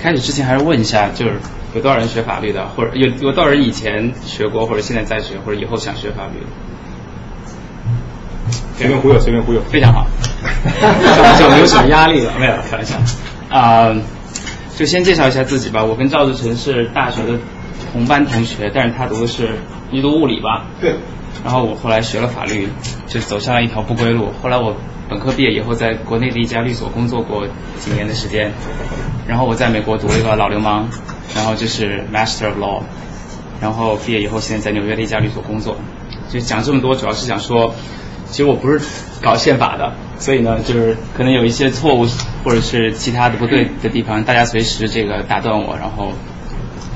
开始之前还是问一下，就是有多少人学法律的，或者有有多少人以前学过，或者现在在学，或者以后想学法律？随便忽悠，随便忽悠，非常好。就没有什么压力了，没有开玩笑。啊，就先介绍一下自己吧。我跟赵志成是大学的同班同学，但是他读的是你读物理吧？对。然后我后来学了法律，就走上了一条不归路。后来我本科毕业以后，在国内的一家律所工作过几年的时间。然后我在美国读了一个老流氓，然后就是 Master of Law。然后毕业以后，现在在纽约的一家律所工作。就讲这么多，主要是想说。其实我不是搞宪法的，所以呢，就是可能有一些错误或者是其他的不对的地方，大家随时这个打断我，然后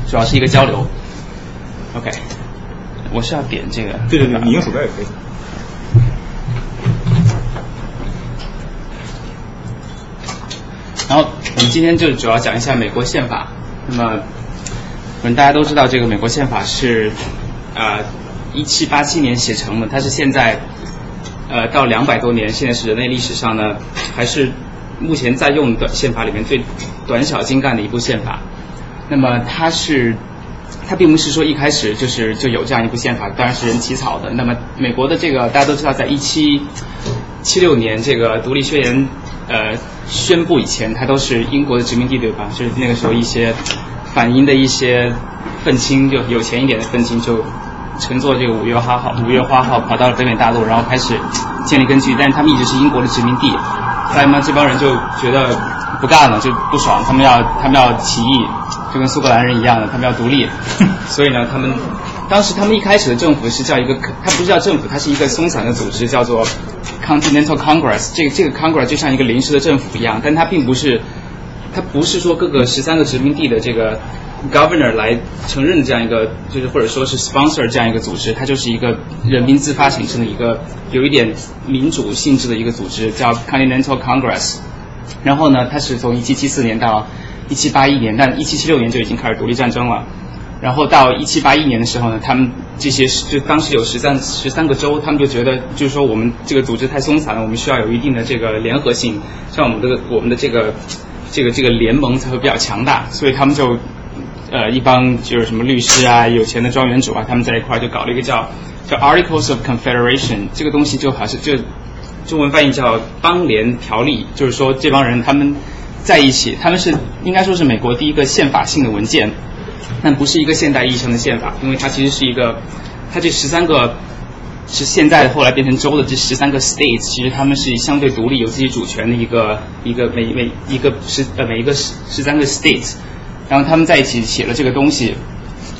主要是一个交流。OK，我是要点这个。对对对，你用鼠标也可以。然后我们今天就主要讲一下美国宪法。那么，可能大家都知道，这个美国宪法是啊，一七八七年写成的，它是现在。呃，到两百多年，现在是人类历史上呢，还是目前在用的宪法里面最短小精干的一部宪法。那么它是，它并不是说一开始就是就有这样一部宪法，当然是人起草的。那么美国的这个大家都知道，在一七七六年这个独立宣言呃宣布以前，它都是英国的殖民地对吧？就是那个时候一些反英的一些愤青，就有钱一点的愤青就。乘坐这个五月花号，五月花号跑到了北美大陆，然后开始建立根据。但是他们一直是英国的殖民地。后来嘛，这帮人就觉得不干了，就不爽，他们要他们要起义，就跟苏格兰人一样的，他们要独立。所以呢，他们当时他们一开始的政府是叫一个，它不是叫政府，它是一个松散的组织，叫做 Continental Congress。这个这个 Congress 就像一个临时的政府一样，但它并不是，它不是说各个十三个殖民地的这个。Governor 来承认的这样一个，就是或者说是 sponsor 这样一个组织，它就是一个人民自发形成的一个有一点民主性质的一个组织，叫 Continental Congress。然后呢，它是从1774年到1781年，但1776年就已经开始独立战争了。然后到1781年的时候呢，他们这些就当时有十三十三个州，他们就觉得就是说我们这个组织太松散了，我们需要有一定的这个联合性，像我们的我们的这个这个这个联盟才会比较强大，所以他们就。呃，一帮就是什么律师啊、有钱的庄园主啊，他们在一块就搞了一个叫叫 Articles of Confederation，这个东西就好像就中文翻译叫邦联条例，就是说这帮人他们在一起，他们是应该说是美国第一个宪法性的文件，但不是一个现代意义上的宪法，因为它其实是一个，它这十三个是现在后来变成州的这十三个 states，其实他们是相对独立、有自己主权的一个一个每每一个十呃每一个十十三个 states。然后他们在一起写了这个东西。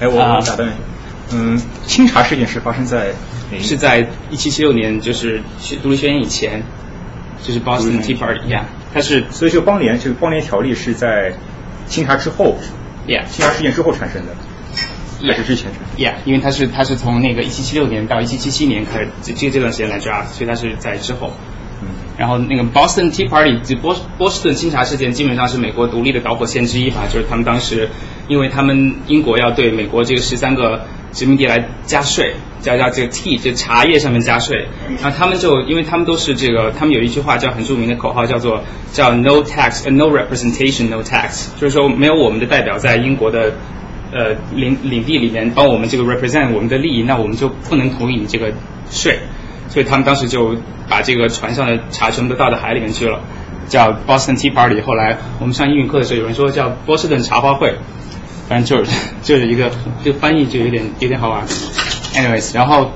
哎，我打断一下，嗯，清查事件是发生在是在一七七六年，就是独立宣言以前，就是 Boston Tea Party 呀。它是所以这个邦联，这个邦联条例是在清查之后，Yeah，清查事件之后产生的，也是之前，Yeah，因为它是它是从那个一七七六年到一七七七年开始这这这段时间来抓，所以它是在之后。然后那个 Boston Tea Party 就波波士顿清查事件基本上是美国独立的导火线之一吧，就是他们当时，因为他们英国要对美国这个十三个殖民地来加税，加加这个 tea 就茶叶上面加税，然后他们就因为他们都是这个，他们有一句话叫很著名的口号叫做叫 No tax no representation no tax，就是说没有我们的代表在英国的呃领领地里面帮我们这个 represent 我们的利益，那我们就不能同意你这个税。所以他们当时就把这个船上的茶全部都倒到海里面去了，叫 Boston Tea Party。后来我们上英语课的时候，有人说叫波士顿茶话会，反正就是 就是一个这翻译就有点有点好玩。Anyways，然后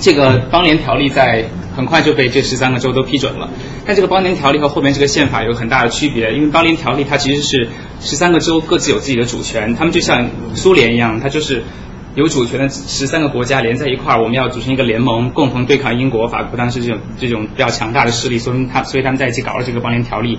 这个邦联条例在很快就被这十三个州都批准了。但这个邦联条例和后面这个宪法有很大的区别，因为邦联条例它其实是十三个州各自有自己的主权，他们就像苏联一样，它就是。有主权的十三个国家连在一块儿，我们要组成一个联盟，共同对抗英国、法国，当时这种这种比较强大的势力，所以他所以他们在一起搞了这个邦联条例。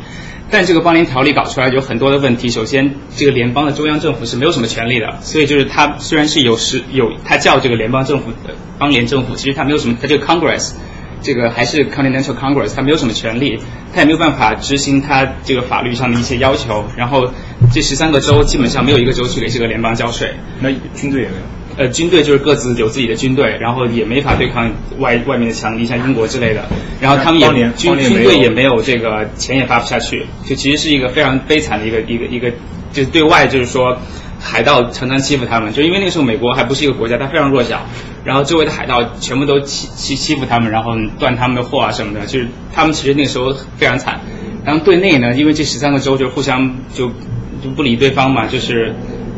但这个邦联条例搞出来有很多的问题。首先，这个联邦的中央政府是没有什么权利的，所以就是它虽然是有时有它叫这个联邦政府的邦联政府，其实它没有什么，它这个 Congress 这个还是 Continental Congress，它没有什么权利，它也没有办法执行它这个法律上的一些要求。然后这十三个州基本上没有一个州去给这个联邦交税，那军队也没有。呃，军队就是各自有自己的军队，然后也没法对抗外外面的强敌，像英国之类的。然后他们也军军队也没有这个钱也发不下去，就其实是一个非常悲惨的一个一个一个就是对外就是说海盗常常欺负他们，就因为那个时候美国还不是一个国家，它非常弱小，然后周围的海盗全部都欺欺欺负他们，然后断他们的货啊什么的，就是他们其实那个时候非常惨。然后对内呢，因为这十三个州就互相就就不理对方嘛，就是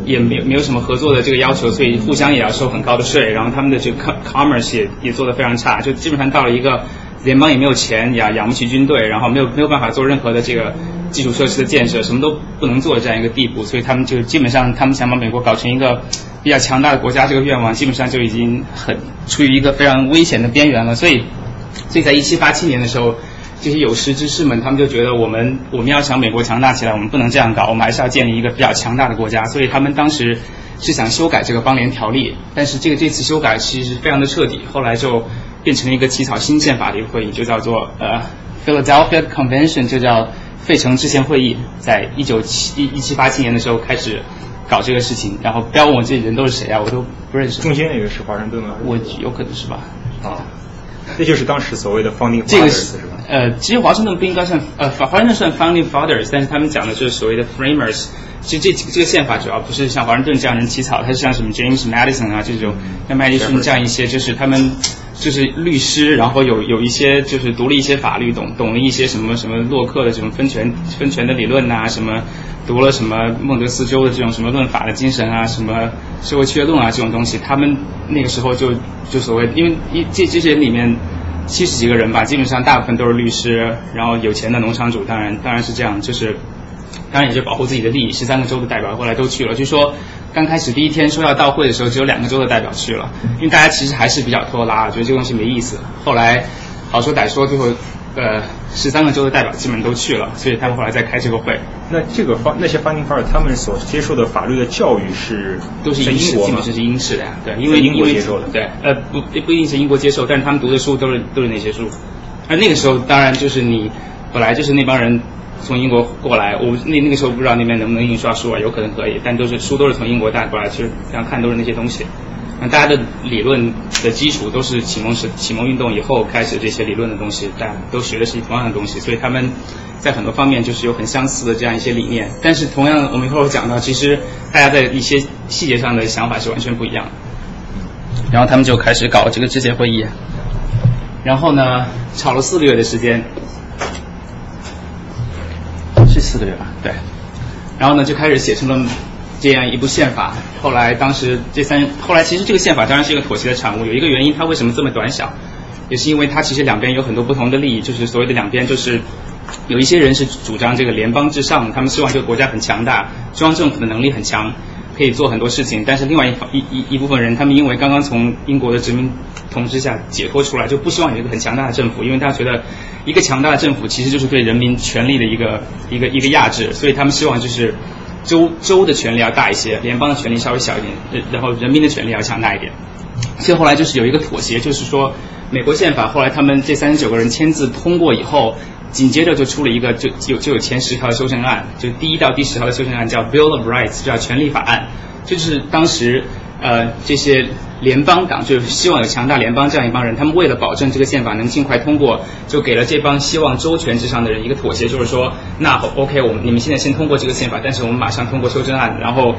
也没有没有什么合作的这个要求，所以互相也要收很高的税，然后他们的这个 commerce 也也做得非常差，就基本上到了一个联邦也没有钱，养养不起军队，然后没有没有办法做任何的这个基础设施的建设，什么都不能做这样一个地步，所以他们就基本上他们想把美国搞成一个比较强大的国家，这个愿望基本上就已经很处于一个非常危险的边缘了，所以所以在一七八七年的时候。这些有识之士们，他们就觉得我们我们要想美国强大起来，我们不能这样搞，我们还是要建立一个比较强大的国家。所以他们当时是想修改这个邦联条例，但是这个这次修改其实非常的彻底，后来就变成了一个起草新宪法的一个会议，就叫做呃 Philadelphia Convention，就叫费城制宪会议，在一九七一七八七年的时候开始搞这个事情。然后不要问我这些人都是谁啊，我都不认识。中间那个是华盛顿吗？我有可能是吧。啊，这就是当时所谓的 founding 这个是是吧？呃，其实华盛顿不应该算呃，华华盛顿算 founding fathers，但是他们讲的就是所谓的 framers。其实这这个宪法主要不是像华盛顿这样人起草，它是像什么 James Madison 啊这种，像麦迪逊这样一些，就是他们就是律师，然后有有一些就是读了一些法律，懂懂了一些什么什么洛克的什么分权分权的理论呐、什么读了什么孟德斯鸠的这种什么论法的精神啊，什么社会契约论啊这种东西，他们那个时候就就所谓，因为一这这些人里面。七十几个人吧，基本上大部分都是律师，然后有钱的农场主，当然当然是这样，就是当然也是保护自己的利益。十三个州的代表后来都去了，据说刚开始第一天说要到会的时候，只有两个州的代表去了，因为大家其实还是比较拖拉，觉得这个东西没意思。后来好说歹说，最后呃十三个州的代表基本都去了，所以他们后来在开这个会，那这个方那些 founding fathers 他们所接受的法律的教育是都是英式，基本？是英式的呀，对，因为英国接受的对，呃不不一定是英国接受，但是他们读的书都是都是那些书，而那个时候当然就是你本来就是那帮人从英国过来，我那那个时候不知道那边能不能印刷书啊，有可能可以，但都是书都是从英国带过来，其实这样看都是那些东西。那大家的理论的基础都是启蒙时启蒙运动以后开始这些理论的东西，大家都学的是同样的东西，所以他们在很多方面就是有很相似的这样一些理念。但是同样，我们一会儿会讲到，其实大家在一些细节上的想法是完全不一样的。然后他们就开始搞这个制宪会议，然后呢，吵了四个月的时间，是四个月吧？对。然后呢，就开始写成了这样一部宪法。后来当时这三，后来其实这个宪法当然是一个妥协的产物。有一个原因，它为什么这么短小，也是因为它其实两边有很多不同的利益，就是所谓的两边就是。有一些人是主张这个联邦至上，他们希望这个国家很强大，中央政府的能力很强，可以做很多事情。但是另外一方一一一部分人，他们因为刚刚从英国的殖民统治下解脱出来，就不希望有一个很强大的政府，因为大家觉得一个强大的政府其实就是对人民权力的一个一个一个压制，所以他们希望就是州州的权力要大一些，联邦的权力稍微小一点，呃然后人民的权力要强大一点。所以后来就是有一个妥协，就是说美国宪法后来他们这三十九个人签字通过以后，紧接着就出了一个就有就有前十条的修正案，就第一到第十条的修正案叫 Bill of Rights，叫权利法案，就是当时呃这些联邦党就是希望有强大联邦这样一帮人，他们为了保证这个宪法能尽快通过，就给了这帮希望周全至上的人一个妥协，就是说那 OK 我们你们现在先通过这个宪法，但是我们马上通过修正案，然后。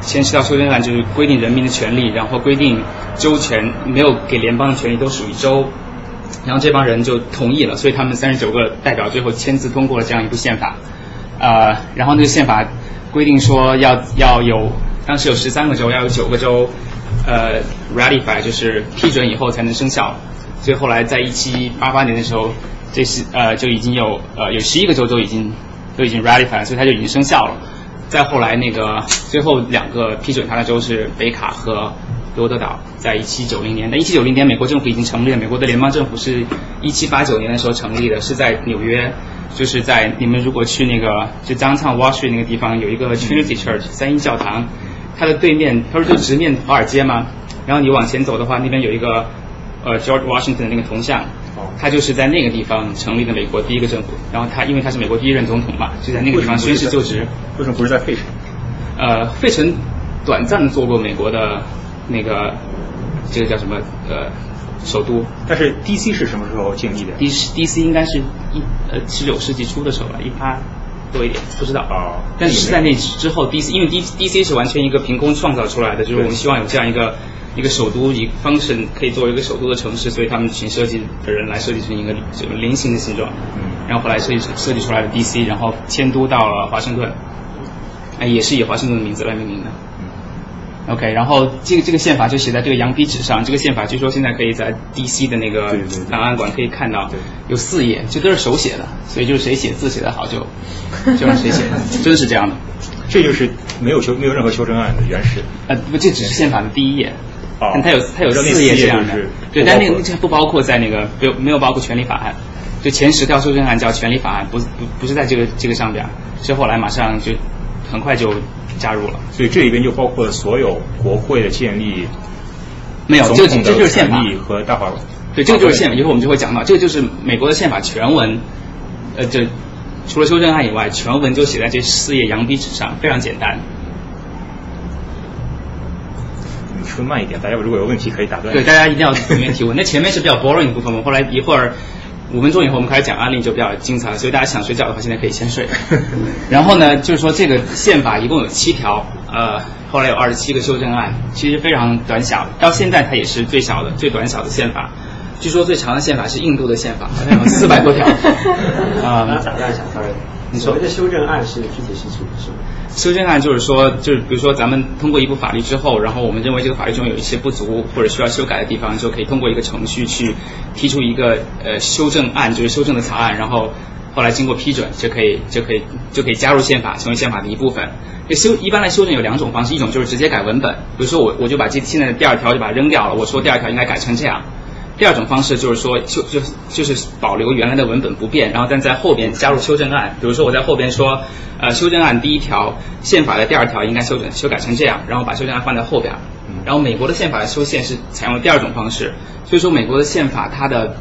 前十条修正案就是规定人民的权利，然后规定州权没有给联邦的权利都属于州，然后这帮人就同意了，所以他们三十九个代表最后签字通过了这样一部宪法，呃，然后那个宪法规定说要要有当时有十三个州，要有九个州呃 ratify 就是批准以后才能生效，所以后来在一七八八年的时候，这是呃就已经有呃有十一个州都已经都已经 ratify，了所以它就已经生效了。再后来，那个最后两个批准它的州是北卡和罗德岛，在一七九零年。但一七九零年，美国政府已经成立了。美国的联邦政府是一七八九年的时候成立的，是在纽约，就是在你们如果去那个就 downtown Wall Street 那个地方有一个 Trinity Church 三一教堂，它的对面，他说就直面华尔街吗？然后你往前走的话，那边有一个呃 George Washington 的那个铜像。他就是在那个地方成立的美国第一个政府，然后他因为他是美国第一任总统嘛，就在那个地方宣誓就职。为什么不是在费城？呃，费城短暂的做过美国的那个这个叫什么呃首都但是 DC 是什么时候建立的？？DC D C 应该是一呃十九世纪初的时候吧，一八多一点，不知道。哦。但是是在那之后，DC 因为 D DC 是完全一个凭空创造出来的，就是我们希望有这样一个一个首都以 function 可以作为一个首都的城市，所以他们请设计的人来设计成一个这个菱形的形状，嗯。然后后来设计设计出来的 DC，然后迁都到了华盛顿，哎，也是以华盛顿的名字来命名的。OK，然后这个这个宪法就写在这个羊皮纸上。这个宪法据说现在可以在 DC 的那个档案馆可以看到，有四页，这都是手写的，所以就是谁写字写得好就 就让谁写，真是这样的。这就是没有修没有任何修正案的原始。呃，不，这只是宪法的第一页，哦但它有它有我知道那四页这样的，对，但那个这不包括在那个没有没有包括权利法案，就前十条修正案叫权利法案，不不不是在这个这个上边，是后来马上就很快就加入了。所以这里边就包括了所有国会的建立、没有，这这就是宪法和大法。对，这个就是宪法，一会儿我们就会讲到，这个就是美国的宪法全文，呃，这除了修正案以外，全文就写在这四页羊皮纸上，非常简单。你说慢一点，大家如果有问题可以打断。对，大家一定要踊跃提问。那前面是比较 boring 的部分，我们后来一会儿五分钟以后我们开始讲案例就比较精彩了，所以大家想睡觉的话，现在可以先睡。然后呢，就是说这个宪法一共有七条，呃，后来有二十七个修正案，其实非常短小，到现在它也是最小的、最短小的宪法。据说最长的宪法是印度的宪法，好像有四百多条。我 啊、打断一下，sorry，你说所谓的修正案是具体是指的是什么？修正案就是说，就是比如说咱们通过一部法律之后，然后我们认为这个法律中有一些不足或者需要修改的地方，就可以通过一个程序去提出一个呃修正案，就是修正的草案，然后后来经过批准，就可以就可以就可以加入宪法，成为宪法的一部分。这修一般来修正有两种方式，一种就是直接改文本，比如说我我就把这现在的第二条就把它扔掉了，我说第二条应该改成这样。第二种方式就是说修就就是保留原来的文本不变，然后但在后边加入修正案。比如说我在后边说，呃，修正案第一条，宪法的第二条应该修整修改成这样，然后把修正案放在后边。然后美国的宪法的修宪是采用了第二种方式，所以说美国的宪法它的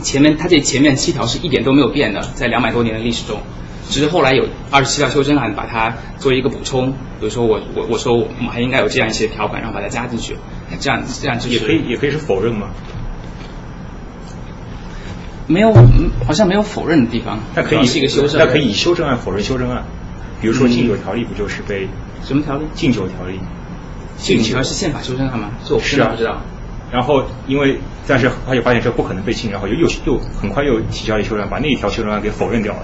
前面它这前面七条是一点都没有变的，在两百多年的历史中，只是后来有二十七条修正案把它作为一个补充，比如说我我我说我们还应该有这样一些条款，然后把它加进去，这样这样就是也可以也可以是否认嘛。没有，嗯好像没有否认的地方。那可以是一个修正。那可以以修正案否认修正案。比如说嗯禁酒条例不就是被什么条例？禁酒条例？禁酒条是宪法修正案吗？这我是啊知道。然后因为但是他就发现这不可能被清，然后又又又很快又提交一修正案，把那一条修正案给否认掉了。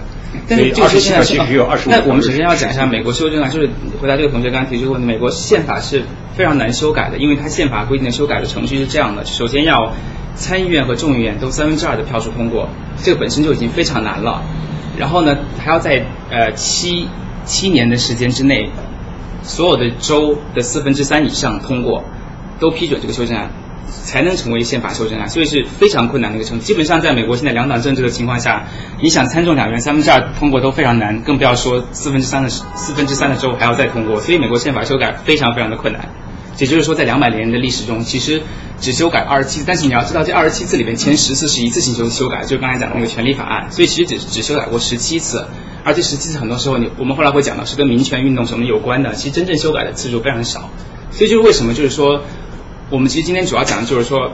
但是这所以二十个修正案是七条其实只有二十五。那我们首先要讲一下美国修正案，就是回答这个同学刚刚提出的问题，美国宪法是非常难修改的，因为它宪法规定的修改的程序是这样的：首先要参议院和众议院都三分之二的票数通过，这个本身就已经非常难了。然后呢，还要在呃七七年的时间之内，所有的州的四分之三以上通过，都批准这个修正案。才能成为宪法修正案，所以是非常困难的一个程序。基本上在美国现在两党政治的情况下，你想参众两院三分之二通过都非常难，更不要说四分之三的四分之三的州还要再通过。所以美国宪法修改非常非常的困难。也就是说，在两百年的历史中，其实只修改二十七次，但是你要知道，这二十七次里面前十次是一次性修修改，就是刚才讲的那个权利法案，所以其实只只修改过十七次，而这十七次很多时候你我们后来会讲到是跟民权运动什么有关的，其实真正修改的次数非常少。所以就是为什么就是说。我们其实今天主要讲的就是说，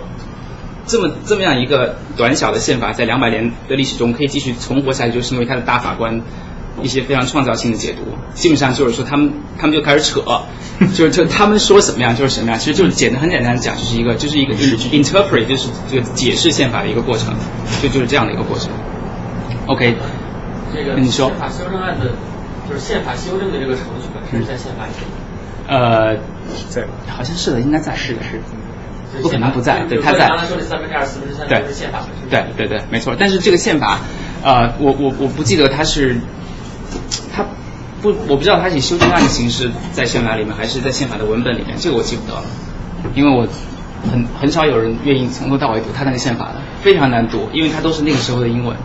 这么这么样一个短小的宪法，在两百年的历史中可以继续存活下去，就是因为它的大法官一些非常创造性的解读。基本上就是说，他们他们就开始扯，就是就他们说什么样就是什么样，其实就是简单很简单的讲，就是一个就是一个 interpret 就是这个解释宪法的一个过程，就就是这样的一个过程。OK，这个你说宪法修正案的，就是宪法修正的这个程序本身是在宪法里面。呃，在好像是的，应该在是的是。就是不可能不在对他在刚才说的三分之二、四分之三是宪法。对对对，没错。但是这个宪法，呃，我我我不记得它是，它不，我不知道它是以修正案的形式在宪法里面，还是在宪法的文本里面，这个我记不得了，因为我很很少有人愿意从头到尾读他那个宪法的，非常难读，因为它都是那个时候的英文，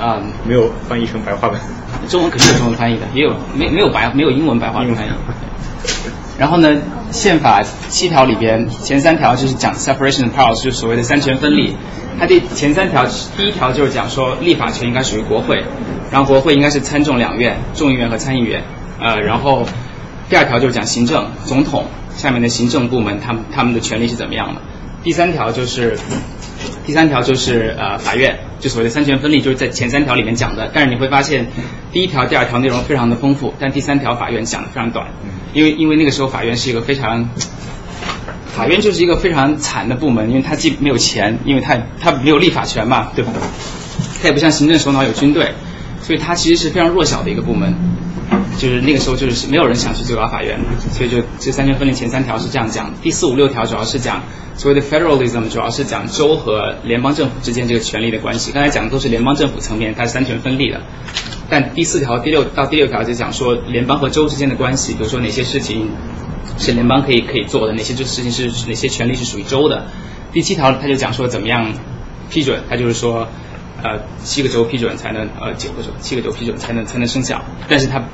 啊、没有翻译成白话文。中文肯定有中文翻译的，也有没没有白没有英文白话文翻译。然后呢，宪法七条里边前三条就是讲 separation of powers，就是所谓的三权分立。它第前三条，第一条就是讲说立法权应该属于国会，然后国会应该是参众两院，众议院和参议院。呃，然后第二条就是讲行政，总统下面的行政部门他们他们的权利是怎么样的。第三条就是第三条就是呃法院，就所谓的三权分立，就是在前三条里面讲的。但是你会发现，第一条、第二条内容非常的丰富，但第三条法院讲的非常短，因为因为那个时候法院是一个非常，法院就是一个非常惨的部门，因为他既没有钱，因为他他没有立法权嘛，对吧？他也不像行政首脑有军队，所以他其实是非常弱小的一个部门。就是那个时候，就是没有人想去最高法院，所以就这三权分立前三条是这样讲，第四五六条主要是讲所谓的 federalism，主要是讲州和联邦政府之间这个权力的关系。刚才讲的都是联邦政府层面，它是三权分立的。但第四条、第六到第六条就讲说联邦和州之间的关系，比如说哪些事情是联邦可以可以做的，哪些这事情是哪些权利是属于州的。第七条他就讲说怎么样批准，他就是说呃七个州批准才能呃九个州七个州批准才能才能生效，但是他。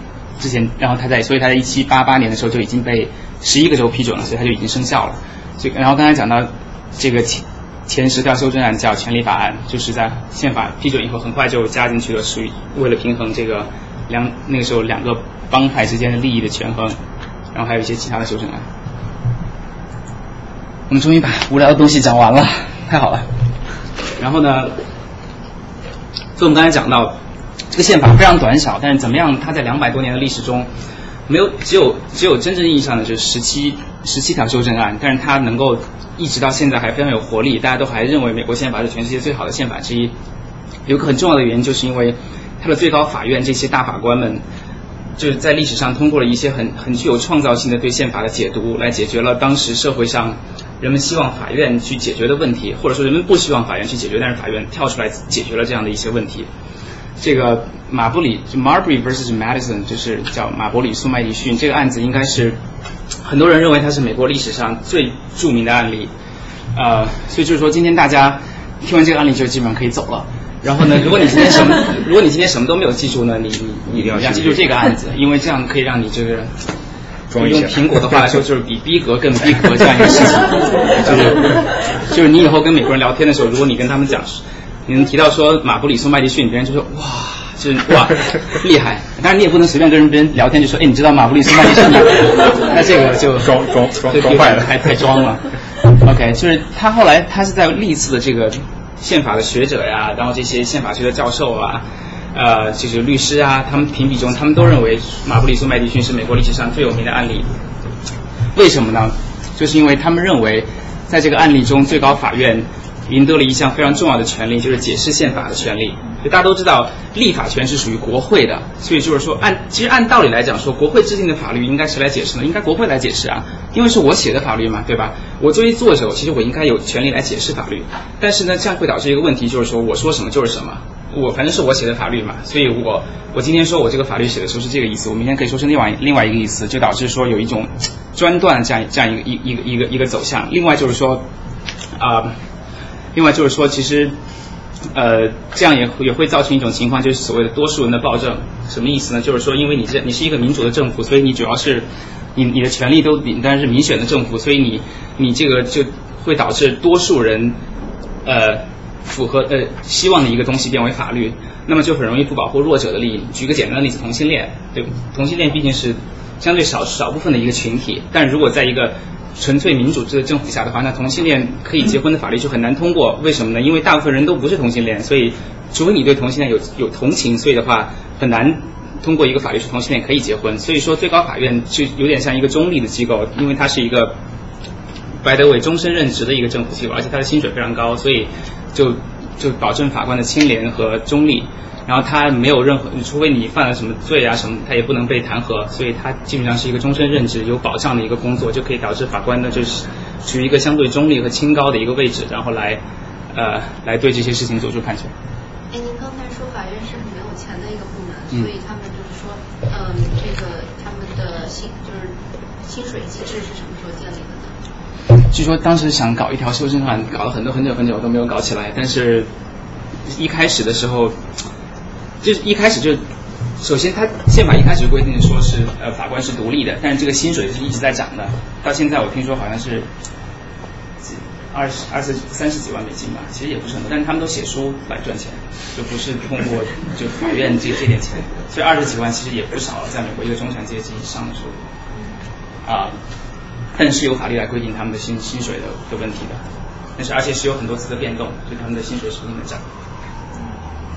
之前，然后他在，所以他在一七八八年的时候就已经被十一个州批准了，所以他就已经生效了。所以，然后刚才讲到这个前前十条修正案叫权利法案，就是在宪法批准以后很快就加进去了，属于为了平衡这个两那个时候两个帮派之间的利益的权衡，然后还有一些其他的修正案。我们终于把无聊的东西讲完了，太 好了。然后呢，所以我们刚才讲到。这个宪法非常短小，但是怎么样？它在两百多年的历史中，没有只有只有真正意义上的就是十七十七条修正案，但是它能够一直到现在还非常有活力，大家都还认为美国宪法是全世界最好的宪法之一。有个很重要的原因，就是因为它的最高法院这些大法官们，就是在历史上通过了一些很很具有创造性的对宪法的解读，来解决了当时社会上人们希望法院去解决的问题，或者说人们不希望法院去解决，但是法院跳出来解决了这样的一些问题。这个马布里就 Marbury vs Madison，就是叫马伯里诉麦迪逊这个案子，应该是很多人认为它是美国历史上最著名的案例。呃，所以就是说，今天大家听完这个案例就基本上可以走了。然后呢，如果你今天什么，如果你今天什么都没有记住呢，你你一定要记住这个案子，因为这样可以让你这个用苹果的话来说，就是比逼格更逼格这样一个事情。就是就是你以后跟美国人聊天的时候，如果你跟他们讲。你能提到说马布里送麦迪逊，别人就说哇，就是哇 厉害。但是你也不能随便跟人别人聊天就说，哎，你知道马布里送麦迪逊吗？那这个就装装装装坏了，太太装了。OK，就是他后来他是在历次的这个宪法的学者呀，然后这些宪法学的教授啊，呃，就是律师啊，他们评比中，他们都认为马布里送麦迪逊是美国历史上最有名的案例。为什么呢？就是因为他们认为在这个案例中，最高法院。赢得了一项非常重要的权利，就是解释宪法的权利。大家都知道，立法权是属于国会的，所以就是说，按其实按道理来讲，说国会制定的法律应该谁来解释呢？应该国会来解释啊，因为是我写的法律嘛，对吧？我作为作者，其实我应该有权利来解释法律。但是呢，这样会导致一个问题，就是说我说什么就是什么，我反正是我写的法律嘛，所以我我今天说我这个法律写的时候是这个意思，我明天可以说是另外另外一个意思，就导致说有一种专断这样这样一个一一个一个一个走向。另外就是说，啊。另外就是说，其实，呃，这样也也会造成一种情况，就是所谓的多数人的暴政。什么意思呢？就是说，因为你这你是一个民主的政府，所以你主要是你你的权利都你当然是民选的政府，所以你你这个就会导致多数人呃符合呃希望的一个东西变为法律，那么就很容易不保护弱者的利益。举个简单的例子，同性恋，对同性恋毕竟是相对少少部分的一个群体，但如果在一个纯粹民主制的政府下的话，那同性恋可以结婚的法律就很难通过。为什么呢？因为大部分人都不是同性恋，所以除非你对同性恋有有同情，所以的话很难通过一个法律是同性恋可以结婚。所以说最高法院就有点像一个中立的机构，因为它是一个白德伟终身任职的一个政府机构，而且他的薪水非常高，所以就就保证法官的清廉和中立。然后他没有任何，除非你犯了什么罪啊什么，他也不能被弹劾，所以他基本上是一个终身任职、有保障的一个工作，就可以导致法官呢就是处于一个相对中立和清高的一个位置，然后来呃来对这些事情做出判决。哎，您刚才说法院是没有钱的一个部门，所以他们就是说，嗯，这个他们的薪就是薪水机制是什么时候建立的呢？据说当时想搞一条修正案，搞了很多很久很久都没有搞起来，但是一开始的时候。就是一开始就，首先他宪法一开始规定说是呃法官是独立的，但是这个薪水是一直在涨的，到现在我听说好像是二十二十三十几万美金吧，其实也不是很多，但是他们都写书来赚钱，就不是通过就法院这这点钱，所以二十几万其实也不少了，在美国一个中产阶级以上的收入，啊，但是有法律来规定他们的薪薪水的的问题的，但是而且是有很多次的变动，所以他们的薪水是不停的涨。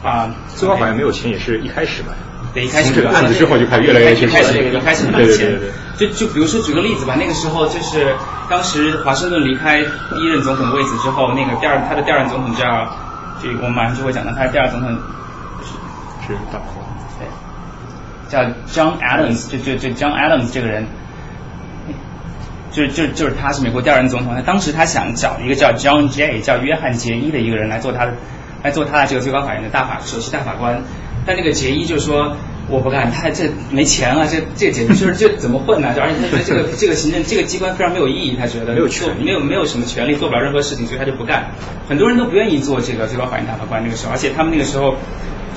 啊，最高法院没有钱也是一开始吧。对，一开始从这个案子之后就开始越来越一开始一开始很对对钱对对。就就比如说举个例子吧，那个时候就是当时华盛顿离开第一任总统位置之后，那个第二他的第二任总统叫，这个我们马上就会讲到他的第二总统是大头。对，叫 John Adams，就就就 John Adams 这个人，就就就是他是美国第二任总统。他当时他想找一个叫 John Jay，叫约翰杰伊的一个人来做他的，来做他的这个最高法院的大法首席大法官。但那个杰伊就说我不干，他这没钱啊，这这简直就是这怎么混呢、而且他觉得这个 这个行政这个机关非常没有意义，他觉得没有做权没有没有什么权利，做不了任何事情，所以他就不干。很多人都不愿意做这个最高法院大法官那个时候，而且他们那个时候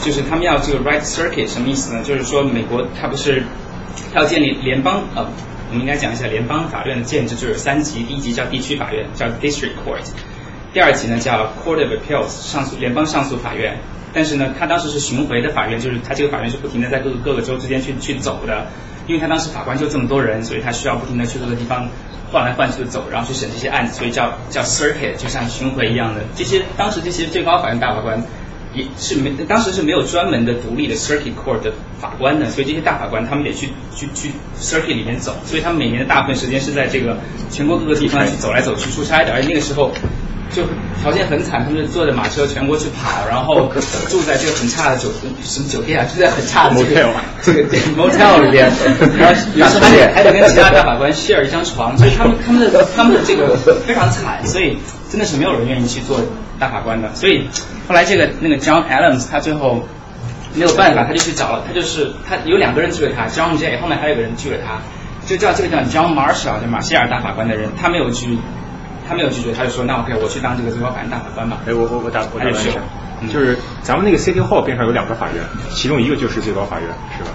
就是他们要这个 right circuit 什么意思呢？就是说美国他不是要建立联邦呃，我们应该讲一下联邦法院的建制就是三级，第一级叫地区法院，叫 district court，第二级呢叫 court of appeals 上诉联邦上诉法院。但是呢，他当时是巡回的法院，就是他这个法院是不停的在各个各个州之间去去走的，因为他当时法官就这么多人，所以他需要不停的去各个地方换来换去的走，然后去审这些案子，所以叫叫 circuit，就像巡回一样的。这些当时这些最高法院大法官也是没，当时是没有专门的独立的 circuit court 的法官的，所以这些大法官他们得去去去 circuit 里面走，所以他们每年的大部分时间是在这个全国各个地方去走来走去出差的，而那个时候。就条件很惨，他们就坐着马车全国去跑，然后 住在这个很差的酒什么酒店啊，住在很差的这个 Motel 这个对 motel 里边，然后有时候还得 还得跟其他大法官 share 一张床，所以他们他们的他们的这个非常惨，所以真的是没有人愿意去做大法官的。所以后来这个那个 John Adams 他最后没有办法，他就去找了，他就是他有两个人拒了他，John Jay 后面还有个人拒了他，就叫这个叫 John Marshall 就马歇尔大法官的人，他没有拒。他没有拒绝，他就说那 OK，我去当这个最高法院大法官吧。哎，我我我打我打断一下嗯，就是咱们那个 City Hall 边上有两个法院，其中一个就是最高法院，是吧？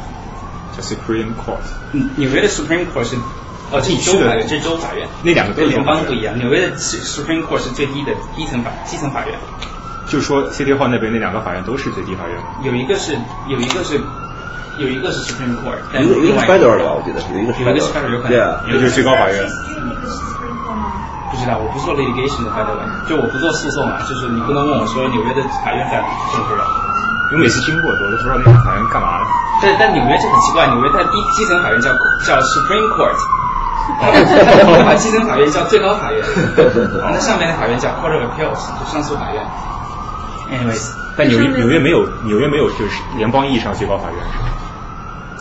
叫 Supreme Court。嗯，纽约的 Supreme Court 是哦，这是州法院，这是州法院。那两个都联邦不一样，纽约的 Supreme Court 是最低的低层法基层法院，就是说 City Hall 那边那两个法院都是最低法院吗？有一个是有一个是有一个是 Supreme Court，但一个一个是 federal 的吧？我记得有一个是有一个是 federal，有可能对啊，一个就是最高法院。不知道，我不做 litigation 的 federal，就我不做诉讼啊，就是你不能问我说纽约的法院在哪，是不知道。因为每次经过，我都不知道那个法院干嘛的。但但纽约就很奇怪，纽约在低基层法院叫叫 Supreme Court，它把基层法院叫最高法院，那上面的法院叫 Court of Appeals，就上诉法院。Anyways，但纽约纽约没有纽约没有就是联邦意义上最高法院，是吧？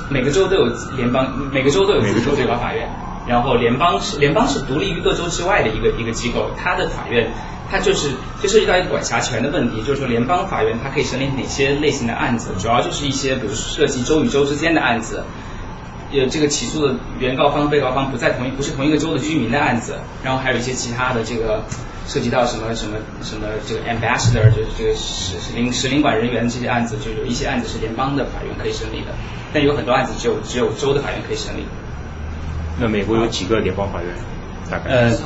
每个州都有联邦，每个州都有每个州自己的最高法院。然后联邦是联邦是独立于各州之外的一个一个机构，它的法院它就是就涉及到一个管辖权的问题，就是说联邦法院它可以审理哪些类型的案子，主要就是一些比如涉及州与州之间的案子，呃，这个起诉的原告方、被告方不在同一不是同一个州的居民的案子，然后还有一些其他的这个涉及到什么什么什么这个 ambassador 就是这个使使领使领馆人员这些案子，就有一些案子是联邦的法院可以审理的，但有很多案子只有只有州的法院可以审理。那美国有几个联邦法院？大概？呃，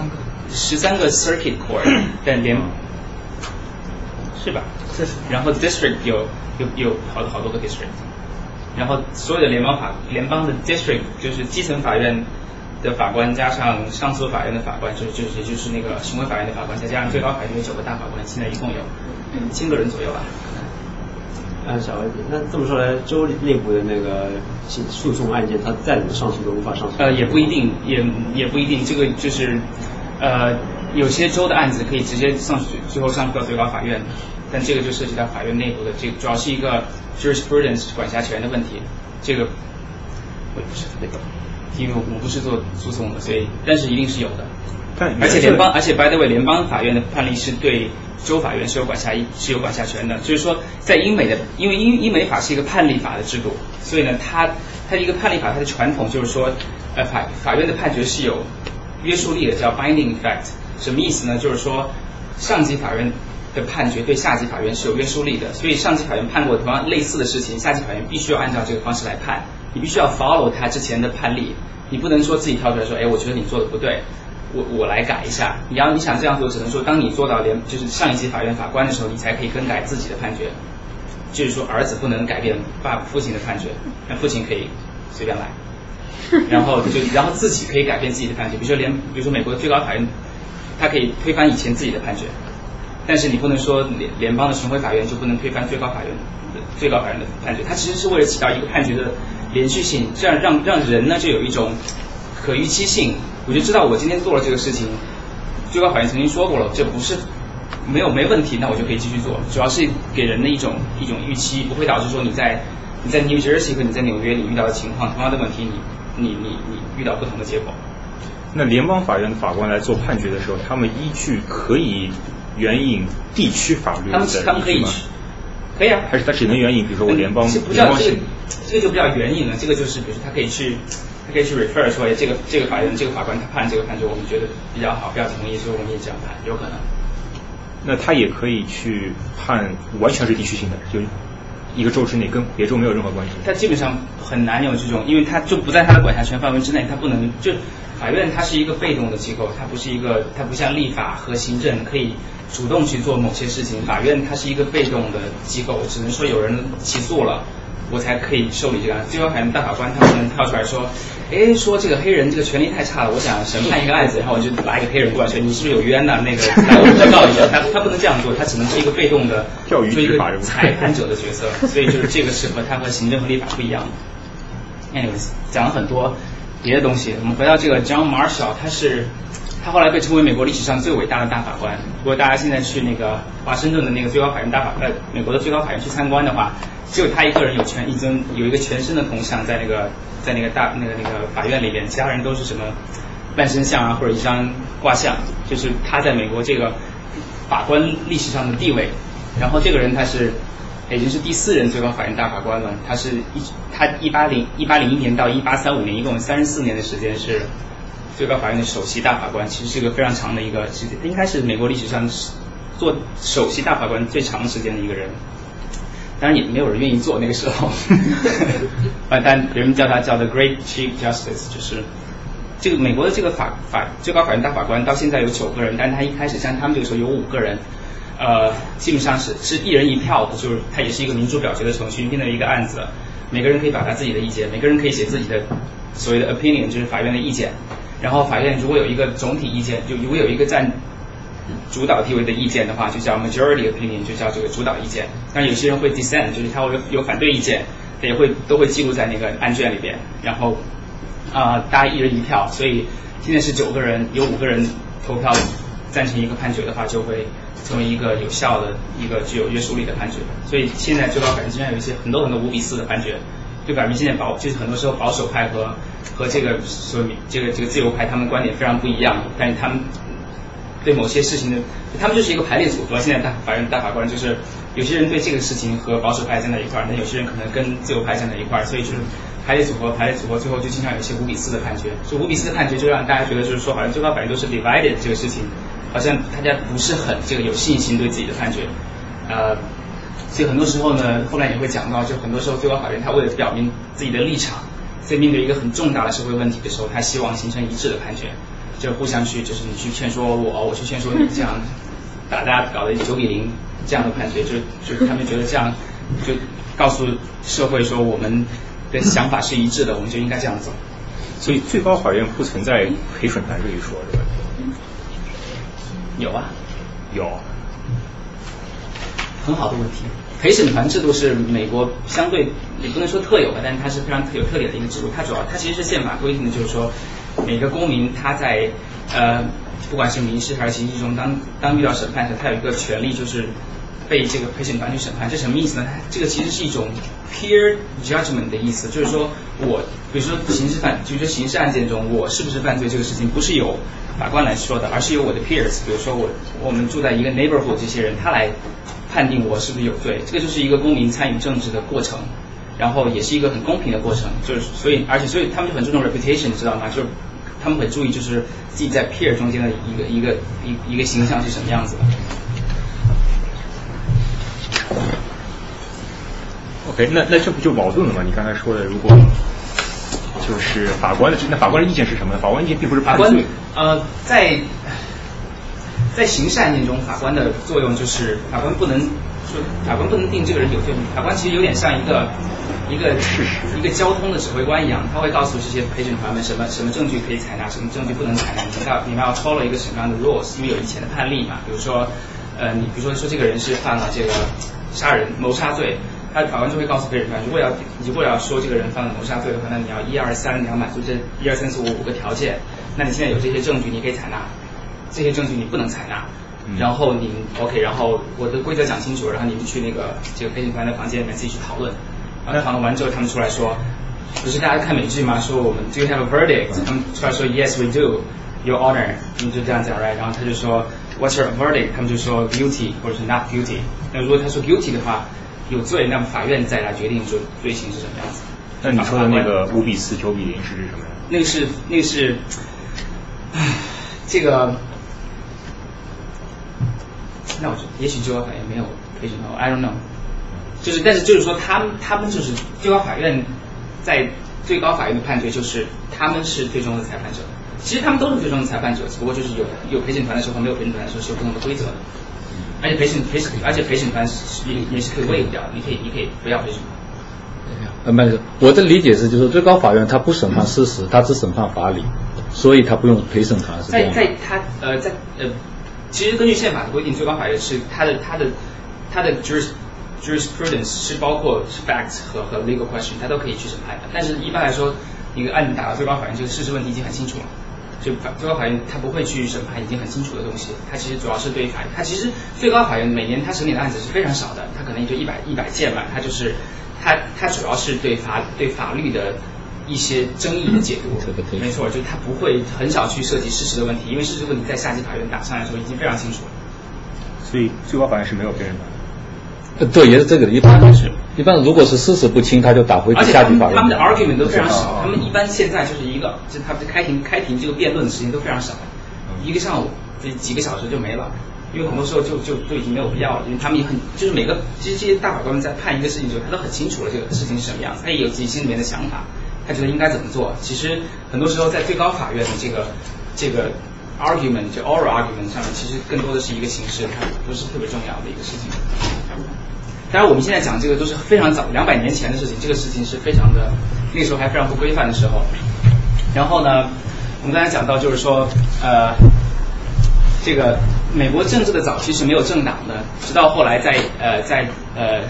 十三个 circuit court，但联是吧？然后 district 有有有好好多个 district，然后所有的联邦法联邦的 district 就是基层法院的法官加上上诉法院的法官，就是就是也就是那个巡回法院的法官，再加上最高法院有九个大法官，现在一共有一千个人左右吧。呃，小问题，那这么说来，州内部的那个诉讼案件，它再怎么上诉都无法上诉。呃，也不一定，也也不一定，这个就是，呃，有些州的案子可以直接上去，最后上诉到最高法院，但这个就涉及到法院内部的，这个主要是一个 jurisprudence 管辖权的问题，这个我也不是特别懂，因为我不是做诉讼的，所以但是一定是有的，但而且联邦，而且 by the way，联邦法院的判例是对州法院是有管辖是有管辖权的，就是说在英美的，因为英英美法是一个判例法的制度，所以呢，它它一个判例法它的传统就是说，呃法法院的判决是有约束力的，叫 binding effect，什么意思呢？就是说上级法院的判决对下级法院是有约束力的，所以上级法院判过同样类似的事情，下级法院必须要按照这个方式来判，你必须要 follow 他之前的判例，你不能说自己跳出来说，哎，我觉得你做的不对。我我来改一下，你要你想这样做，只能说当你做到联就是上一级法院法官的时候，你才可以更改自己的判决。就是说，儿子不能改变爸父亲的判决，那父亲可以随便来。然后就然后自己可以改变自己的判决，比如说联比如说美国的最高法院，他可以推翻以前自己的判决。但是你不能说联联邦的巡回法院就不能推翻最高法院的最高法院的判决，它其实是为了起到一个判决的连续性，这样让让人呢就有一种可预期性，我就知道我今天做了这个事情，最高法院曾经说过了，这不是没有没问题，那我就可以继续做，主要是给人的一种一种预期，不会导致说你在你在 New Jersey 和你在纽约你遇到的情况同样的问题，你你你你遇到不同的结果。那联邦法院的法官来做判决的时候，他们依据可以援引地区法律他们的他们可以吗？可以啊，还是他只能援引，比如说我联邦联邦性叫这个，这个就比较援引了，这个就是比如说他可以去，他可以去 refer 说，哎，这个这个法院这个法官他判这个判决，我们觉得比较好，比较同意，所以我们也这样判，有可能。那他也可以去判完全是地区性的，就一个州之内跟别州没有任何关系。他基本上很难有这种，因为他就不在他的管辖权范围之内，他不能就法院它是一个被动的机构，它不是一个，它不像立法和行政可以主动去做某些事情，法院它是一个被动的机构，只能说有人起诉了。我才可以受理这个案子。最高法院大法官他们能跳出来说，哎，说这个黑人这个权利太差了，我想审判一个案子，然后我就拉一个黑人过来说，你是不是有冤呐、那个来我这告一下。他他不能这样做，他只能是一个被动的钓鱼做一个裁判者的角色。所以就是这个是和他和行政和立法不一样的。Anyways，讲了很多别的东西，我们回到这个 John Marshall，他是他后来被称为美国历史上最伟大的大法官。如果大家现在去那个华盛顿的那个最高法院大法呃美国的最高法院去参观的话，只有他一个人有全一尊有一个全身的铜像在那个在那个大那个那个法院里边，其他人都是什么半身像啊或者一张挂像，就是他在美国这个法官历史上的地位。然后这个人他是已经是第四任最高法院大法官了，他是一他一八零一八零一年到一八三五年，一共三十四年的时间是最高法院的首席大法官，其实是一个非常长的一个时间，应该是美国历史上做首席大法官最长时间的一个人。当然也没有人愿意做那个时候，啊，但人们叫他叫 The Great Chief Justice，就是这个美国的这个法法最高法院大法官到现在有九个人，但是他一开始像他们这个时候有五个人，呃，基本上是是一人一票的，就是他也是一个民主表决的程序，定的一个案子，每个人可以表达自己的意见，每个人可以写自己的所谓的 opinion，就是法院的意见，然后法院如果有一个总体意见，就如果有一个占主导地位的意见的话，就叫 majority opinion，就叫这个主导意见。但有些人会 dissent，就是他会有有反对意见，他也会都会记录在那个案卷里边。然后啊、大家一人一票，所以现在是九个人，有五个人投票赞成一个判决的话，就会成为一个有效的一个具有约束力的判决。所以现在最高法院经常有一些很多很多五比四的判决，就表明现在保就是很多时候保守派和和这个所谓这个这个自由派他们观点非常不一样，但是他们对某些事情的，他们就是一个排列组合。现在大法院大法官就是有些人对这个事情和保守派站在一块儿，那有些人可能跟自由派站在一块儿，所以就是排列组合，排列组合，最后就经常有一些五比四的判决。就五比四的判决，就让大家觉得就是说，好像最高法院都是 divided 这个事情，好像大家不是很这个有信心对自己的判决，呃。所以很多时候呢，后来也会讲到，就很多时候最高法院他为了表明自己的立场，在面对一个很重大的社会问题的时候，他希望形成一致的判决。就互相去，就是你去劝说我，我去劝说你，这样 打大家搞得九比零这样的判决，就就他们觉得这样就告诉社会说我们的想法是一致的，我们就应该这样走。所以最高法院不存在陪审团这一说，对吧？有啊，有。很好的问题。陪审团制度是美国相对也不能说特有的，但是它是非常特有特点的一个制度。它主要它其实是宪法规定的，就是说每个公民他在呃不管是民事还是刑事中，当当遇到审判时，他有一个权利就是被这个陪审团去审判。这什么意思呢？这个其实是一种 peer judgment 的意思，就是说我比如说刑事犯，就是说刑事案件中我是不是犯罪这个事情，不是由法官来说的，而是由我的 peers，比如说我我们住在一个 neighborhood 这些人，他来。判定我是不是有罪，这个就是一个公民参与政治的过程，然后也是一个很公平的过程，就是所以而且所以他们就很注重 reputation，你知道吗？就是他们很注意就是自己在 peer 中间的一个一个一一个形象是什么样子的。OK，那那这不就矛盾了吗？你刚才说的，如果就是法官的那法官的意见是什么呢？法官意见并不是法官判罪，呃在。在刑事案件中，法官的作用就是法官不能说法官不能定这个人有罪，法官其实有点像一个一个一个交通的指挥官一样，他会告诉这些陪审团们什么什么证据可以采纳，什么证据不能采纳，你们要你们要 follow 一个什么样的 rules，因为有以前的判例嘛，比如说呃，你比如说说这个人是犯了这个杀人谋杀罪，他法官就会告诉陪审团，如果要如果要说这个人犯了谋杀罪的话，那你要一二三，你要满足这一二三四五五个条件，那你现在有这些证据，你可以采纳，这些证据你不能采纳。然后你 OK，然后我的规则讲清楚，然后你们去那个这个陪审团的房间里面自己去讨论，然后讨论完之后，他们出来说，不是大家看美剧吗？说我们 Do you have a verdict？他们出来说 Yes we do，Your Honor，他们就这样讲 right？然后他就说 What's your verdict？他们就说 Guilty 或者是 Not guilty。那如果他说 Guilty 的话，有罪，那么法院再来决定说罪行是什么样子。那你说的那个五比四、九比零是指什么呀？那个是那个是，唉，这个。那我就也许最高法院没有陪审团，I don't know。就是，但是就是说，他们他们就是最高法院在最高法院的判决就是他们是最终的裁判者。其实他们都是最终的裁判者，只不过就是有有陪审团的时候和没有陪审团的时候是有不同的规则的。而且陪审陪审而且陪审团也也是可以 waive 掉，你可以你可以不要陪审团。呃，没有，我的理解是，就是最高法院他不审判事实，他只审判法理，所以他不用陪审团是这在。在他呃在呃，其实根据宪法的规定，最高法院是它的它的它的 juris jurisprudence 是包括 facts 和和 legal question，它都可以去审判的。但是一般来说，一个案子打到最高法院，这个事实问题已经很清楚了。就法最高法院它不会去审判已经很清楚的东西，它其实主要是对法，它其实最高法院每年它审理的案子是非常少的，它可能也就一百一百件吧，它就是它它主要是对法对法律的一些争议的解读没错，就是他不会很少去涉及事实的问题，因为事实问题在下级法院打上来的时候已经非常清楚了。所以最高法院是没有陪审团的。呃对，也是这个的。一般是，一般如果是事实不清，他就打回而且他下级法院。们他们的 argument 都非常哦少，他们一般现在就是一个，就是他们的开庭开庭这个辩论的时间都非常少，一个上午这几个小时就没了。因为很多时候就就就已经没有必要了，因为他们也很就是每个其实这些大法官们在判一个事情的时候，他都很清楚了这个事情是什么样子，他也有自己心里面的想法，他觉得应该怎么做。其实很多时候在最高法院的这个这个 argument 就 oral argument 上面，其实更多的是一个形式，它不是特别重要的一个事情。当然，我们现在讲这个都是非常早，两百年前的事情，这个事情是非常的，那时候还非常不规范的时候。然后呢，我们刚才讲到，就是说，呃，这个美国政治的早期是没有政党的，直到后来在呃在呃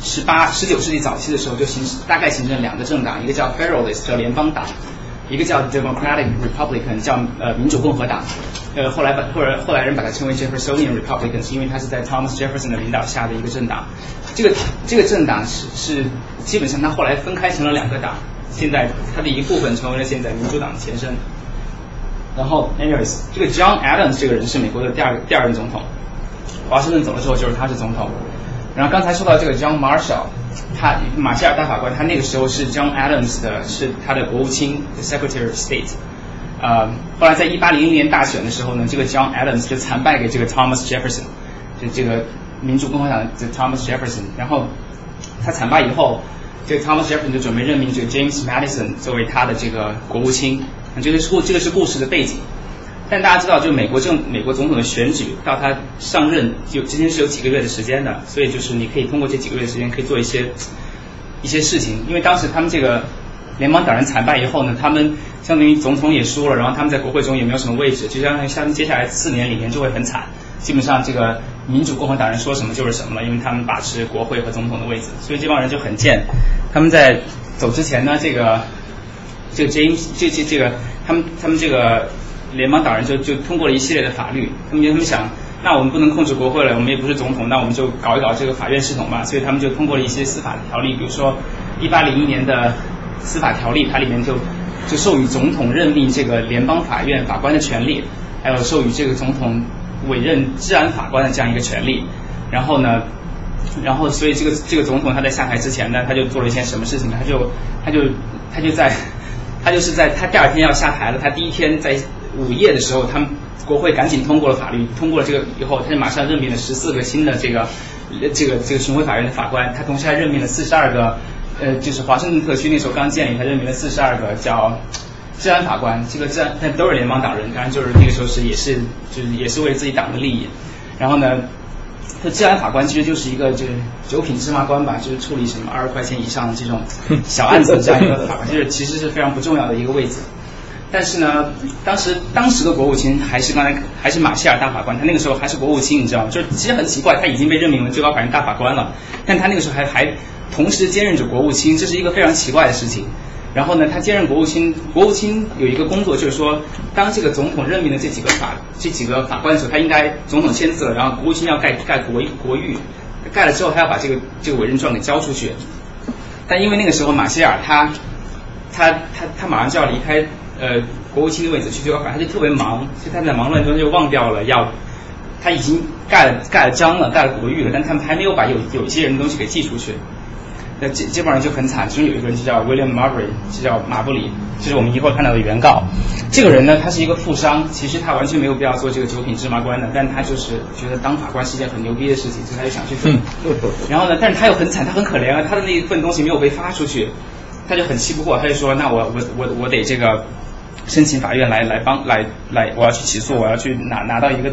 十八十九世纪早期的时候，就形大概形成两个政党，一个叫 Federalist 叫联邦党，一个叫 Democratic Republican 叫呃民主共和党。呃，后来把后来后来人把它称为 Jeffersonian Republicans，因为它是在 Thomas Jefferson 的领导下的一个政党。这个这个政党是是基本上它后来分开成了两个党，现在它的一部分成为了现在民主党的前身。然后，anyways，这个 John Adams 这个人是美国的第二第二任总统，华盛顿走了之后就是他是总统。然后刚才说到这个 John Marshall，他马歇尔大法官，他那个时候是 John Adams 的是他的国务卿，the Secretary of State。呃，后来在一八零零年大选的时候呢，这个 John Adams 就惨败给这个 Thomas Jefferson，就这个民主共和党的 Thomas Jefferson。然后他惨败以后，这个 Thomas Jefferson 就准备任命这个 James Madison 作为他的这个国务卿。这个是故这个是故事的背景。但大家知道，就美国政美国总统的选举到他上任就之间是有几个月的时间的，所以就是你可以通过这几个月的时间可以做一些一些事情。因为当时他们这个联邦党人惨败以后呢，他们相当于总统也输了，然后他们在国会中也没有什么位置，就相当于他们接下来四年里面就会很惨。基本上这个民主共和党人说什么就是什么了，因为他们把持国会和总统的位置，所以这帮人就很贱。他们在走之前呢，这个这个 James 这这这个他们他们这个联邦党人就就通过了一系列的法律，他们就他们想，那我们不能控制国会了，我们也不是总统，那我们就搞一搞这个法院系统吧，所以他们就通过了一些司法的条例，比如说一八零一年的司法条例，它里面就就授予总统任命这个联邦法院法官的权利，还有授予这个总统委任治安法官的这样一个权利，然后呢。然后，所以这个这个总统他在下台之前呢，他就做了一件什么事情呢？他就他就他就在他就是在他第二天要下台了，他第一天在午夜的时候，他们国会赶紧通过了法律，通过了这个以后，他就马上任命了十四个新的这个这个这个巡回法院的法官，他同时还任命了四十二个呃，就是华盛顿特区那时候刚建立，他任命了四十二个叫治安法官，这个治安但都是联邦党人，当然就是那个时候是也是就是也是为自己党的利益，然后呢。这治安法官其实就是一个就是九品芝麻官吧，就是处理什么二十块钱以上的这种小案子的这样一个法官，就是其实是非常不重要的一个位置。但是呢，当时当时的国务卿还是刚才还是马歇尔大法官，他那个时候还是国务卿，你知道吗？就是其实很奇怪，他已经被任命为最高法院大法官了，但他那个时候还还同时兼任着国务卿，这是一个非常奇怪的事情。然后呢，他兼任国务卿，国务卿有一个工作就是说，当这个总统任命的这几个法这几个法官的时候，他应该总统签字了，然后国务卿要盖盖国国谕，盖了之后他要把这个这个委任状给交出去。但因为那个时候马歇尔他他他他马上就要离开呃国务卿的位置去最高法院，他就特别忙，所以他在忙乱中就忘掉了要他已经盖了盖了章了，盖了国誉了，但他们还没有把有有一些人的东西给寄出去。那基基本上就很惨，其中有一个人就叫 William Marbury，就叫马布里，就是我们一会儿看到的原告。这个人呢，他是一个富商，其实他完全没有必要做这个九品芝麻官的，但他就是觉得当法官是一件很牛逼的事情，所以他就想去做。然后呢，但是他又很惨，他很可怜啊，他的那一份东西没有被发出去，他就很气不过，他就说，那我我我我得这个申请法院来来帮来来，我要去起诉，我要去拿拿到一个。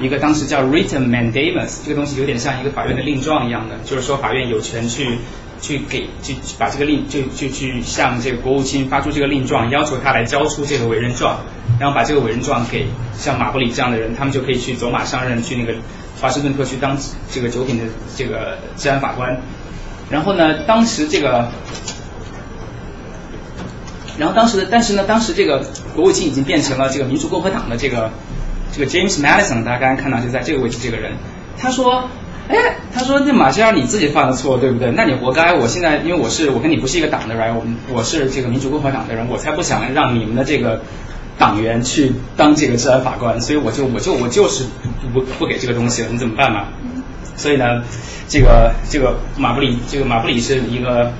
一个当时叫 written mandamus，这个东西有点像一个法院的令状一样的，就是说法院有权去去给去把这个令就就去向这个国务卿发出这个令状，要求他来交出这个委任状，然后把这个委任状给像马布里这样的人，他们就可以去走马上任，去那个华盛顿特区当这个九品的这个治安法官。然后呢，当时这个，然后当时，但是呢，当时这个国务卿已经变成了这个民主共和党的这个。这个 James Madison，大家刚刚看到就在这个位置，这个人，他说，哎，他说那马歇尔你自己犯的错，对不对？那你活该。我现在因为我是我跟你不是一个党的人，我们我是这个民主共和党的人，我才不想让你们的这个党员去当这个治安法官，所以我就我就我就是不不给这个东西了，你怎么办嘛？所以呢，这个这个马布里，这个马布里是一个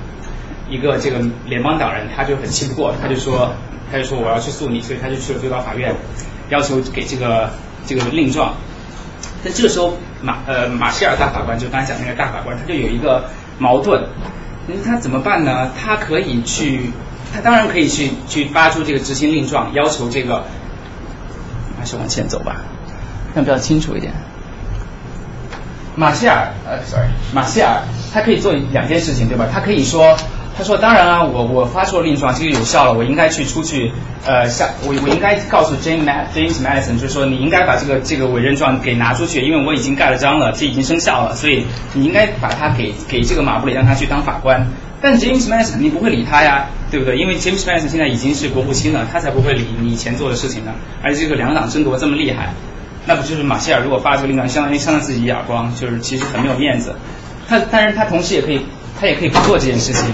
一个这个联邦党人，他就很气不过，他就说他就说我要去诉你，所以他就去了最高法院。要求给这个这个令状，但这个时候马呃马歇尔大法官就刚才讲那个大法官，他就有一个矛盾，那他怎么办呢？他可以去，他当然可以去去发出这个执行令状，要求这个还是往前走吧，这样比较清楚一点。马歇尔呃，sorry，马歇尔他可以做两件事情，对吧？他可以说。他说：“当然啊，我我发出了令状，这个有效了，我应该去出去，呃，向我我应该告诉 James James Madison，就是说你应该把这个这个委任状给拿出去，因为我已经盖了章了，这已经生效了，所以你应该把它给给这个马布里，让他去当法官。但 James Madison 肯定不会理他呀，对不对？因为 James Madison 现在已经是国务卿了，他才不会理你以前做的事情呢。而且这个两党争夺这么厉害，那不就是马歇尔如果发这个令状，相当于扇了自己一耳光，就是其实很没有面子。他但是他同时也可以，他也可以不做这件事情。”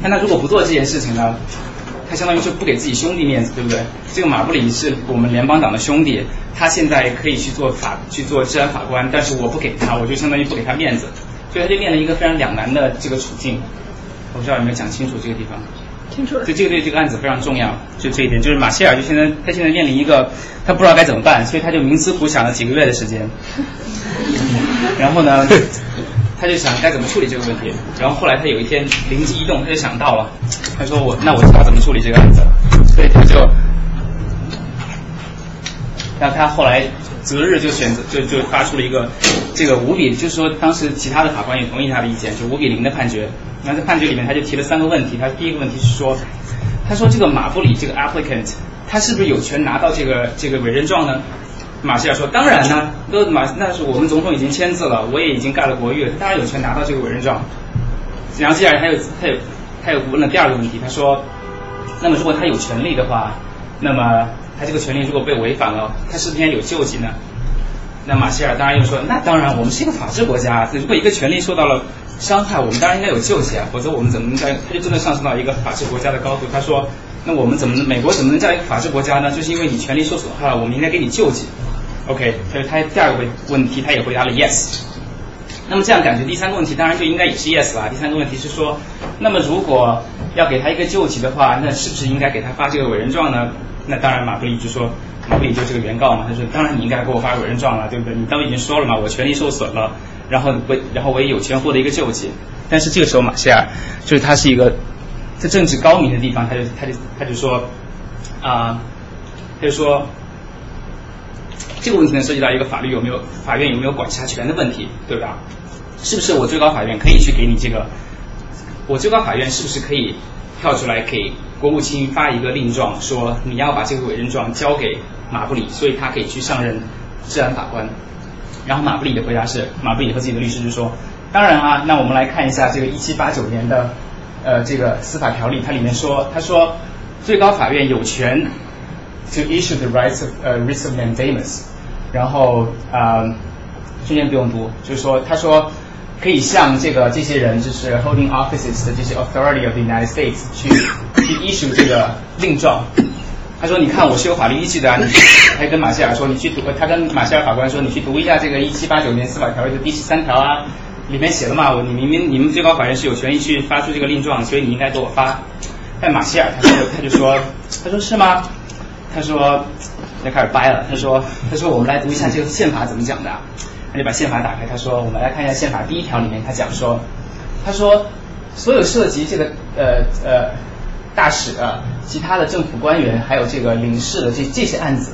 但他如果不做这件事情呢，他相当于是不给自己兄弟面子，对不对？这个马布里是我们联邦党的兄弟，他现在可以去做法去做治安法官，但是我不给他，我就相当于不给他面子，所以他就面临一个非常两难的这个处境。我不知道有没有讲清楚这个地方？清楚了。对这个对这个案子非常重要，就这一点，就是马歇尔就现在他现在面临一个他不知道该怎么办，所以他就冥思苦想了几个月的时间，然后呢？他就想该怎么处理这个问题，然后后来他有一天灵机一动，他就想到了，他说我那我知道怎么处理这个案子，所以他就，那他后来择日就选择就就发出了一个这个五比，就是说当时其他的法官也同意他的意见，就五比零的判决。那在判决里面他就提了三个问题，他第一个问题是说，他说这个马布里这个 applicant 他是不是有权拿到这个这个委任状呢？马歇尔说：“当然呢，都马那是我们总统已经签字了，我也已经盖了国谕，他当然有权拿到这个委任状。”然后接下来他又他又他又问了第二个问题，他说：“那么如果他有权利的话，那么他这个权利如果被违反了，他是不是应该有救济呢？”那马歇尔当然又说：“那当然，我们是一个法治国家，如果一个权利受到了伤害，我们当然应该有救济啊，否则我们怎么能在？”他就真的上升到一个法治国家的高度，他说：“那我们怎么美国怎么能叫一个法治国家呢？就是因为你权利受损害了，我们应该给你救济。” OK，所以他第二个问问题他也回答了 yes。那么这样感觉第三个问题当然就应该也是 yes 了。第三个问题是说，那么如果要给他一个救济的话，那是不是应该给他发这个委任状呢？那当然马布里就说，马布里就是个原告嘛，他说当然你应该给我发委任状了，对不对？你刚已经说了嘛，我权利受损了，然后我然后我也有权获得一个救济。但是这个时候马歇尔就是他是一个在政治高明的地方，他就他就他就说啊，他就说。这个问题呢，涉及到一个法律有没有法院有没有管辖权的问题，对吧？是不是我最高法院可以去给你这个？我最高法院是不是可以跳出来给国务卿发一个令状，说你要把这个委任状交给马布里，所以他可以去上任治安法官。然后马布里的回答是，马布里和自己的律师就说，当然啊，那我们来看一下这个一七八九年的呃这个司法条例，它里面说，他说最高法院有权 to issue the rights of 呃 writs of mandamus，然后啊、呃、中间不用读，就是说他说可以向这个这些人就是 holding offices 的这些 authority of the United States 去去 issue 这个令状。他说：“你看，我是有法律依据的啊！”你还跟马歇尔说：“你去读。”他跟马歇尔法官说：“你去读一下这个一七八九年司法条例的第十三条啊，里面写了嘛，我你明明你们最高法院是有权利去发出这个令状，所以你应该给我发。”但马歇尔他说他就说他说是吗？他说就开始掰了，他说他说我们来读一下这个宪法怎么讲的？他就把宪法打开，他说我们来看一下宪法第一条里面他讲说，他说所有涉及这个呃呃。大使啊，其他的政府官员，还有这个领事的这这些案子，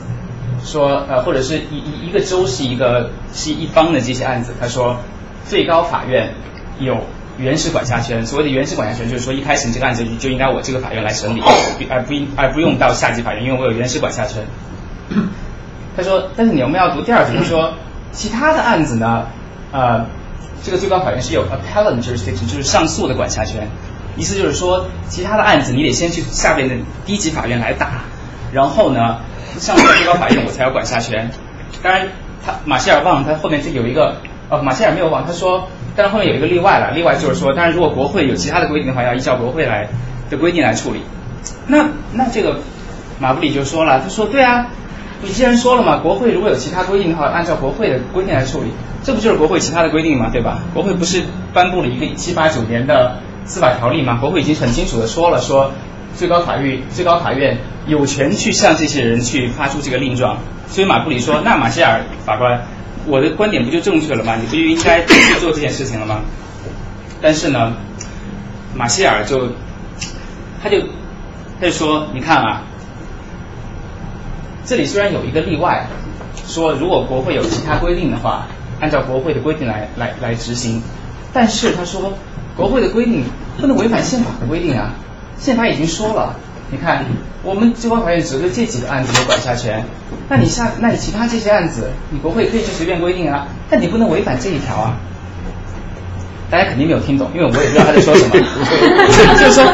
说呃，或者是一一一个州是一个是一方的这些案子，他说最高法院有原始管辖权。所谓的原始管辖权，就是说一开始你这个案子就应该我这个法院来审理，而不应而不用到下级法院，因为我有原始管辖权。他说，但是你们要读第二句，他说其他的案子呢，呃，这个最高法院是有 appellate jurisdiction，就是上诉的管辖权。意思就是说，其他的案子你得先去下边的低级法院来打，然后呢，上诉最高法院我才有管辖权。当然，他马歇尔忘了他后面这有一个，呃，马歇尔没有忘，他说，但是后面有一个例外了，例外就是说，当然如果国会有其他的规定的话，要依照国会来的规定来处理。那那这个马布里就说了，他说对啊，你既然说了嘛，国会如果有其他规定的话，按照国会的规定来处理，这不就是国会其他的规定嘛？对吧？国会不是颁布了一个一七八九年的。司法条例嘛，国会已经很清楚的说了，说最高法院最高法院有权去向这些人去发出这个令状。所以马布里说，那马歇尔法官，我的观点不就正确了吗？你不就应该去做这件事情了吗？但是呢，马歇尔就他就他就说，你看啊，这里虽然有一个例外，说如果国会有其他规定的话，按照国会的规定来来来执行，但是他说。国会的规定不能违反宪法的规定啊！宪法已经说了，你看，我们最高法院只对这几个案子有管辖权，那你下，那你其他这些案子，你国会可以去随便规定啊，但你不能违反这一条啊！大家肯定没有听懂，因为我也不知道他在说什么。就是说，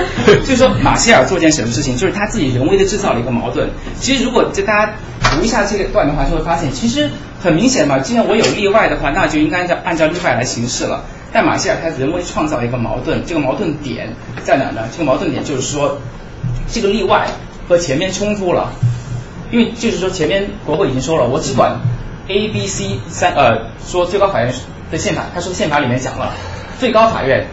就是说，马歇尔做件什么事情，就是他自己人为的制造了一个矛盾。其实，如果就大家读一下这个段的话，就会发现，其实很明显嘛，既然我有例外的话，那就应该按照按照例外来行事了。但马歇尔他人为创造一个矛盾，这个矛盾点在哪呢？这个矛盾点就是说，这个例外和前面冲突了，因为就是说前面国会已经说了，我只管 A、B、C 三呃，说最高法院的宪法，他说宪法里面讲了，最高法院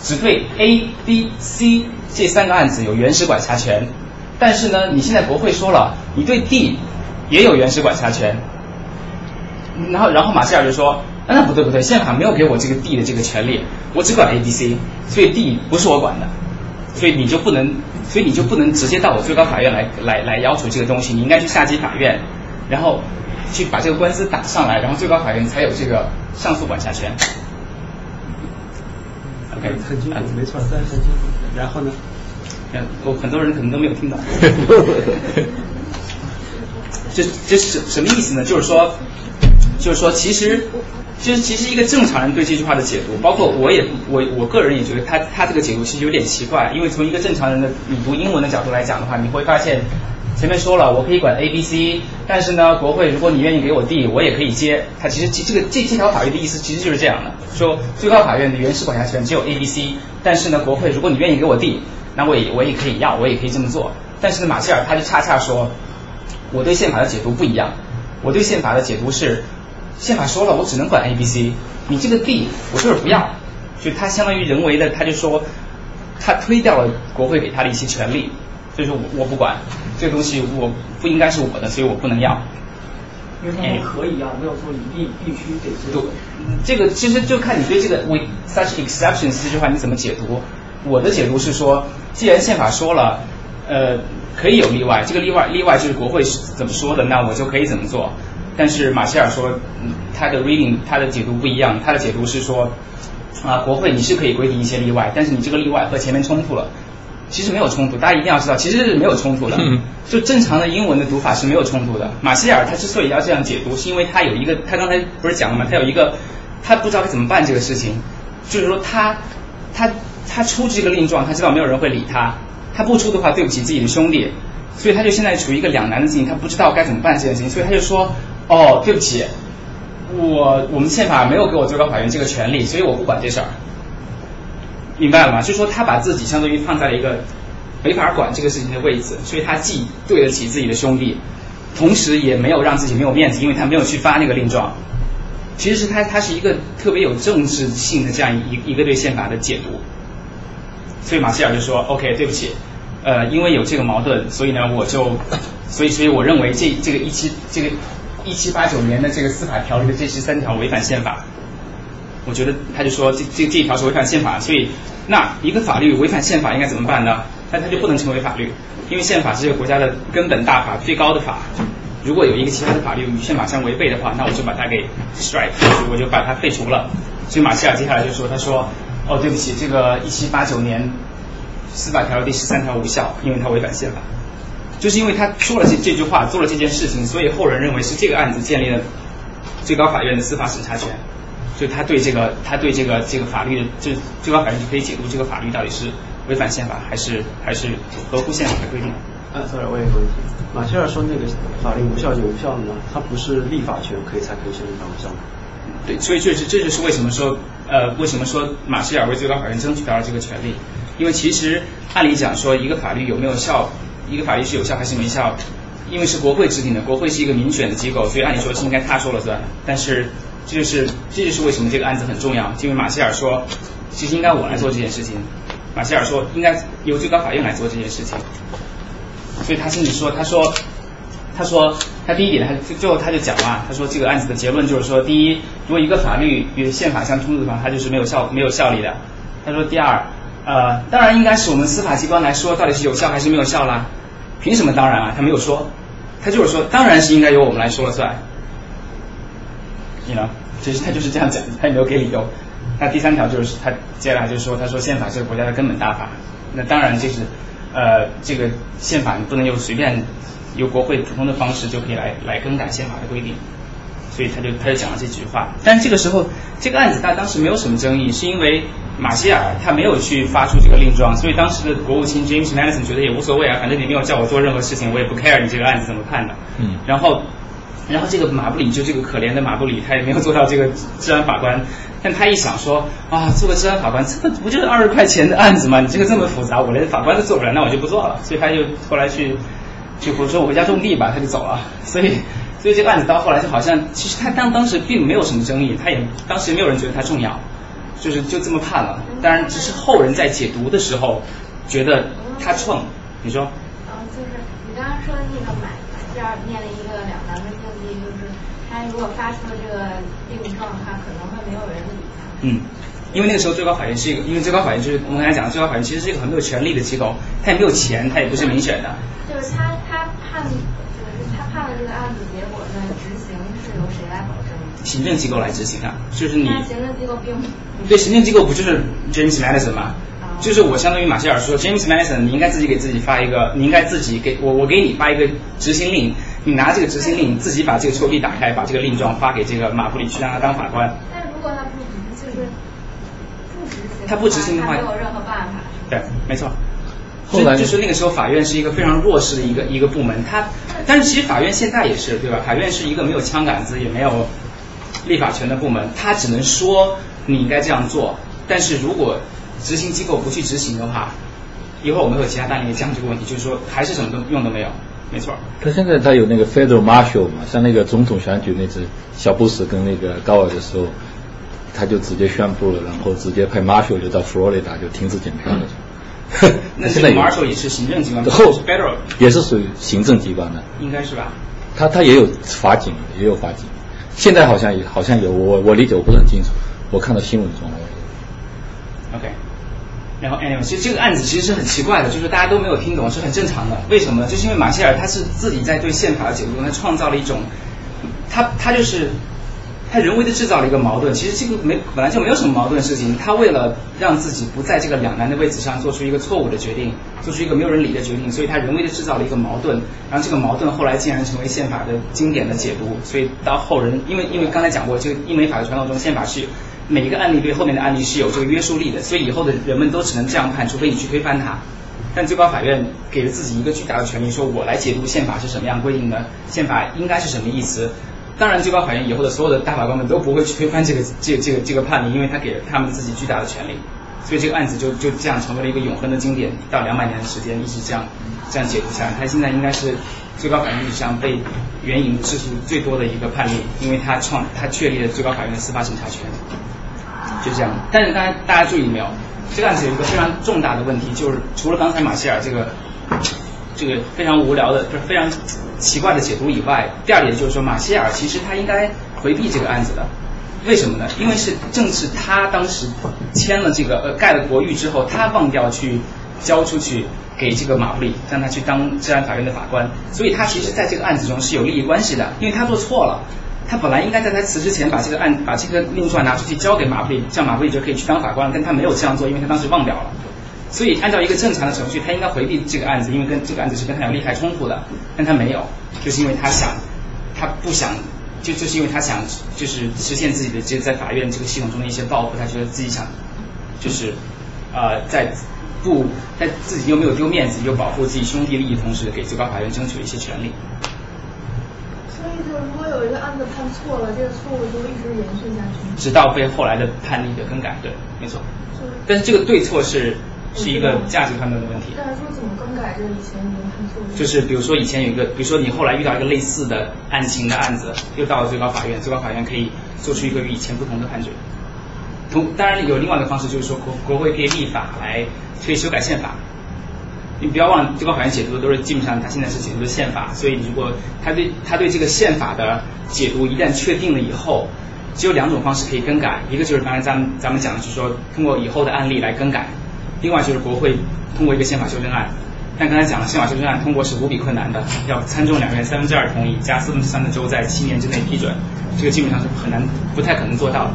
只对 A、B、C 这三个案子有原始管辖权，但是呢，你现在国会说了，你对 D 也有原始管辖权，然后然后马歇尔就说。那不对不对，宪法没有给我这个 D 的这个权利，我只管 A、B、C，所以 D 不是我管的，所以你就不能，所以你就不能直接到我最高法院来来来要求这个东西，你应该去下级法院，然后去把这个官司打上来，然后最高法院才有这个上诉管辖权。OK，很清楚，没错，但是很清楚。然后呢？嗯，我很多人可能都没有听到。这这是什么意思呢？就是说，就是说，其实。就是其实一个正常人对这句话的解读，包括我也我我个人也觉得他他这个解读其实有点奇怪，因为从一个正常人的你读英文的角度来讲的话，你会发现前面说了我可以管 A B C，但是呢国会如果你愿意给我 D，我也可以接。它其实这这个这这条法律的意思其实就是这样的，说最高法院的原始管辖权只有 A B C，但是呢国会如果你愿意给我 D，那我也我也可以要，我也可以这么做。但是呢马歇尔他就恰恰说，我对宪法的解读不一样，我对宪法的解读是。宪法说了，我只能管 A、B、C，你这个 D 我就是不要，就他相当于人为的，他就说他推掉了国会给他的一些权利，所以说我我不管这个东西，我不应该是我的，所以我不能要。因为他们可以要，没有说一定必须得是。对，这个其实就看你对这个 with such exceptions 这句话你怎么解读。我的解读是说，既然宪法说了，呃，可以有例外，这个例外例外就是国会怎么说的，那我就可以怎么做。但是马歇尔说，他的 reading 他的解读不一样，他的解读是说，啊，国会你是可以规定一些例外，但是你这个例外和前面冲突了，其实没有冲突，大家一定要知道，其实是没有冲突的。就正常的英文的读法是没有冲突的。马歇尔他之所以要这样解读，是因为他有一个，他刚才不是讲了吗？他有一个，他不知道该怎么办这个事情，就是说他他他出这个令状，他知道没有人会理他，他不出的话对不起自己的兄弟，所以他就现在处于一个两难的境地，他不知道该怎么办这件事情，所以他就说，哦，对不起，我我们宪法没有给我最高法院这个权利，所以我不管这事儿。明白了吗？就是说他把自己相当于放在了一个没法管这个事情的位置，所以他既对得起自己的兄弟，同时也没有让自己没有面子，因为他没有去发那个令状。其实是他他是一个特别有政治性的这样一一个对宪法的解读。所以马歇尔就说：“OK，对不起，呃，因为有这个矛盾，所以呢，我就，所以所以我认为这这个一七这个一七八九年的这个司法条例的这十三条违反宪法。”我觉得他就说这这这一条是违反宪法，所以那一个法律违反宪法应该怎么办呢？那它就不能成为法律，因为宪法是这个国家的根本大法、最高的法。如果有一个其他的法律与宪法相违背的话，那我就把它给 strike，我就把它废除了。所以马歇尔接下来就说，他说哦对不起，这个一七八九年司法条例第十三条无效，因为它违反宪法。就是因为他说了这这句话，做了这件事情，所以后人认为是这个案子建立了最高法院的司法审查权。就他对这个，他对这个这个法律的，就最高法院就可以解读这个法律到底是违反宪法还是还是合乎宪法的规定。啊，sorry，我有个问题，马歇尔说那个法律无效就无效了吗？它不是立法权可以才可以宣布它无效吗？对，所以这是这就是为什么说呃为什么说马歇尔为最高法院争取到了这个权利，因为其实按理讲说一个法律有没有效，一个法律是有效还是没效，因为是国会制定的，国会是一个民选的机构，所以按理说是应该他说了算，但是。这就是这就是为什么这个案子很重要，因为马歇尔说，其实应该我来做这件事情。马歇尔说应该由最高法院来做这件事情，所以他甚至说，他说，他说他第一点，他最后他就讲了，他说这个案子的结论就是说，第一，如果一个法律与宪法相冲突的话，它就是没有效没有效力的。他说第二，呃，当然应该是我们司法机关来说到底是有效还是没有效啦？凭什么当然啊？他没有说，他就是说当然是应该由我们来说了算。你呢？其实他就是这样讲，他也没有给理由。那第三条就是他接下来就是说，他说宪法是国家的根本大法，那当然就是呃这个宪法你不能用随便由国会普通的方式就可以来来更改宪法的规定，所以他就他就讲了这几句话。但这个时候这个案子他当时没有什么争议，是因为马歇尔他没有去发出这个令状，所以当时的国务卿 James Madison 觉得也无所谓啊，反正你没有叫我做任何事情，我也不 care 你这个案子怎么判的。嗯，然后。然后这个马布里就这个可怜的马布里，他也没有做到这个治安法官，但他一想说啊，做个治安法官，这个不就是二十块钱的案子吗？你这个这么复杂，我连法官都做不了，那我就不做了。所以他就后来去，就我说我回家种地吧，他就走了。所以，所以这个案子到后来就好像，其实他当当时并没有什么争议，他也当时没有人觉得他重要，就是就这么判了。当然，只是后人在解读的时候觉得他冲。你说？啊，就是你刚刚说的那个买第二面临一个两难的。他如果发出了这个令状的话，可能会没有人理他。嗯，因为那个时候最高法院是一个，因为最高法院就是我们刚才讲的，最高法院其实是一个很没有权力的机构，他也没有钱，他也不是民选的。就是他他判，就是他判了这个案子结果呢，执行是由谁来保证？行政机构来执行啊，就是你。行政机构并不。对，行政机构不就是 James Madison 吗？就是我相当于马歇尔说，James Madison，你应该自己给自己发一个，你应该自己给我，我给你发一个执行令。你拿这个执行令，自己把这个抽屉打开，把这个令状发给这个马布里去，让他当法官。但是如果他不就是不执行，他不执行的话，没有任何办法。对，没错。后来就是那个时候，法院是一个非常弱势的一个一个部门。他，但是其实法院现在也是，对吧？法院是一个没有枪杆子，也没有立法权的部门，他只能说你应该这样做。但是如果执行机构不去执行的话，一会儿我们会有其他案例讲这个问题，就是说还是什么都用都没有。没错，他现在他有那个 Federal Marshal 嘛，像那个总统选举那次小布什跟那个高尔的时候，他就直接宣布了，然后直接派 Marshal 就到佛罗里达就停止检票了。那现在 Marshal 也是行政机关，后 Federal 也是属于行政机关的，应该是吧？他他也有法警，也有法警，现在好像也好像有，我我理解我不是很清楚，我看到新闻中。OK。然后哎呦其实这个案子其实是很奇怪的，就是大家都没有听懂，是很正常的。为什么？就是因为马歇尔他是自己在对宪法的解读中，他创造了一种，他他就是他人为的制造了一个矛盾。其实这个没本来就没有什么矛盾的事情，他为了让自己不在这个两难的位置上做出一个错误的决定，做出一个没有人理的决定，所以他人为的制造了一个矛盾，然后这个矛盾后来竟然成为宪法的经典的解读。所以到后人，因为因为刚才讲过，这个英美法的传统中，宪法是每一个案例对后面的案例是有这个约束力的，所以以后的人们都只能这样判，除非你去推翻它。但最高法院给了自己一个巨大的权利，说我来解读宪法是什么样规定的，宪法应该是什么意思。当然，最高法院以后的所有的大法官们都不会去推翻这个这个这个这个判例，因为他给了他们自己巨大的权利，所以这个案子就就这样成为了一个永恒的经典，到两百年的时间一直这样这样解读下来。他现在应该是最高法院历史上被援引次数最多的一个判例，因为他创他确立了最高法院的司法审查权，就这样。但是大家大家注意没有，这个案子有一个非常重大的问题，就是除了刚才马歇尔这个这个非常无聊的，就是非常。奇怪的解读以外，第二点就是说，马歇尔其实他应该回避这个案子的，为什么呢？因为是正是他当时签了这个呃盖了国谕之后，他忘掉去交出去给这个马布里，让他去当治安法院的法官，所以他其实在这个案子中是有利益关系的，因为他做错了，他本来应该在他辞职前把这个案把这个命状拿出去交给马布里，这样马布里就可以去当法官，但他没有这样做，因为他当时忘掉了。所以，按照一个正常的程序，他应该回避这个案子，因为跟这个案子是跟他有利害冲突的。但他没有，就是因为他想，他不想，就就是因为他想，就是实现自己的这在法院这个系统中的一些抱负。他觉得自己想，就是呃，在不在自己又没有丢面子，又保护自己兄弟利益，同时给最高法院争取一些权利。所以，就如果有一个案子判错了，这个错误就一直延续下去，直到被后来的判例的更改。对，没错。但是这个对错是。是一个价值判断的问题。但是说怎么更改这以前已经判错就是比如说以前有一个，比如说你后来遇到一个类似的案情的案子，又到了最高法院，最高法院可以做出一个与以前不同的判决。同当然有另外一个方式，就是说国国会可以立法来可以修改宪法。你不要忘了，最高法院解读的都是基本上他现在是解读的宪法，所以如果他对他对这个宪法的解读一旦确定了以后，只有两种方式可以更改，一个就是刚才咱们咱们讲的，就是说通过以后的案例来更改。另外就是国会通过一个宪法修正案，但刚才讲了宪法修正案通过是无比困难的，要参众两院三分之二同意加四分之三的州在七年之内批准，这个基本上是很难不太可能做到的。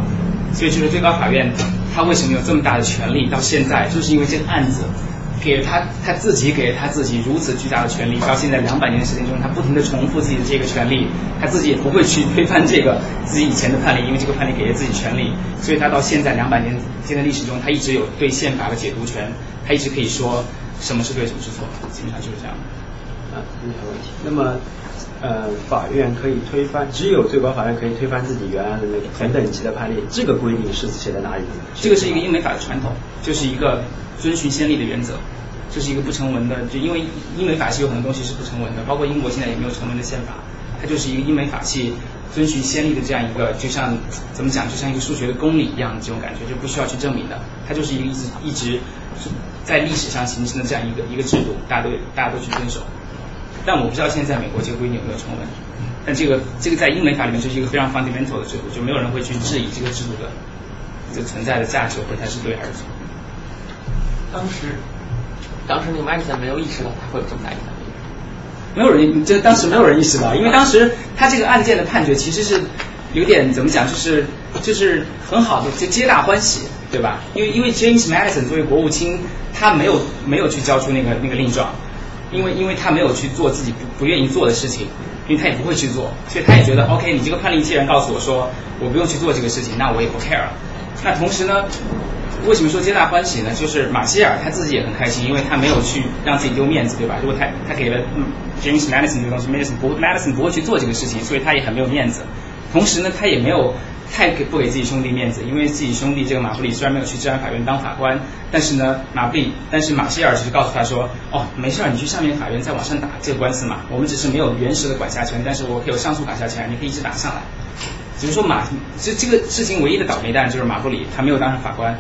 所以就是最高法院他为什么有这么大的权力？到现在就是因为这个案子给了他他自己给了他自己如此巨大的权利，到现在两百年的时间中，他不停的重复自己的这个权利，他自己也不会去推翻这个自己以前的判例，因为这个判例给了自己权利，所以他到现在两百年。现在历史中，他一直有对宪法的解读权，他一直可以说什么是对，什么是错，基本上就是这样。啊，没有问题。那么，呃，法院可以推翻，只有最高法院可以推翻自己原来的那个同等级的判例，这个规定是写在哪里的？这个是一个英美法的传统，就是一个遵循先例的原则，这是一个不成文的，就因为英美法系有很多东西是不成文的，包括英国现在也没有成文的宪法，它就是一个英美法系。遵循先例的这样一个，就像怎么讲，就像一个数学的公理一样的，这种感觉就不需要去证明的，它就是一个一直一直在历史上形成的这样一个一个制度，大家都大家都去遵守。但我不知道现在美国这个规定有没有成文，但这个这个在英美法里面就是一个非常 fundamental 的制度，就没有人会去质疑这个制度的这存在的价值或者它是对还是错。当时当时那个麦克森没有意识到他会有这么大影响。没有人，这当时没有人意识到，因为当时他这个案件的判决其实是有点怎么讲，就是就是很好的，就皆大欢喜，对吧？因为因为 James Madison 作为国务卿，他没有没有去交出那个那个令状，因为因为他没有去做自己不不愿意做的事情，因为他也不会去做，所以他也觉得 OK，你这个判例既然告诉我说我不用去做这个事情，那我也不 care。那同时呢？为什么说皆大欢喜呢？就是马歇尔他自己也很开心，因为他没有去让自己丢面子，对吧？如果他他给了 James Madison 这个东西，Madison 不 Madison 不会去做这个事情，所以他也很没有面子。同时呢，他也没有太给不给自己兄弟面子，因为自己兄弟这个马布里虽然没有去治安法院当法官，但是呢，马布里但是马歇尔只是告诉他说，哦，没事儿，你去上面法院再往上打这个官司嘛，我们只是没有原始的管辖权，但是我可以有上诉管辖权，你可以一直打上来。只是说马这这个事情唯一的倒霉蛋就是马布里，他没有当上法官。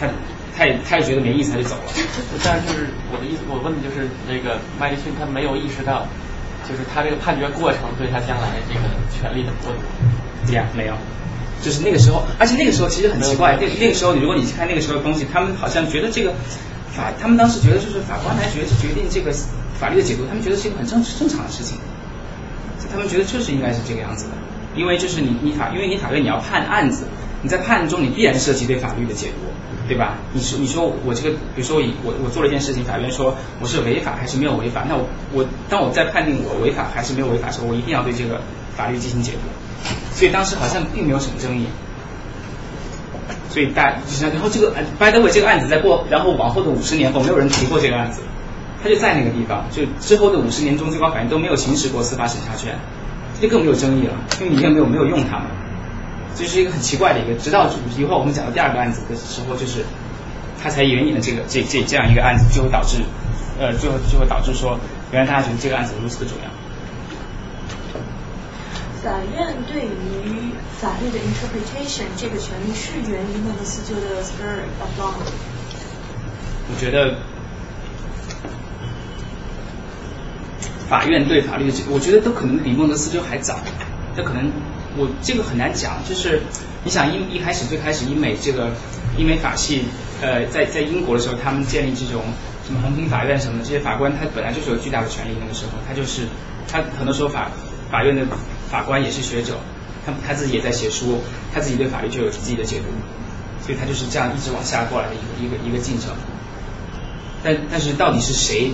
他他也他也觉得没意思，他就走了。但是我的意思，我问的就是那个麦迪逊，他没有意识到，就是他这个判决过程对他将来这个权利的剥夺。对呀，没有，就是那个时候，而且那个时候其实很奇怪，那那个时候如果你去看那个时候的东西，他们好像觉得这个法，他们当时觉得就是法官来决决定这个法律的解读，他们觉得是一个很正正常的事情，他们觉得确实应该是这个样子的。因为就是你你法，因为你法院你要判案子，你在判案中你必然涉及对法律的解读，对吧？你说你说我这个，比如说我我我做了一件事情，法院说我是违法还是没有违法，那我我当我在判定我违法还是没有违法的时候，我一定要对这个法律进行解读，所以当时好像并没有什么争议。所以大，然后这个，by the way，这个案子在过，然后往后的五十年后，没有人提过这个案子，他就在那个地方，就之后的五十年中，最高法院都没有行使过司法审查权，这就更没有争议了，因为你也没有没有用它嘛，这是一个很奇怪的一个，直到一会儿我们讲到第二个案子的时候，就是他才援引了这个这这这样一个案子，最后导致，呃，最后最后导致说，原来大家觉得这个案子如此的重要。法院对于法律的 interpretation 这个权利是源于孟德斯鸠的 spirit of law。我觉得法院对法律的，我觉得都可能比孟德斯鸠还早。这可能我这个很难讲，就是你想英一开始最开始英美这个英美法系呃在在英国的时候，他们建立这种什么衡平法院什么的，这些法官他本来就是有巨大的权利，那个时候他就是他很多时候法法院的。法官也是学者，他他自己也在写书，他自己对法律就有自己的解读，所以他就是这样一直往下过来的一个一个一个进程。但但是到底是谁，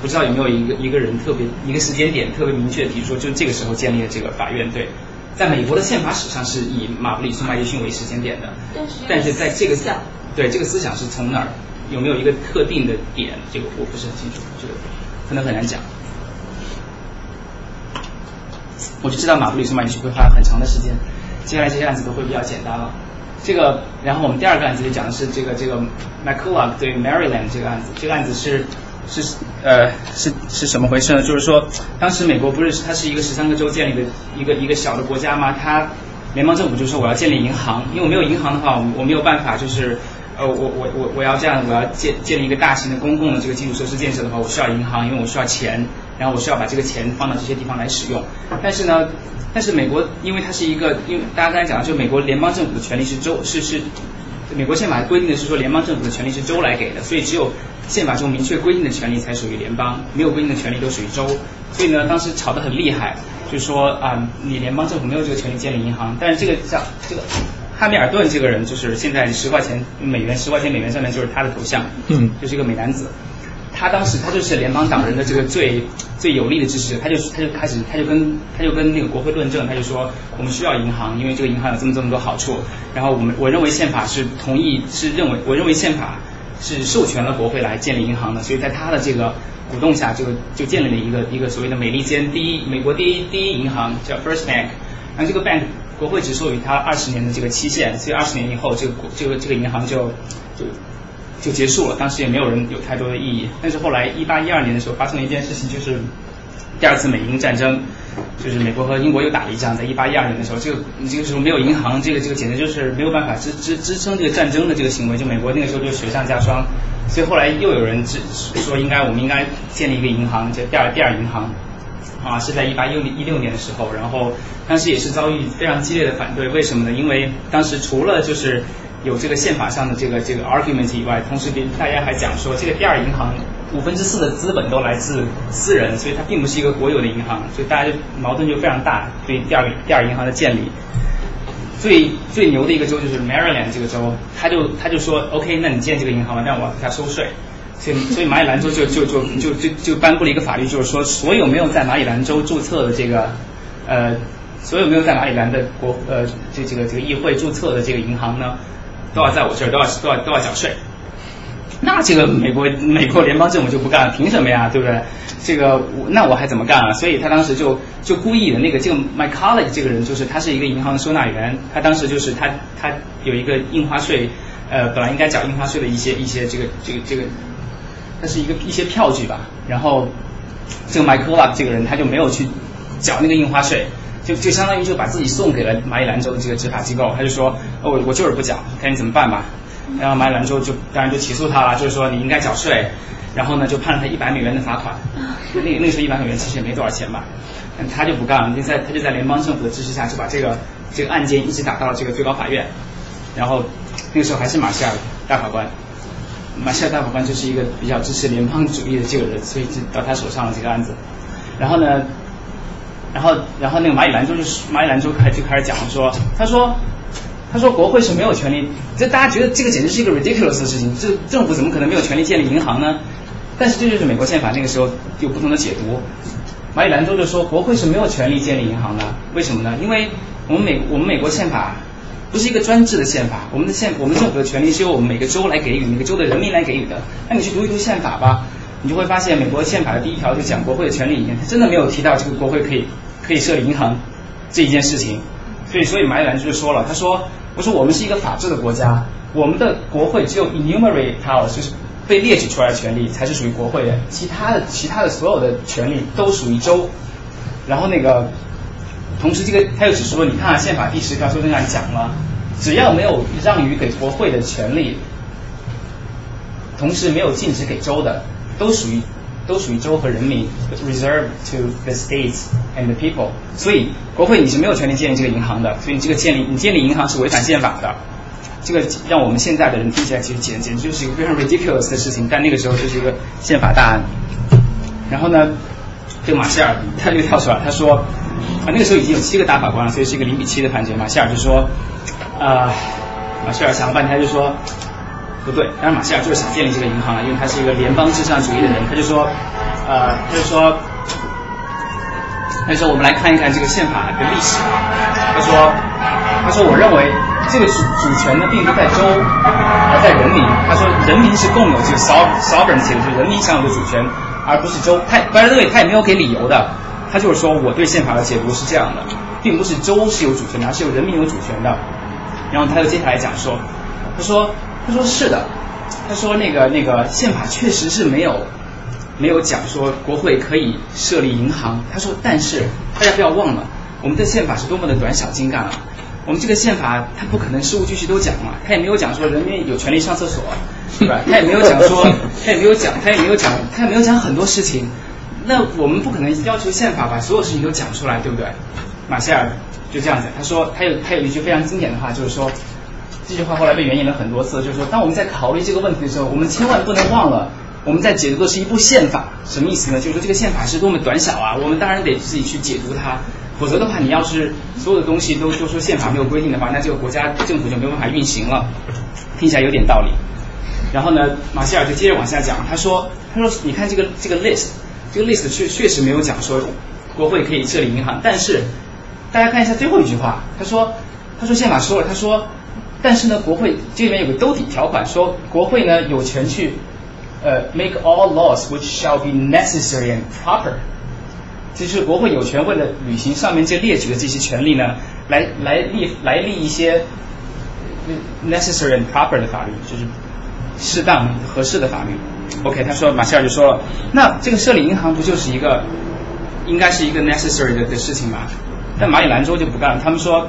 不知道有没有一个一个人特别一个时间点特别明确的提出，就这个时候建立了这个法院对，在美国的宪法史上是以马布里松麦迪逊为时间点的，但是在这个对这个思想是从哪儿有没有一个特定的点，这个我不是很清楚，这个可能很难讲。我就知道马布里松麦迪逊会花很长的时间，接下来这些案子都会比较简单了。这个，然后我们第二个案子就讲的是这个这个 McCulloch 对 Maryland 这个案子，这个案子是是呃是是什么回事呢？就是说，当时美国不是它是一个十三个州建立的一个一个小的国家吗？它联邦政府就说我要建立银行，因为我没有银行的话，我我没有办法就是呃我我我我要这样我要建建立一个大型的公共的这个基础设施建设的话，我需要银行，因为我需要钱。然后我需要把这个钱放到这些地方来使用，但是呢，但是美国因为它是一个，因为大家刚才讲了，就美国联邦政府的权利是州是是，美国宪法规定的是说联邦政府的权利是州来给的，所以只有宪法中明确规定的权利才属于联邦，没有规定的权利都属于州。所以呢，当时吵得很厉害，就说啊，你联邦政府没有这个权利建立银行，但是这个像这个汉密尔顿这个人，就是现在十块钱美元十块钱美元上面就是他的头像，嗯，就是一个美男子。他当时他就是联邦党人的这个最最有力的支持者，他就他就开始他就跟他就跟那个国会论证，他就说我们需要银行，因为这个银行有这么这么多好处。然后我们我认为宪法是同意是认为我认为宪法是授权了国会来建立银行的，所以在他的这个鼓动下，就就建立了一个一个所谓的美利坚第一美国第一第一银行叫 First Bank。然后这个 bank 国会只授予他二十年的这个期限，所以二十年以后这个这个这个银行就就。就结束了，当时也没有人有太多的意义。但是后来一八一二年的时候发生了一件事情，就是第二次美英战争，就是美国和英国又打了一仗。在一八一二年的时候，这个这个时候没有银行，这个这个简直就是没有办法支支支撑这个战争的这个行为。就美国那个时候就雪上加霜，所以后来又有人支说应该我们应该建立一个银行，叫第二第二银行，啊是在一八一六一六年的时候，然后当时也是遭遇非常激烈的反对。为什么呢？因为当时除了就是有这个宪法上的这个这个 argument 以外，同时别大家还讲说，这个第二银行五分之四的资本都来自私人，所以它并不是一个国有的银行，所以大家就矛盾就非常大。对第二第二银行的建立，最最牛的一个州就是 Maryland 这个州，他就他就说 OK，那你建这个银行吧，但我要给他收税。所以所以马里兰州就就就就就就颁布了一个法律，就是说所有没有在马里兰州注册的这个呃，所有没有在马里兰的国呃这这个这个议会注册的这个银行呢。都要在我这儿，都要都要都要缴税。那这个美国美国联邦政府就不干了，凭什么呀？对不对？这个我那我还怎么干啊？所以他当时就就故意的那个这个 My College 这个人，就是他是一个银行的收纳员，他当时就是他他有一个印花税，呃，本来应该缴印花税的一些一些这个这个这个，他是一个一些票据吧。然后这个 My College 这个人他就没有去缴那个印花税。就就相当于就把自己送给了马里兰州的这个执法机构，他就说，我我就是不缴，看你怎么办吧。然后马里兰州就当然就起诉他了，就是说你应该缴税，然后呢就判了他一百美元的罚款。那那个时候一百美元其实也没多少钱吧，他就不干了，就在他就在联邦政府的支持下就把这个这个案件一直打到了这个最高法院，然后那个时候还是马歇尔大法官，马歇尔大法官就是一个比较支持联邦主义的这个人，所以就到他手上了这个案子，然后呢。然后然后那个马里兰州就是马里兰州开就开始讲说，他说他说国会是没有权利，这大家觉得这个简直是一个 ridiculous 的事情，这政府怎么可能没有权利建立银行呢？但是这就是美国宪法那个时候有不同的解读。马里兰州就说国会是没有权利建立银行的，为什么呢？因为我们美我们美国宪法不是一个专制的宪法，我们的宪我们政府的权利是由我们每个州来给予，每个州的人民来给予的。那你去读一读宪法吧，你就会发现美国宪法的第一条就讲国会的权利里面，它真的没有提到这个国会可以可以设立银行这一件事情。所以所以马里兰就说了，他说我说我们是一个法治的国家，我们的国会只有 enumerate power，就是。被列举出来的权利才是属于国会的，其他的其他的所有的权利都属于州。然后那个，同时这个他又指出说，你看宪法第十条修正案讲了，只要没有让予给国会的权利，同时没有禁止给州的，都属于都属于州和人民，reserved to the states and the people。所以国会你是没有权利建立这个银行的，所以你这个建立你建立银行是违反宪法的。这个让我们现在的人听起来其实简简直就是一个非常 ridiculous 的事情，但那个时候就是一个宪法大案。然后呢，这个马歇尔他就跳出来，他说啊那个时候已经有七个大法官了，所以是一个零比七的判决。马歇尔就说啊，马歇尔想了半天就说不对，但是马歇尔就是想建立这个银行了，因为他是一个联邦至上主义的人，他就说呃他就说他就说我们来看一看这个宪法的历史。他说他说我认为。这个主主权呢，并不在州，而在人民。他说，人民是共有这个 sovereignty 的，就是人民享有的主权，而不是州。他当然，这个他也没有给理由的。他就是说，我对宪法的解读是这样的，并不是州是有主权的，而是有人民有主权的。然后他又接下来讲说，他说，他说是的，他说那个那个宪法确实是没有没有讲说国会可以设立银行。他说，但是大家不要忘了，我们的宪法是多么的短小精干啊。我们这个宪法，它不可能事无巨细都讲嘛，他也没有讲说人民有权利上厕所，对吧？他也没有讲说，他也没有讲，他也没有讲，他也没有讲很多事情。那我们不可能要求宪法把所有事情都讲出来，对不对？马歇尔就这样子，他说他有他有一句非常经典的话，就是说这句话后来被援引了很多次，就是说当我们在考虑这个问题的时候，我们千万不能忘了我们在解读的是一部宪法，什么意思呢？就是说这个宪法是多么短小啊，我们当然得自己去解读它。否则的话，你要是所有的东西都都说宪法没有规定的话，那这个国家政府就没有办法运行了。听起来有点道理。然后呢，马歇尔就接着往下讲，他说：“他说你看这个这个 list，这个 list 确确实没有讲说国会可以设立银行，但是大家看一下最后一句话，他说他说宪法说了，他说但是呢，国会这里面有个兜底条款，说国会呢有权去呃 make all laws which shall be necessary and proper。”就是国会有权为了履行上面这列举的这些权利呢，来来立来立一些 necessary and proper 的法律，就是适当合适的法律。OK，他说马歇尔就说了，那这个设立银行不就是一个应该是一个 necessary 的的事情吗？但马里兰州就不干了，他们说。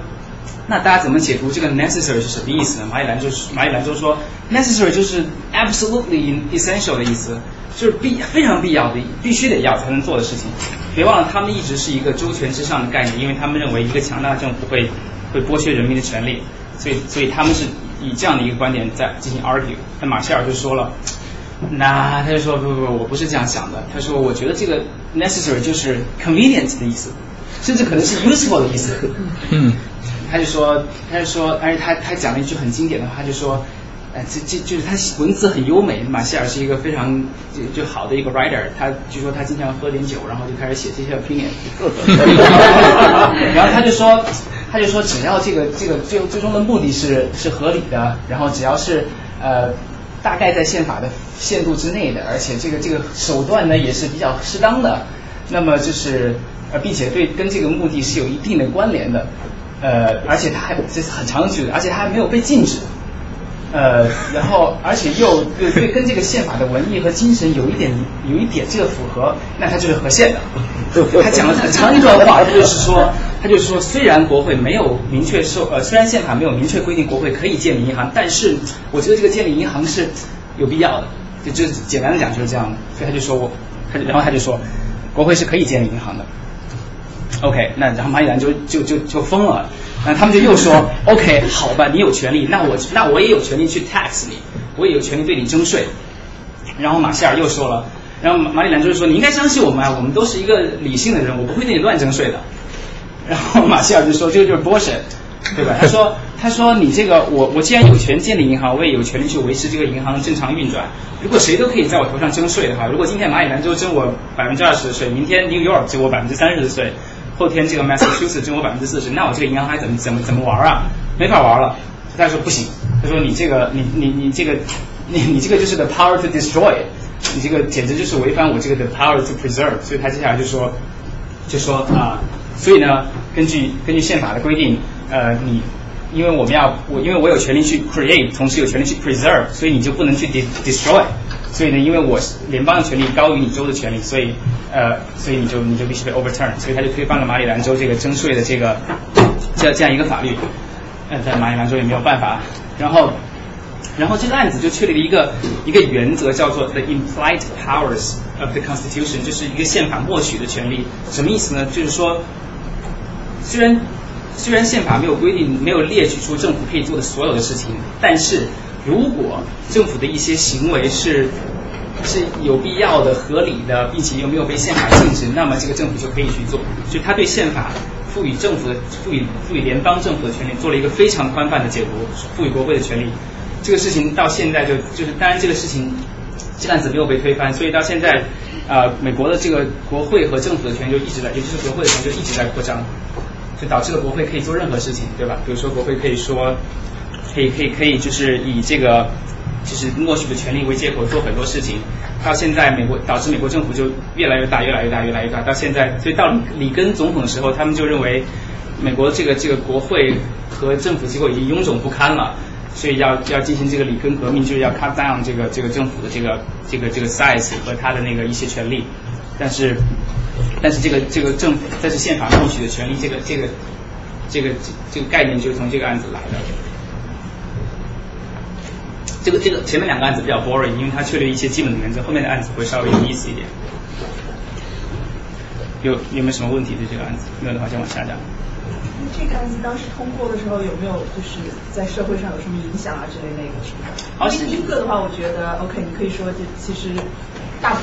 那大家怎么解读这个 necessary 是什么意思呢？马里兰州马里兰州说 necessary 就是 absolutely essential 的意思，就是必非常必要的，必须得要才能做的事情。别忘了，他们一直是一个周全之上的概念，因为他们认为一个强大的政府会会剥削人民的权利，所以所以他们是以这样的一个观点在进行 argue。那马歇尔就说了，那他就说不不不，我不是这样想的。他说我觉得这个 necessary 就是 convenient 的意思，甚至可能是 useful 的意思。嗯。他就说，他就说，而且他他讲了一句很经典的话，他就说，哎，这这就是他文字很优美。马歇尔是一个非常就就好的一个 writer，他据说他经常喝点酒，然后就开始写这些 opinion。然后他就说，他就说，只要这个这个最最终的目的是是合理的，然后只要是呃大概在宪法的限度之内的，而且这个这个手段呢也是比较适当的，那么就是呃并且对跟这个目的是有一定的关联的。呃，而且它还这是很长的句子，而且它还没有被禁止，呃，然后而且又对对跟这个宪法的文艺和精神有一点有一点这个符合，那它就是合宪的。他讲了很长一段话，他就是说，他就是说，虽然国会没有明确说呃，虽然宪法没有明确规定国会可以建立银行，但是我觉得这个建立银行是有必要的，就就简单的讲就是这样的。所以他就说我，他就然后他就说，国会是可以建立银行的。OK，那然后马里兰就就就就疯了，那他们就又说 OK，好吧，你有权利，那我那我也有权利去 tax 你，我也有权利对你征税。然后马歇尔又说了，然后马马里兰州就说你应该相信我们啊，我们都是一个理性的人，我不会对你乱征税的。然后马歇尔就说这个就是 bullshit，对吧？他说 他说你这个我我既然有权建立银行，我也有权利去维持这个银行正常运转。如果谁都可以在我头上征税的话，如果今天马里兰州征我百分之二十的税，明天 New York 征我百分之三十的税，后天这个 Massachusetts 征我百分之四十，那我这个银行还怎么怎么怎么玩啊？没法玩了。他说不行，他说你这个你你你这个你你这个就是 the power to destroy，你这个简直就是违反我这个 the power to preserve。所以他接下来就说就说啊。所以呢，根据根据宪法的规定，呃，你因为我们要我因为我有权利去 create，同时有权利去 preserve，所以你就不能去 destroy。所以呢，因为我联邦的权利高于你州的权利，所以呃，所以你就你就必须被 overturn。所以他就推翻了马里兰州这个征税的这个这这样一个法律。呃，在马里兰州也没有办法。然后然后这个案子就确立了一个一个原则，叫做 the implied powers of the Constitution，就是一个宪法默许的权利。什么意思呢？就是说。虽然虽然宪法没有规定，没有列举出政府可以做的所有的事情，但是如果政府的一些行为是是有必要的、合理的，并且又没有被宪法禁止，那么这个政府就可以去做。所以他对宪法赋予政府的、赋予赋予联邦政府的权利做了一个非常宽泛的解读，赋予国会的权利。这个事情到现在就就是，当然这个事情这案子没有被推翻，所以到现在啊，美国的这个国会和政府的权利就一直在，尤其是国会的权利就一直在扩张。就导致了国会可以做任何事情，对吧？比如说国会可以说，可以可以可以，就是以这个就是默许的权利为借口做很多事情。到现在，美国导致美国政府就越来越大，越来越大，越来越大。到现在，所以到里根总统的时候，他们就认为美国这个这个国会和政府机构已经臃肿不堪了，所以要要进行这个里根革命，就是要 cut down 这个这个政府的这个这个这个 size 和他的那个一些权利。但是，但是这个这个政府，这是宪法默许的权利，这个这个这个这个概念就是从这个案子来的。这个这个前面两个案子比较 boring，因为它确立一些基本的原则，后面的案子会稍微有意思一点。有有没有什么问题对这个案子？没有的话，先往下讲。这个案子当时通过的时候，有没有就是在社会上有什么影响啊之类那个什么？好，第一个的话，我觉得 OK，你可以说这其实大。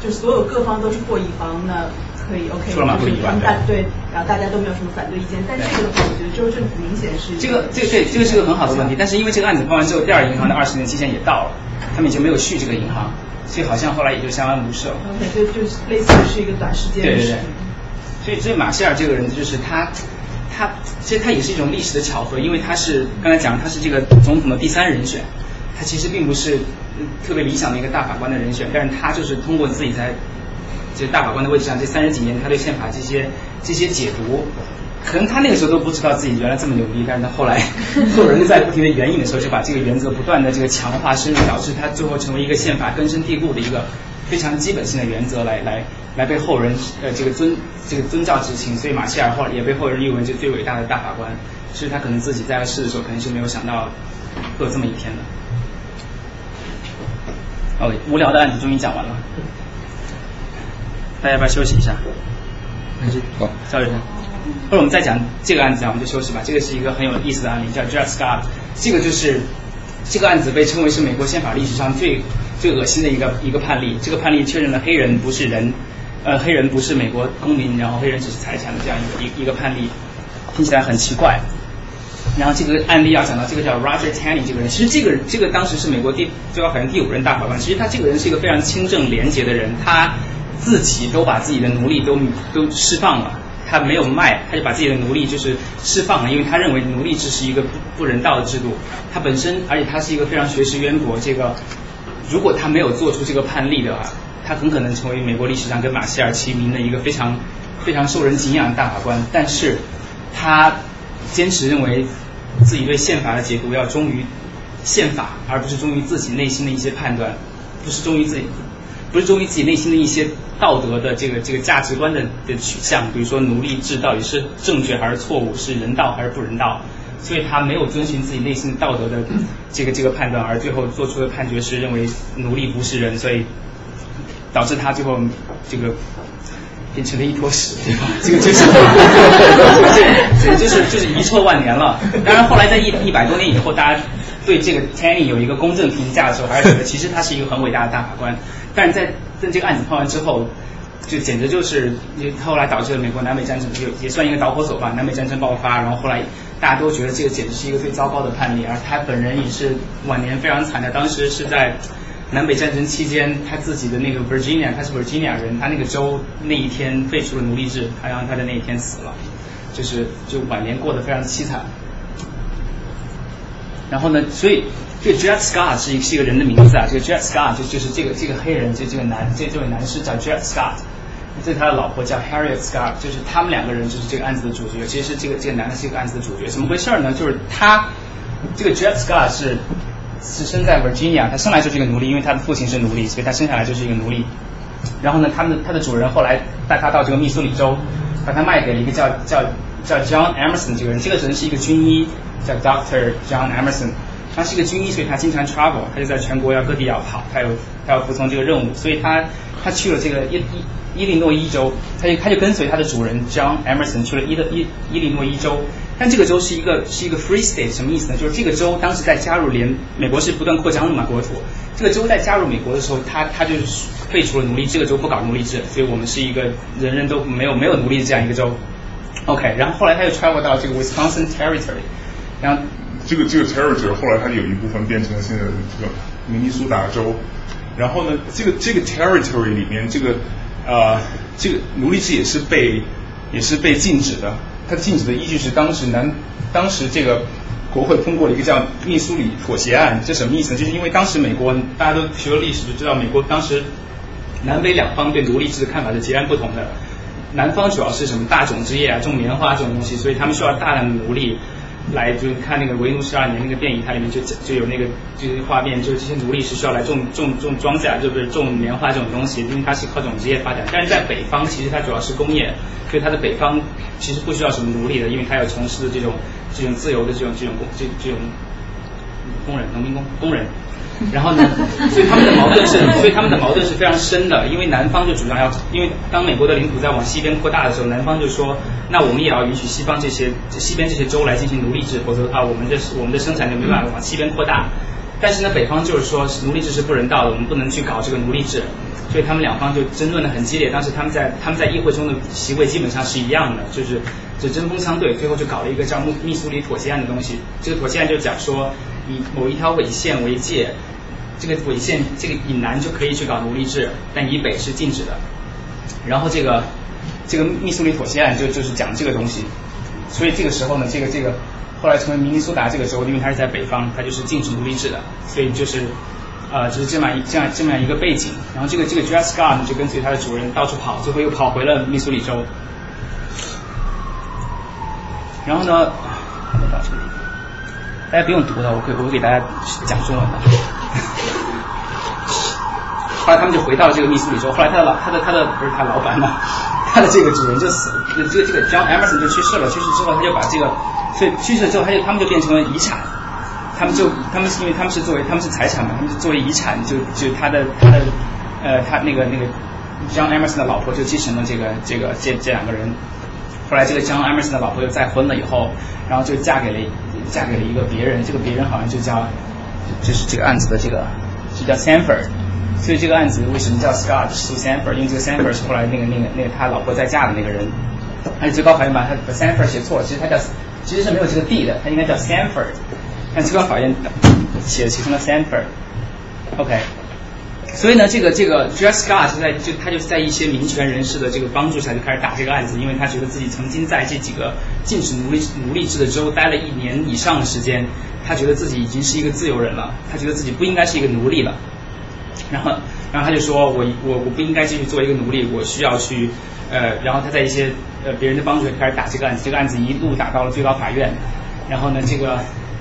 就所有各方都是获益方，那可以 OK，就是让大对，然后大家都没有什么反对意见。但这个的话，我觉得州政府明显是这个，这个对，这个是个很好的问题。但是因为这个案子判完之后，第二银行的二十年期限也到了，他们已经没有续这个银行，所以好像后来也就相安无事了。OK，就就是类似于是一个短时间的事。所以，所以马歇尔这个人就是他，他其实他也是一种历史的巧合，因为他是刚才讲他是这个总统的第三人选，他其实并不是。特别理想的一个大法官的人选，但是他就是通过自己在这大法官的位置上这三十几年，他对宪法这些这些解读，可能他那个时候都不知道自己原来这么牛逼，但是他后来后人在不停的援引的时候，就把这个原则不断的这个强化深入，导致他最后成为一个宪法根深蒂固的一个非常基本性的原则，来来来被后人呃这个尊这个遵照执行。所以马歇尔后来也被后人誉为这最伟大的大法官。其实他可能自己在世的时候，肯定是没有想到会有这么一天的。哦，无聊的案子终于讲完了，大家要不要休息一下？好，赵医生，或者我们再讲这个案子，我们就休息吧。这个是一个很有意思的案例，叫 Dred Scott。这个就是这个案子被称为是美国宪法历史上最最恶心的一个一个判例。这个判例确认了黑人不是人，呃，黑人不是美国公民，然后黑人只是财产的这样一个一一个判例，听起来很奇怪。然后这个案例要讲到这个叫 Roger Taney 这个人，其实这个这个当时是美国第最高法院第五任大法官。其实他这个人是一个非常清正廉洁的人，他自己都把自己的奴隶都都释放了，他没有卖，他就把自己的奴隶就是释放了，因为他认为奴隶制是一个不不人道的制度。他本身，而且他是一个非常学识渊博，这个如果他没有做出这个判例的话，他很可能成为美国历史上跟马歇尔齐名的一个非常非常受人敬仰的大法官。但是他坚持认为。自己对宪法的解读要忠于宪法，而不是忠于自己内心的一些判断，不是忠于自己，不是忠于自己内心的一些道德的这个这个价值观的的取向。比如说奴隶制到底是正确还是错误，是人道还是不人道？所以他没有遵循自己内心道德的这个这个判断，而最后做出的判决是认为奴隶不是人，所以导致他最后这个。变成了一坨屎，对吧？这个就是，对就是就是遗臭万年了。当然，后来在一一百多年以后，大家对这个 Tanny 有一个公正评价的时候，还是觉得其实他是一个很伟大的大法官。但是在在这个案子判完之后，就简直就是后来导致了美国南北战争，也也算一个导火索吧。南北战争爆发，然后后来大家都觉得这个简直是一个最糟糕的判例，而他本人也是晚年非常惨的。当时是在南北战争期间，他自己的那个 Virginia，他是 Virginia 人，他那个州那一天废除了奴隶制，他让他在那一天死了，就是就晚年过得非常凄惨。然后呢，所以这个 Dred Scott 是一是一个人的名字啊，这个 Dred Scott 就就是这个这个黑人，这这个男这这位男士叫 Dred Scott，这他的老婆叫 Harriet Scott，就是他们两个人就是这个案子的主角。其实这个这个男的是一个案子的主角，怎么回事呢？就是他这个 Dred Scott 是是生在 Virginia，他生来就是一个奴隶，因为他的父亲是奴隶，所以他生下来就是一个奴隶。然后呢，他们他的主人后来带他到这个密苏里州，把他卖给了一个叫叫叫 John Emerson 这个人，这个人是一个军医。叫 Doctor John Emerson，他是一个军医，所以他经常 travel，他就在全国要各地要跑，他有他要服从这个任务，所以他他去了这个伊伊伊利诺伊州，他就他就跟随他的主人 John Emerson 去了伊的伊伊利诺伊州，但这个州是一个是一个 free state，什么意思呢？就是这个州当时在加入联美国是不断扩张的嘛国土，这个州在加入美国的时候，他他就废除了奴隶，这个州不搞奴隶制，所以我们是一个人人都没有没有奴隶这样一个州。OK，然后后来他又 travel 到这个 Wisconsin Territory。然后这个这个 territory 后来它有一部分变成了现在的这个明尼苏达州，然后呢，这个这个 territory 里面这个呃这个奴隶制也是被也是被禁止的，它禁止的依据是当时南当时这个国会通过了一个叫密苏里妥协案，这什么意思呢？就是因为当时美国大家都学过历史就知道，美国当时南北两方对奴隶制的看法是截然不同的，南方主要是什么大种植业啊，种棉花这种东西，所以他们需要大量的奴隶。来就看那个维奴十二年那个电影，它里面就就有那个就是画面，就是这些奴隶是需要来种种种庄稼，就是种棉花这种东西，因为它是靠种植业发展。但是在北方，其实它主要是工业，所以它的北方其实不需要什么奴隶的，因为它有从事的这种这种自由的这种这种工这这种工人、农民工工人。然后呢，所以他们的矛盾是，所以他们的矛盾是非常深的。因为南方就主张要，因为当美国的领土在往西边扩大的时候，南方就说，那我们也要允许西方这些西边这些州来进行奴隶制，否则的话，我们的我们的生产就没办法往西边扩大。但是呢，北方就是说奴隶制是不人道的，我们不能去搞这个奴隶制。所以他们两方就争论的很激烈。当时他们在他们在议会中的席位基本上是一样的，就是就针锋相对。最后就搞了一个叫密密苏里妥协案的东西。这个妥协案就讲说，以某一条纬线为界。这个纬线，这个以南就可以去搞奴隶制，但以北是禁止的。然后这个这个密苏里妥协案就就是讲这个东西，所以这个时候呢，这个这个后来成为明尼苏达这个州，因为它是在北方，它就是禁止奴隶制的，所以就是呃就是这么一这样这么样一个背景。然后这个这个 Dred Scott 就跟随他的主人到处跑，最后又跑回了密苏里州。然后呢，到这个地方，大家不用读的，我可以我给大家讲中文的。后来他们就回到了这个密苏里州。后来他的老他的他的不是他老板嘛，他的这个主人就死了，这个这个 John Emerson 就去世了。去世之后，他就把这个，所以去世之后，他就他们就变成了遗产。他们就他们是因为他们是作为他们是财产嘛，他们是作为遗产，就就他的他的呃他那个那个 John Emerson 的老婆就继承了这个这个这这两个人。后来这个 John Emerson 的老婆又再婚了以后，然后就嫁给了嫁给了一个别人，这个别人好像就叫就是这个案子的这个。就叫 Sanford，所以这个案子为什么叫 Scott 诉 Sanford？因为这个 Sanford 是后来那个那个那个他老婆再嫁的那个人。但是最高法院把他把 Sanford 写错了，其实他叫其实是没有这个 D 的，他应该叫 Sanford。但最高法院写写成了 Sanford。OK，所以呢，这个这个 Dred Scott 在就他就是在一些民权人士的这个帮助下就开始打这个案子，因为他觉得自己曾经在这几个禁止奴隶奴隶制的州待了一年以上的时间。他觉得自己已经是一个自由人了，他觉得自己不应该是一个奴隶了，然后，然后他就说，我我我不应该继续做一个奴隶，我需要去，呃，然后他在一些呃别人的帮助下开始打这个案子，这个案子一路打到了最高法院，然后呢，这个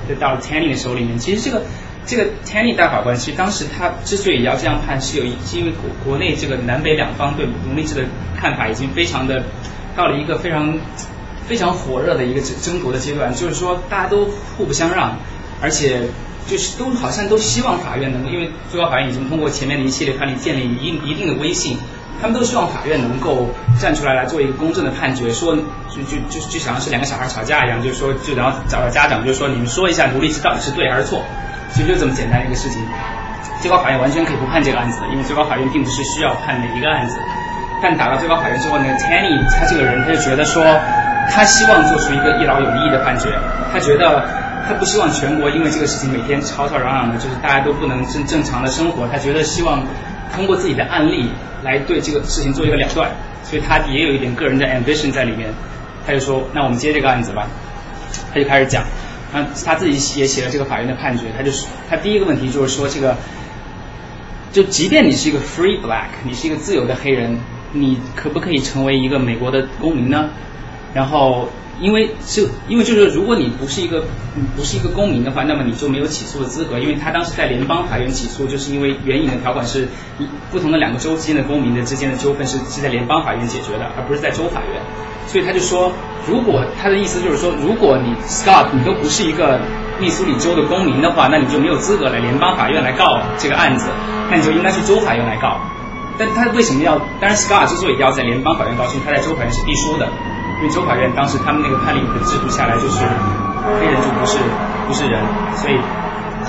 就到了 Tanny 的手里面。其实这个这个 Tanny 大法官，其实当时他之所以要这样判，是有是因为国国内这个南北两方对奴隶制的看法已经非常的到了一个非常非常火热的一个争争夺的阶段，就是说大家都互不相让。而且就是都好像都希望法院能够，因为最高法院已经通过前面的一系列判例建立一一定的威信，他们都希望法院能够站出来来做一个公正的判决，说就就就就像是两个小孩吵架一样，就是说就然后找到家长，就是说你们说一下奴隶制到底是对还是错，其实就这么简单一个事情。最高法院完全可以不判这个案子的，因为最高法院并不是需要判每一个案子。但打到最高法院之后呢，Tanny 他这个人他就觉得说，他希望做出一个一劳永逸的判决，他觉得他不希望全国因为这个事情每天吵吵嚷嚷的，就是大家都不能正正常的生活，他觉得希望通过自己的案例来对这个事情做一个了断，所以他也有一点个人的 ambition 在里面，他就说，那我们接这个案子吧，他就开始讲，他他自己也写了这个法院的判决，他就是他第一个问题就是说这个，就即便你是一个 free black，你是一个自由的黑人。你可不可以成为一个美国的公民呢？然后，因为就，因为就是如果你不是一个不是一个公民的话，那么你就没有起诉的资格。因为他当时在联邦法院起诉，就是因为援引的条款是不同的两个州之间的公民的之间的纠纷是是在联邦法院解决的，而不是在州法院。所以他就说，如果他的意思就是说，如果你 Scott 你都不是一个密苏里州的公民的话，那你就没有资格来联邦法院来告这个案子，那你就应该去州法院来告。但他为什么要？当然，Scott 之所以要在联邦法院告，是因为他在州法院是必输的，因为州法院当时他们那个判例的制度下来，就是黑人就不是不是人，所以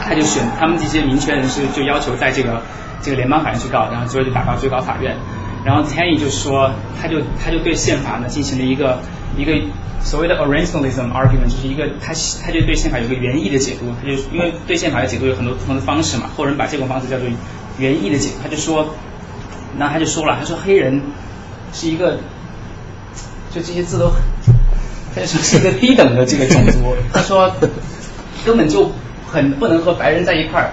他就选他们这些民权人士就要求在这个这个联邦法院去告，然后最后就打到最高法院。然后 Tanny 就说，他就他就对宪法呢进行了一个一个所谓的 Orientalism argument，就是一个他他就对宪法有个原意的解读，他就因为对宪法的解读有很多不同的方式嘛，后人把这种方式叫做原意的解读，他就说。那他就说了，他说黑人是一个，就这些字都，他说是一个低等的这个种族。他说根本就很不能和白人在一块儿。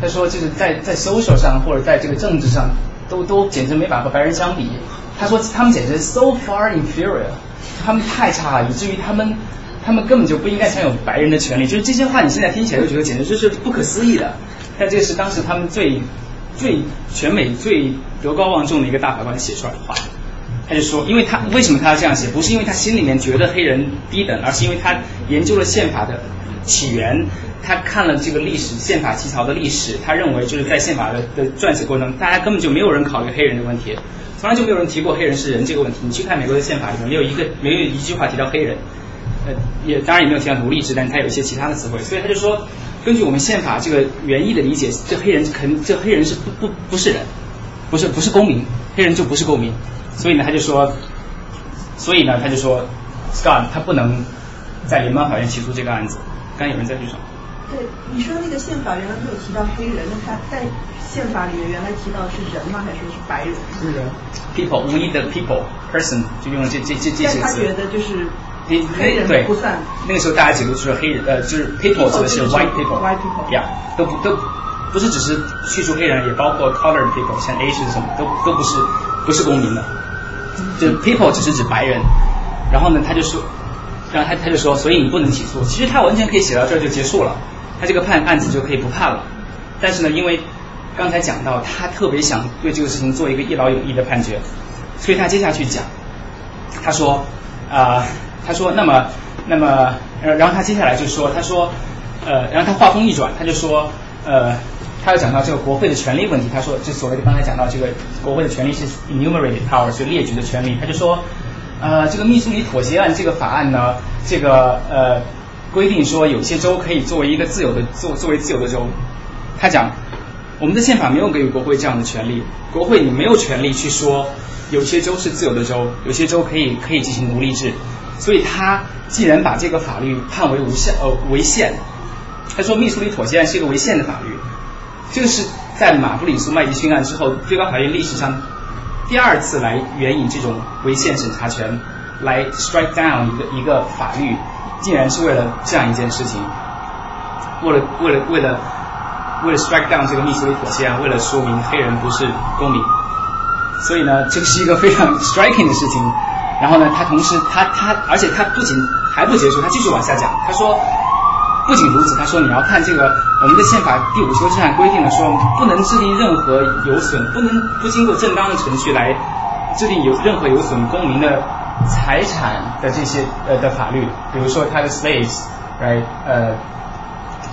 他说就是在在 social 上或者在这个政治上，都都简直没法和白人相比。他说他们简直 so far inferior，他们太差了，以至于他们他们根本就不应该享有白人的权利。就是这些话，你现在听起来就觉得简直就是不可思议的。但这是当时他们最。最全美最德高望重的一个大法官写出来的话，他就说，因为他为什么他要这样写？不是因为他心里面觉得黑人低等，而是因为他研究了宪法的起源，他看了这个历史宪法起草的历史，他认为就是在宪法的的撰写过程中，大家根本就没有人考虑黑人的问题，从来就没有人提过黑人是人这个问题。你去看美国的宪法里面，没有一个没有一句话提到黑人，呃，也当然也没有提到奴隶制，但他有一些其他的词汇，所以他就说。根据我们宪法这个原意的理解，这黑人肯这黑人是不不不是人，不是不是公民，黑人就不是公民，所以呢他就说，所以呢他就说，Scott 他不能在联邦法院起诉这个案子。刚有人在举手。对，你说那个宪法原来没有提到黑人，那他在宪法里面原来提到是人吗？还是说是白人？是人，people，we the people，person 就用了这这这这些词。但他觉得就是。黑人对不算，那个时候大家解读就是黑人，呃，就是 people 指的是 white people，white people，呀，都不都不是只是去除黑人，也包括 colored people，像 Asian 什么，都都不是不是公民的，就 people 只是指白人。然后呢，他就说，然后他他就说，所以你不能起诉。其实他完全可以写到这儿就结束了，他这个判案子就可以不判了。但是呢，因为刚才讲到他特别想对这个事情做一个一劳永逸的判决，所以他接下去讲，他说啊。他说：“那么，那么，然后他接下来就说，他说，呃，然后他话锋一转，他就说，呃，他要讲到这个国会的权利问题。他说，就所谓的刚才讲到这个国会的权利是 enumerated power，就列举的权利。他就说，呃，这个密苏里妥协案这个法案呢，这个呃规定说有些州可以作为一个自由的作作为自由的州。他讲，我们的宪法没有给予国会这样的权利，国会你没有权利去说有些州是自由的州，有些州可以可以进行奴隶制。”所以他既然把这个法律判为无效呃违宪，他说密苏里妥协案是一个违宪的法律，这个是在马布里苏麦迪逊案之后，最高法院历史上第二次来援引这种违宪审查权来 strike down 一个一个法律，竟然是为了这样一件事情，为了为了为了为了 strike down 这个密苏里妥协案，为了说明黑人不是公民，所以呢，这是一个非常 striking 的事情。然后呢，他同时，他他，而且他不仅还不结束，他继续往下讲。他说，不仅如此，他说你要看这个我们的宪法第五修正案规定了，说不能制定任何有损，不能不经过正当的程序来制定有任何有损公民的财产的这些呃的法律，比如说他的 slaves，来呃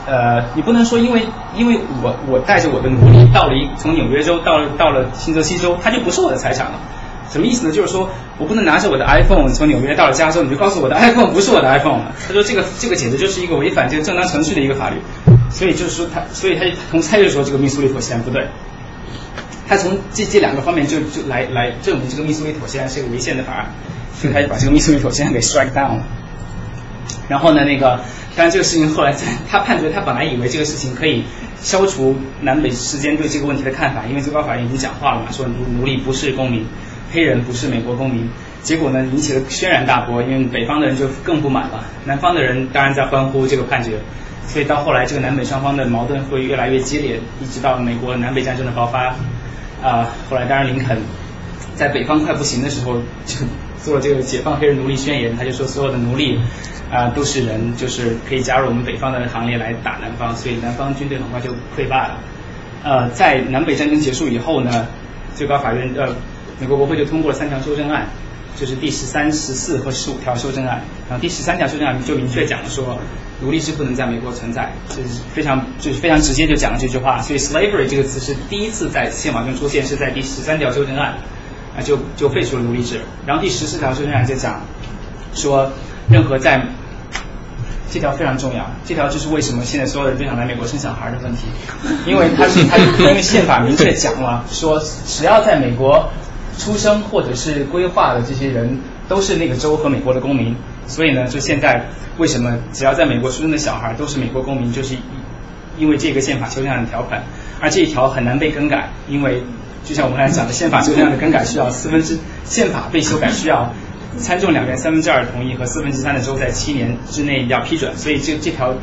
呃，你不能说因为因为我我带着我的奴隶到了一从纽约州到了到了新泽西州，他就不是我的财产了。什么意思呢？就是说我不能拿着我的 iPhone 从纽约到了加州，你就告诉我的 iPhone 不是我的 iPhone。他说这个这个简直就是一个违反这个正当程序的一个法律。所以就是说他，所以他从他就说这个密苏里妥协不对。他从这这两个方面就就来来证明这个密苏里妥协案是一个违宪的法案，所以他就把这个密苏里妥协给 strike down 了。然后呢，那个当然这个事情后来在他判决，他本来以为这个事情可以消除南北之间对这个问题的看法，因为最高法院已经讲话了嘛，说奴奴隶不是公民，黑人不是美国公民。结果呢，引起了轩然大波，因为北方的人就更不满了，南方的人当然在欢呼这个判决。所以到后来，这个南北双方的矛盾会越来越激烈，一直到美国南北战争的爆发。啊，后来当然林肯在北方快不行的时候，就做了这个解放黑人奴隶宣言，他就说所有的奴隶啊都是人，就是可以加入我们北方的行列来打南方，所以南方军队很快就溃败了。呃，在南北战争结束以后呢，最高法院呃美国国会就通过了三条修正案。就是第十三、十四和十五条修正案，然后第十三条修正案就明确讲了说，奴隶是不能在美国存在，就是非常就是非常直接就讲了这句话，所以 slavery 这个词是第一次在宪法中出现，是在第十三条修正案啊就就废除了奴隶制，然后第十四条修正案就讲说，任何在这条非常重要，这条就是为什么现在所有人都想来美国生小孩的问题，因为它是它因为宪法明确讲了说，只要在美国。出生或者是规划的这些人都是那个州和美国的公民，所以呢，就现在为什么只要在美国出生的小孩都是美国公民，就是因为这个宪法修正案的条款，而这一条很难被更改，因为就像我们刚才讲的，宪法修正案的更改需要四分之宪法被修改需要参众两院三分之二同意和四分之三的州在七年之内要批准，所以这这条，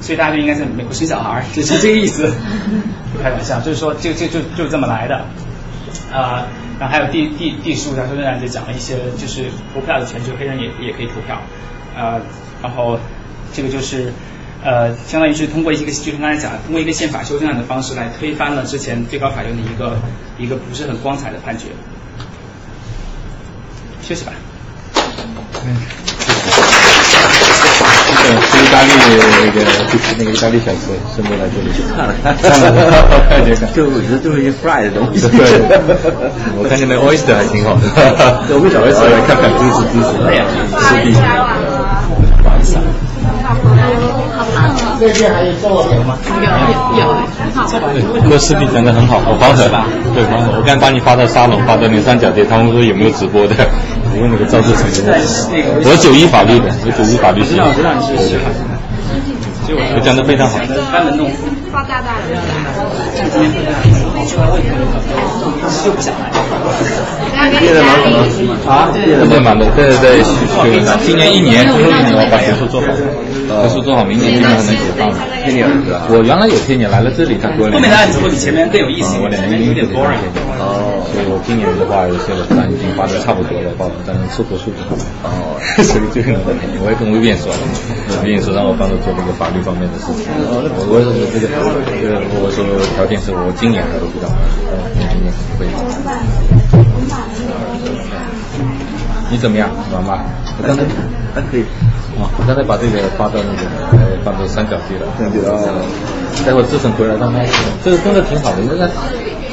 所以大家就应该在美国生小孩，就是这个意思，开玩笑，就是说就就就就这么来的，啊。然后还有第第第十五条修正案就讲了一些，就是投票的权利，黑人也也可以投票，呃，然后这个就是呃，相当于是通过一个就是刚才讲，通过一个宪法修正案的方式来推翻了之前最高法院的一个一个不是很光彩的判决。休息吧。嗯大利那个就是那个意大利小吃，顺便来这里看了看，看了，就我觉得就是一些 fry 的东西。对，我看见那 oyster 还挺好的。我们小时候来看看，支持支持。哎呀，是的。不棒啊！这还有菠萝油吗？有有有，很好。那个视频讲的很好，我帮手吧。对，帮手。我刚把你发到沙龙，发到那三角街，他们说有没有直播的？我问那个赵志成，我九一法律的，我九一法律系。我知道你是。我讲的非常好。就不想来。业在忙什么？啊，业在忙的，在在修修。今年一年，最后一年我把学术做好，学术做好，明年基本上能解放了。天年？我原来有天年来了这里，他给我后面的案子会比前面更有意思，我两年有点 boring。哦。所以我今年的话，有些我当然已经发的差不多了，报但是出国数就好。哦。所以最后我也跟微辩说了，微辩说让我帮他做那个法律方面的事情。我我说这个这个我说条件是我今年还都比较好，明年会。你怎么样，妈妈？我刚才还可以。啊，我刚才把这个发到那个，呃，放到三角地了。三角地啊。待会儿志成回来让他，这个真的挺好的，因为他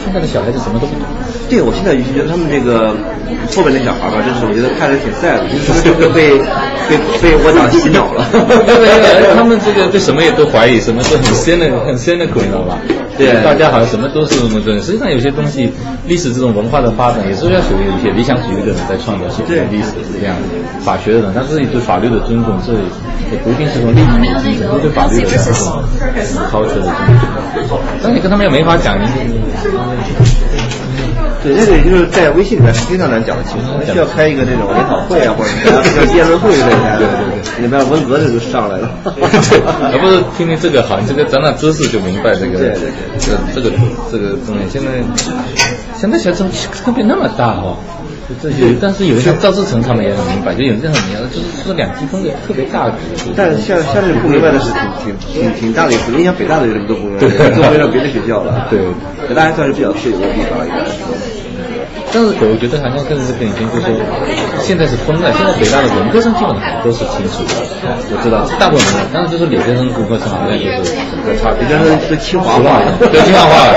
现在的小孩子什么都不懂。对，我现在觉得他们这个后边那小孩吧，就是我觉得看着挺 sad 的，就是被被被我党洗脑了。他们这个对什么也都怀疑，什么都很深的很深的口，你知道吧？对，大家好像什么都是那么的。实际上有些东西，历史这种文化的发展，也是要属于一些理想主义的人在创造写历史是这样的。法学的人，他自己对法律的尊重，这也不一定是从历史的精神，对法律的尊重，超出的尊重。但你跟他们也没法讲。对，这个也就是在微信里面是经常难讲的，其实需要开一个那种研讨会啊，或者什么辩论会之类的。对对对，里面文革的就上来了。对而不是听听这个好，这个长长知识就明白这个。对对对，这这个这个东西，现在现在小孩特别那么大哈。这些，但是有一些赵志成他们也很明白，就有这种明白，就是这个两极分的特别大。但是像像这种不明白的是挺挺挺挺大的一个，你像北大的人都不明白，都回到别的学校了。对，北大还算是比较自由的地方，应该。但是我觉得好像更是跟以前就是说，现在是分了，现在北大的文科生基本上都是清楚的，我知道大部分人，但是就是理科生、工科生好像就是差别，就是是清华化，对清华化，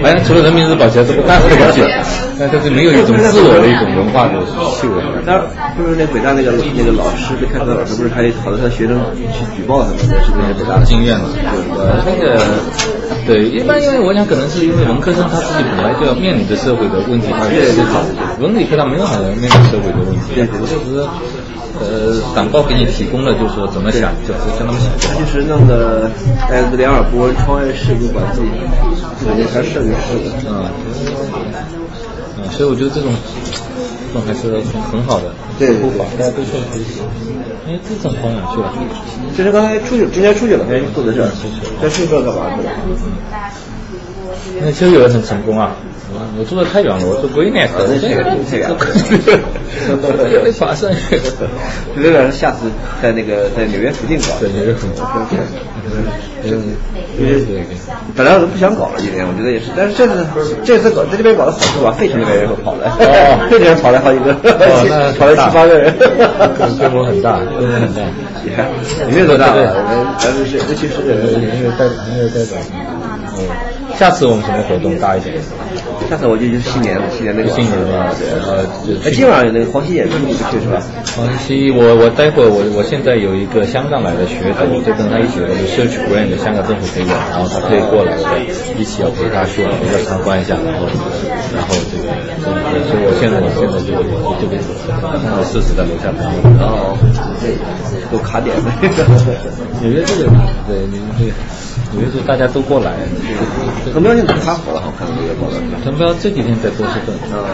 好像除了人民日报其他都不看这个东西，但是没有一种自我的一种文化的气味。那就是那北大那个那个老师，那开课老师不是还好多他学生去举报他们，是不是北大的经验嘛？对，那个对，一般因为我想可能是因为文科生他自己本来就要面临着社会的问题，他文理科他没有好像面临社会的问题，就是呃，党报给你提供了，就是说怎么想，就是跟他们想。他就是弄的，带着两耳不闻窗外事，就管自己自己那摊事儿就是了。嗯，嗯，所以我觉得这种这种还是很好的，对不法，大家都需要学习。哎，这怎么跑哪去了？这是刚才出去，直接出去了，坐在这儿，在宿舍干嘛去了？那就有人很成功啊！我我住的太远了，我住归内，那太远太远了，要爬上去。有点下次在那个在纽约附近搞，对纽约附近。嗯，因为本来我都不想搞了，今年我觉得也是，但是这次这次搞在这边搞的好处啊，费城那边人会跑来，费城人跑来好几个，跑来七八个人，规模很大，规模很大，也没有多大，我们咱们是尤其是没有代没有代表。嗯，下次我们什么活动大一点？下次我就就是新年新年那个新年嘛，对，呃，哎，今晚有那个黄西演出，你不去是吧？黄西，我我待会儿我我现在有一个香港来的学者，我就跟他一起我就 search grant 香港政府给我，然后他可以过来，我一起要陪他去，陪他参观一下，然后然后这个，所以我现在我现在就就给我试试在楼下等。哦，有卡点的，纽约这个对纽约纽约是大家都过来。藤彪现在他火了，好看这个这几天在波士顿。啊，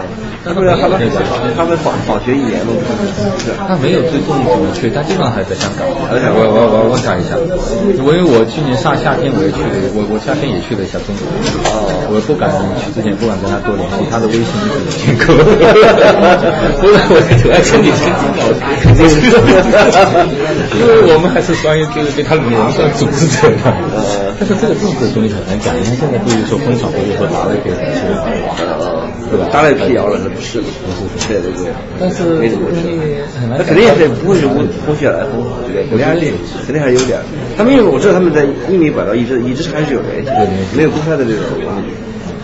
他不是他们他们访访学一年了，是他没有最终怎么去，他基本上还在香港。我我我我问他一下，因为我去年上夏天我也去了，我我夏天也去了一下中国。哦，我不敢去之前不敢跟他多联系，他的微信一直听过。不是我主要跟你听聊肯定是，因为我们还是专业，就是对他的名算组织者的。呃，但是这个政治东西很难讲，你看现在不是说风场，或者说拿了给其实对吧？拿来辟谣了，那不是的，不是对对对。但是没怎么说，那肯定也是不会是无空穴来风，我觉得国家这肯定还是有点。他们因为我知道他们在印尼拐道一直一直还是有联系，没有公开的这种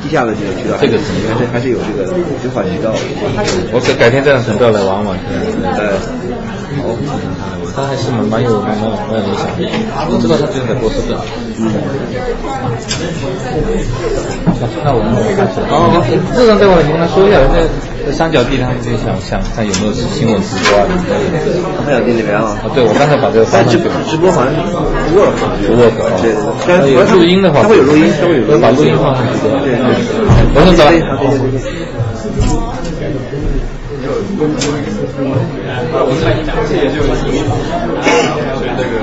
地下的这个渠道，这个还是还是有这个执法渠道。我改改天再让陈彪来玩玩。呃，好。他还是蛮蛮有蛮蛮蛮有影响力。我知道他最近在波士顿。嗯。那我们开始。好好好，这张待会儿你跟他说一下，在在三角地他们就想想看有没有新闻直播啊。三角地那边啊？对，我刚才把这个发上去。直播好像不 work，不 work。对，但是有录音的话，他会有录音，他会有录音。把录音放上去。对。我先走了。我看一下，这也就一米，这个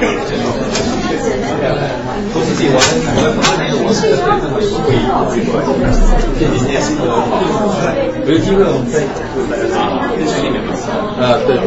不是自己玩，我是我有机会我们在啊群里面嘛，啊对对。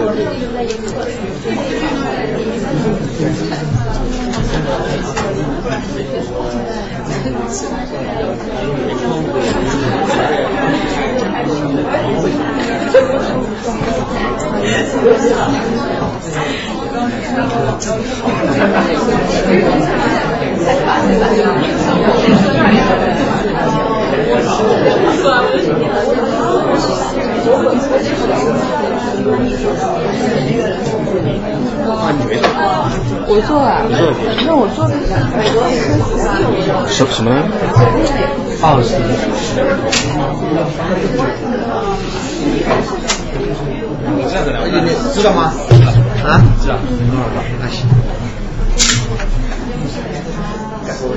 我做啊，那我做的什什么呢？二十。知道吗？啊？知道。那行。像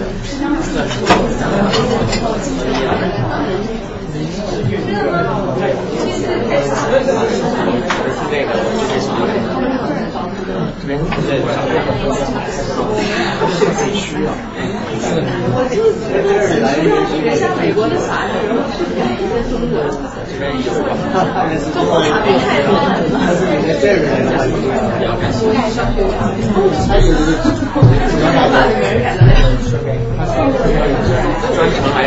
美国的法律，中国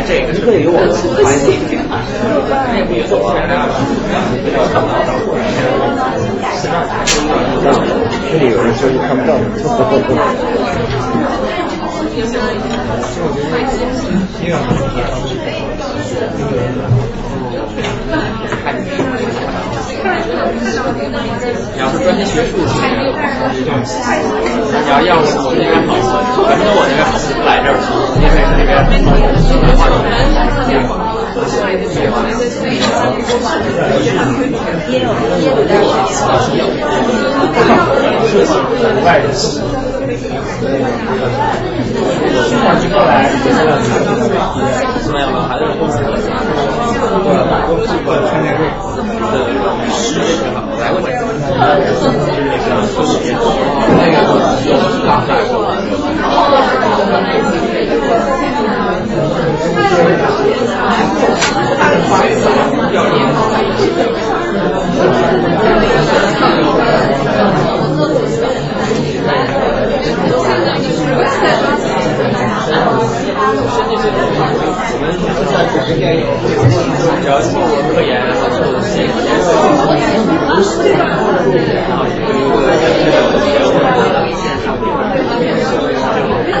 这有，中国法律太多了。盖上去，还有法律人改的。专程来这个，这有我们关系。这里有人说你看不到。你要是专心学数学，你要要是我那边好，反正我那边好，就不来这儿，因为那边文化外人士。后来没有没有，还是公司的。来过几只要做科研，然后做这其他的电影。夏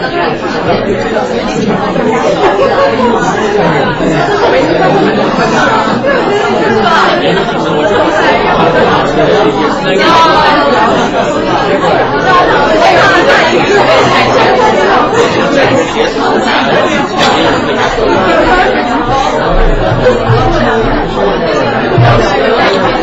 爱。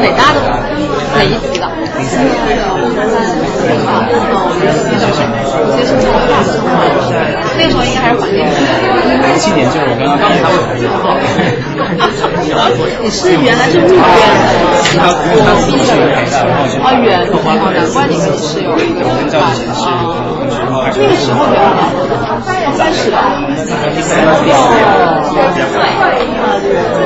哪大的？哪一级的？那时候应该还是环境。零七年就是我刚刚刚他们你是原来是入院的，哦，远的，哦，难怪你跟你室友一个同班啊。那个时候多少年？三十吧。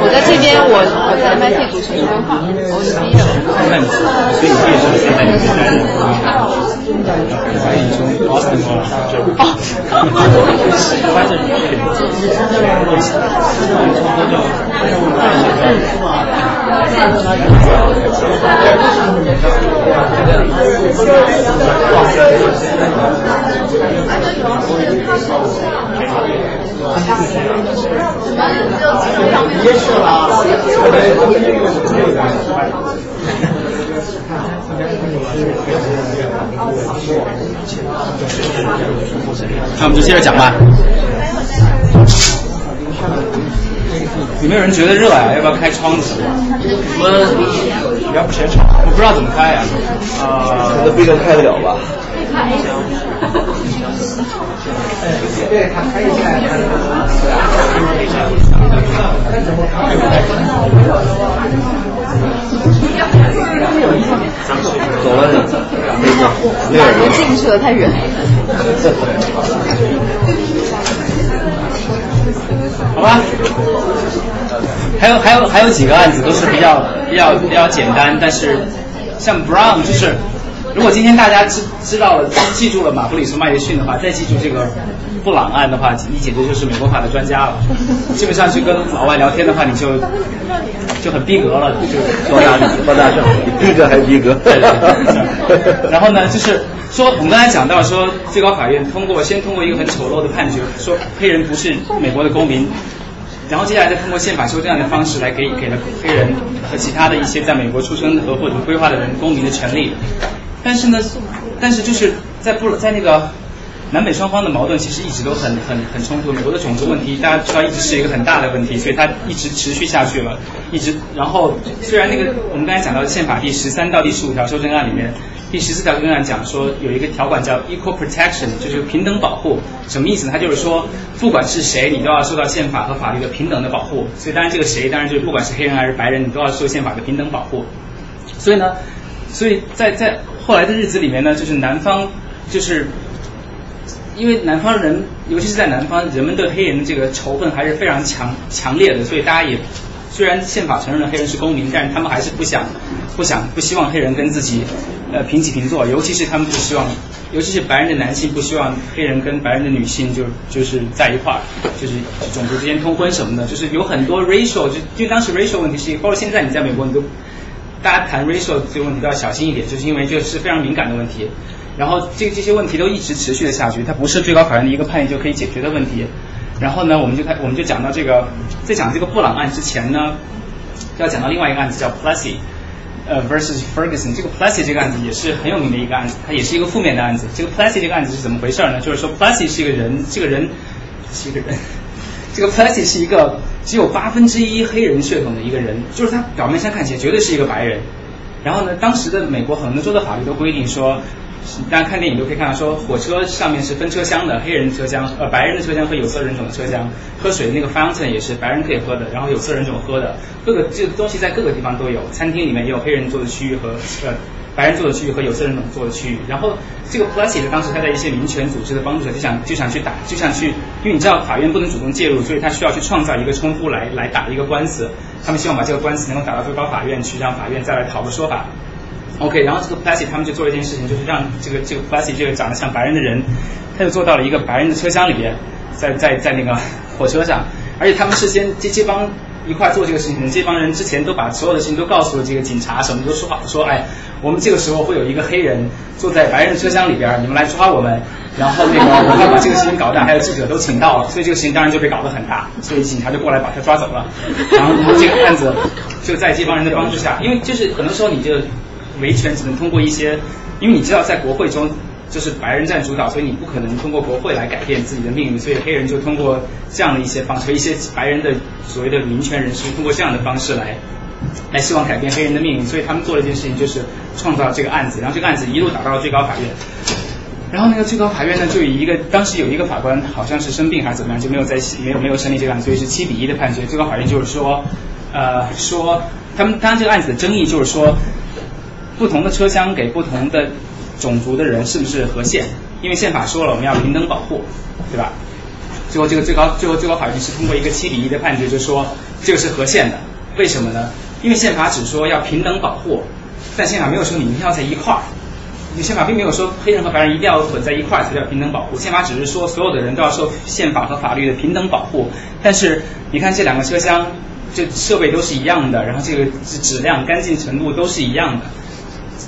我在这边，我我在 MIT 读城市文化，我是毕业的。之后现在你是在所以你从 Boston 过来就那我们就接着讲吧。有没有人觉得热呀？要不要开窗子？我比较不嫌吵，我不知道怎么开呀。啊，这不一定开得了吧？对，他开一下。走了你，没有进去了，太远。好吧，还有还有还有几个案子都是比较比较比较简单，但是像 Brown 就是，如果今天大家知知道了记住了马布里说麦迪逊的话，再记住这个布朗案的话，你简直就是美国法的专家了。基本上去跟老外聊天的话，你就就很逼格了，就高大高大上，逼格还是逼格。然后呢，就是说我们刚才讲到说，最高法院通过先通过一个很丑陋的判决，说黑人不是美国的公民，然后接下来再通过宪法修正案的方式来给给了黑人和其他的一些在美国出生和或者规划的人公民的权利。但是呢，但是就是在布在那个南北双方的矛盾其实一直都很很很冲突。美国的种族问题，大家知道一直是一个很大的问题，所以它一直持续下去了，一直。然后虽然那个我们刚才讲到宪法第十三到第十五条修正案里面，第十四条修正案讲说有一个条款叫 equal protection，就是平等保护。什么意思呢？它就是说不管是谁，你都要受到宪法和法律的平等的保护。所以当然这个谁，当然就是不管是黑人还是白人，你都要受宪法的平等保护。所以呢，所以在在后来的日子里面呢，就是南方就是。因为南方人，尤其是在南方，人们对黑人的这个仇恨还是非常强强烈的，所以大家也虽然宪法承认了黑人是公民，但是他们还是不想不想不希望黑人跟自己呃平起平坐，尤其是他们不希望，尤其是白人的男性不希望黑人跟白人的女性就就是在一块儿，就是种族之间通婚什么的，就是有很多 racial 就就当时 racial 问题是，包括现在你在美国你都大家谈 racial 这个问题都要小心一点，就是因为这是非常敏感的问题。然后这这些问题都一直持续的下去，它不是最高法院的一个判决就可以解决的问题。然后呢，我们就开我们就讲到这个，在讲这个布朗案之前呢，要讲到另外一个案子叫 Plessy，呃 versus Ferguson。这个 Plessy 这个案子也是很有名的一个案子，它也是一个负面的案子。这个 Plessy 这个案子是怎么回事呢？就是说 Plessy 是一个人，这个人是一个人，这个 Plessy 是一个只有八分之一黑人血统的一个人，就是他表面上看起来绝对是一个白人。然后呢，当时的美国很多州的法律都规定说。大家看电影都可以看到，说火车上面是分车厢的，黑人车厢呃白人的车厢和有色人种的车厢，喝水的那个 fountain 也是白人可以喝的，然后有色人种喝的，各个这个东西在各个地方都有，餐厅里面也有黑人坐的区域和呃白人坐的区域和有色人种坐的区域。然后这个 Plessy 当时他在一些民权组织的帮助下，就想就想去打，就想去，因为你知道法院不能主动介入，所以他需要去创造一个冲突来来打一个官司，他们希望把这个官司能够打到最高法院去，让法院再来讨个说法。OK，然后这个 Plessy 他们就做了一件事情，就是让这个这个 Plessy 这个长得像白人的人，他就坐到了一个白人的车厢里边，在在在那个火车上，而且他们事先这这帮一块做这个事情的这帮人之前都把所有的事情都告诉了这个警察，什么都说好，说哎，我们这个时候会有一个黑人坐在白人的车厢里边，你们来抓我们，然后那个 我们要把这个事情搞大，还有记者都请到了，所以这个事情当然就被搞得很大，所以警察就过来把他抓走了，然后这个案子就在这帮人的帮助下，因为就是很多时候你就。维权只能通过一些，因为你知道在国会中就是白人占主导，所以你不可能通过国会来改变自己的命运，所以黑人就通过这样的一些方式，一些白人的所谓的民权人士通过这样的方式来来希望改变黑人的命运，所以他们做了一件事情，就是创造这个案子，然后这个案子一路打到了最高法院，然后那个最高法院呢就以一个当时有一个法官好像是生病还是怎么样，就没有在没有没有审理这个案子，所以是七比一的判决，最高法院就是说呃说他们当然这个案子的争议就是说。不同的车厢给不同的种族的人是不是合宪？因为宪法说了我们要平等保护，对吧？最后这个最高最后最高法院是通过一个七比一的判决，就说这个是合宪的。为什么呢？因为宪法只说要平等保护，但宪法没有说你一定要在一块儿。你宪法并没有说黑人和白人一定要混在一块儿才叫平等保护。宪法只是说所有的人都要受宪法和法律的平等保护。但是你看这两个车厢，这设备都是一样的，然后这个质量、干净程度都是一样的。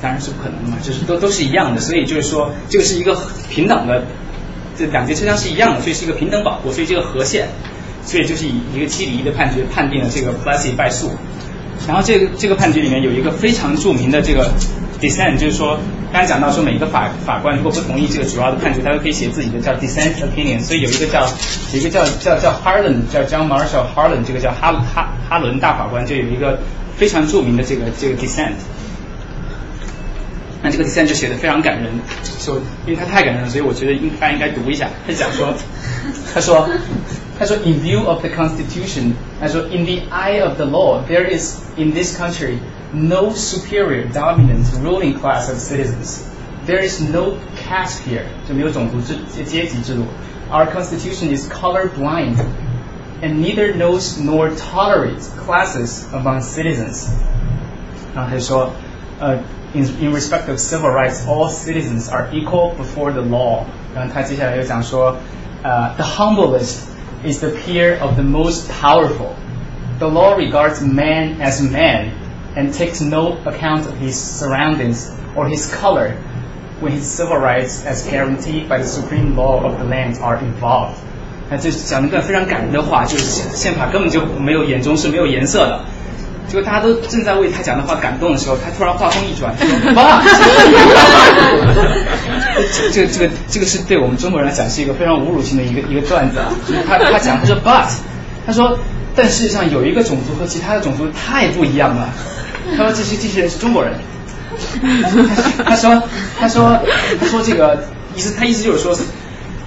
当然是不可能的嘛，就是都都是一样的，所以就是说这个是一个平等的，这两节车厢是一样的，所以是一个平等保护，所以这个和线，所以就是以一个七比一的判决判定了这个 Plessy 败诉。然后这个这个判决里面有一个非常著名的这个 dissent，就是说刚才讲到说每个法法官如果不同意这个主要的判决，他都可以写自己的叫 dissent opinion，所以有一个叫有一个叫叫叫 Harlan，叫 John Marshall Harlan，这个叫哈哈哈伦大法官就有一个非常著名的这个这个 dissent。那这个第三就写的非常感人，就因为他太感人了，所以我觉得应该应该读一下。他讲说，他说，他说，In view of the Constitution，他说，In the eye of the law, there is in this country no superior dominant ruling class of citizens. There is no caste here，就没有种族制阶级制度。Our Constitution is color blind, and neither knows nor tolerates classes among citizens。然后他就说， 呃。in in respect of civil rights, all citizens are equal before the law. 然后他接下来又讲说，呃、uh,，the humblest is the peer of the most powerful. The law regards man as man and takes no account of his surroundings or his color when his civil rights, as guaranteed by the supreme law of the land, are involved. 那这讲了一段非常感人的话，就是宪法根本就没有眼中是没有颜色的。 结果大家都正在为他讲的话感动的时候，他突然话锋一转，说：“ 爸。”这个这个这个是对我们中国人来讲是一个非常侮辱性的一个一个段子啊。他他讲他说 but，他说但事实上有一个种族和其他的种族太不一样了。他说这些这些人是中国人。他说他说他说这个意思他意思就是说。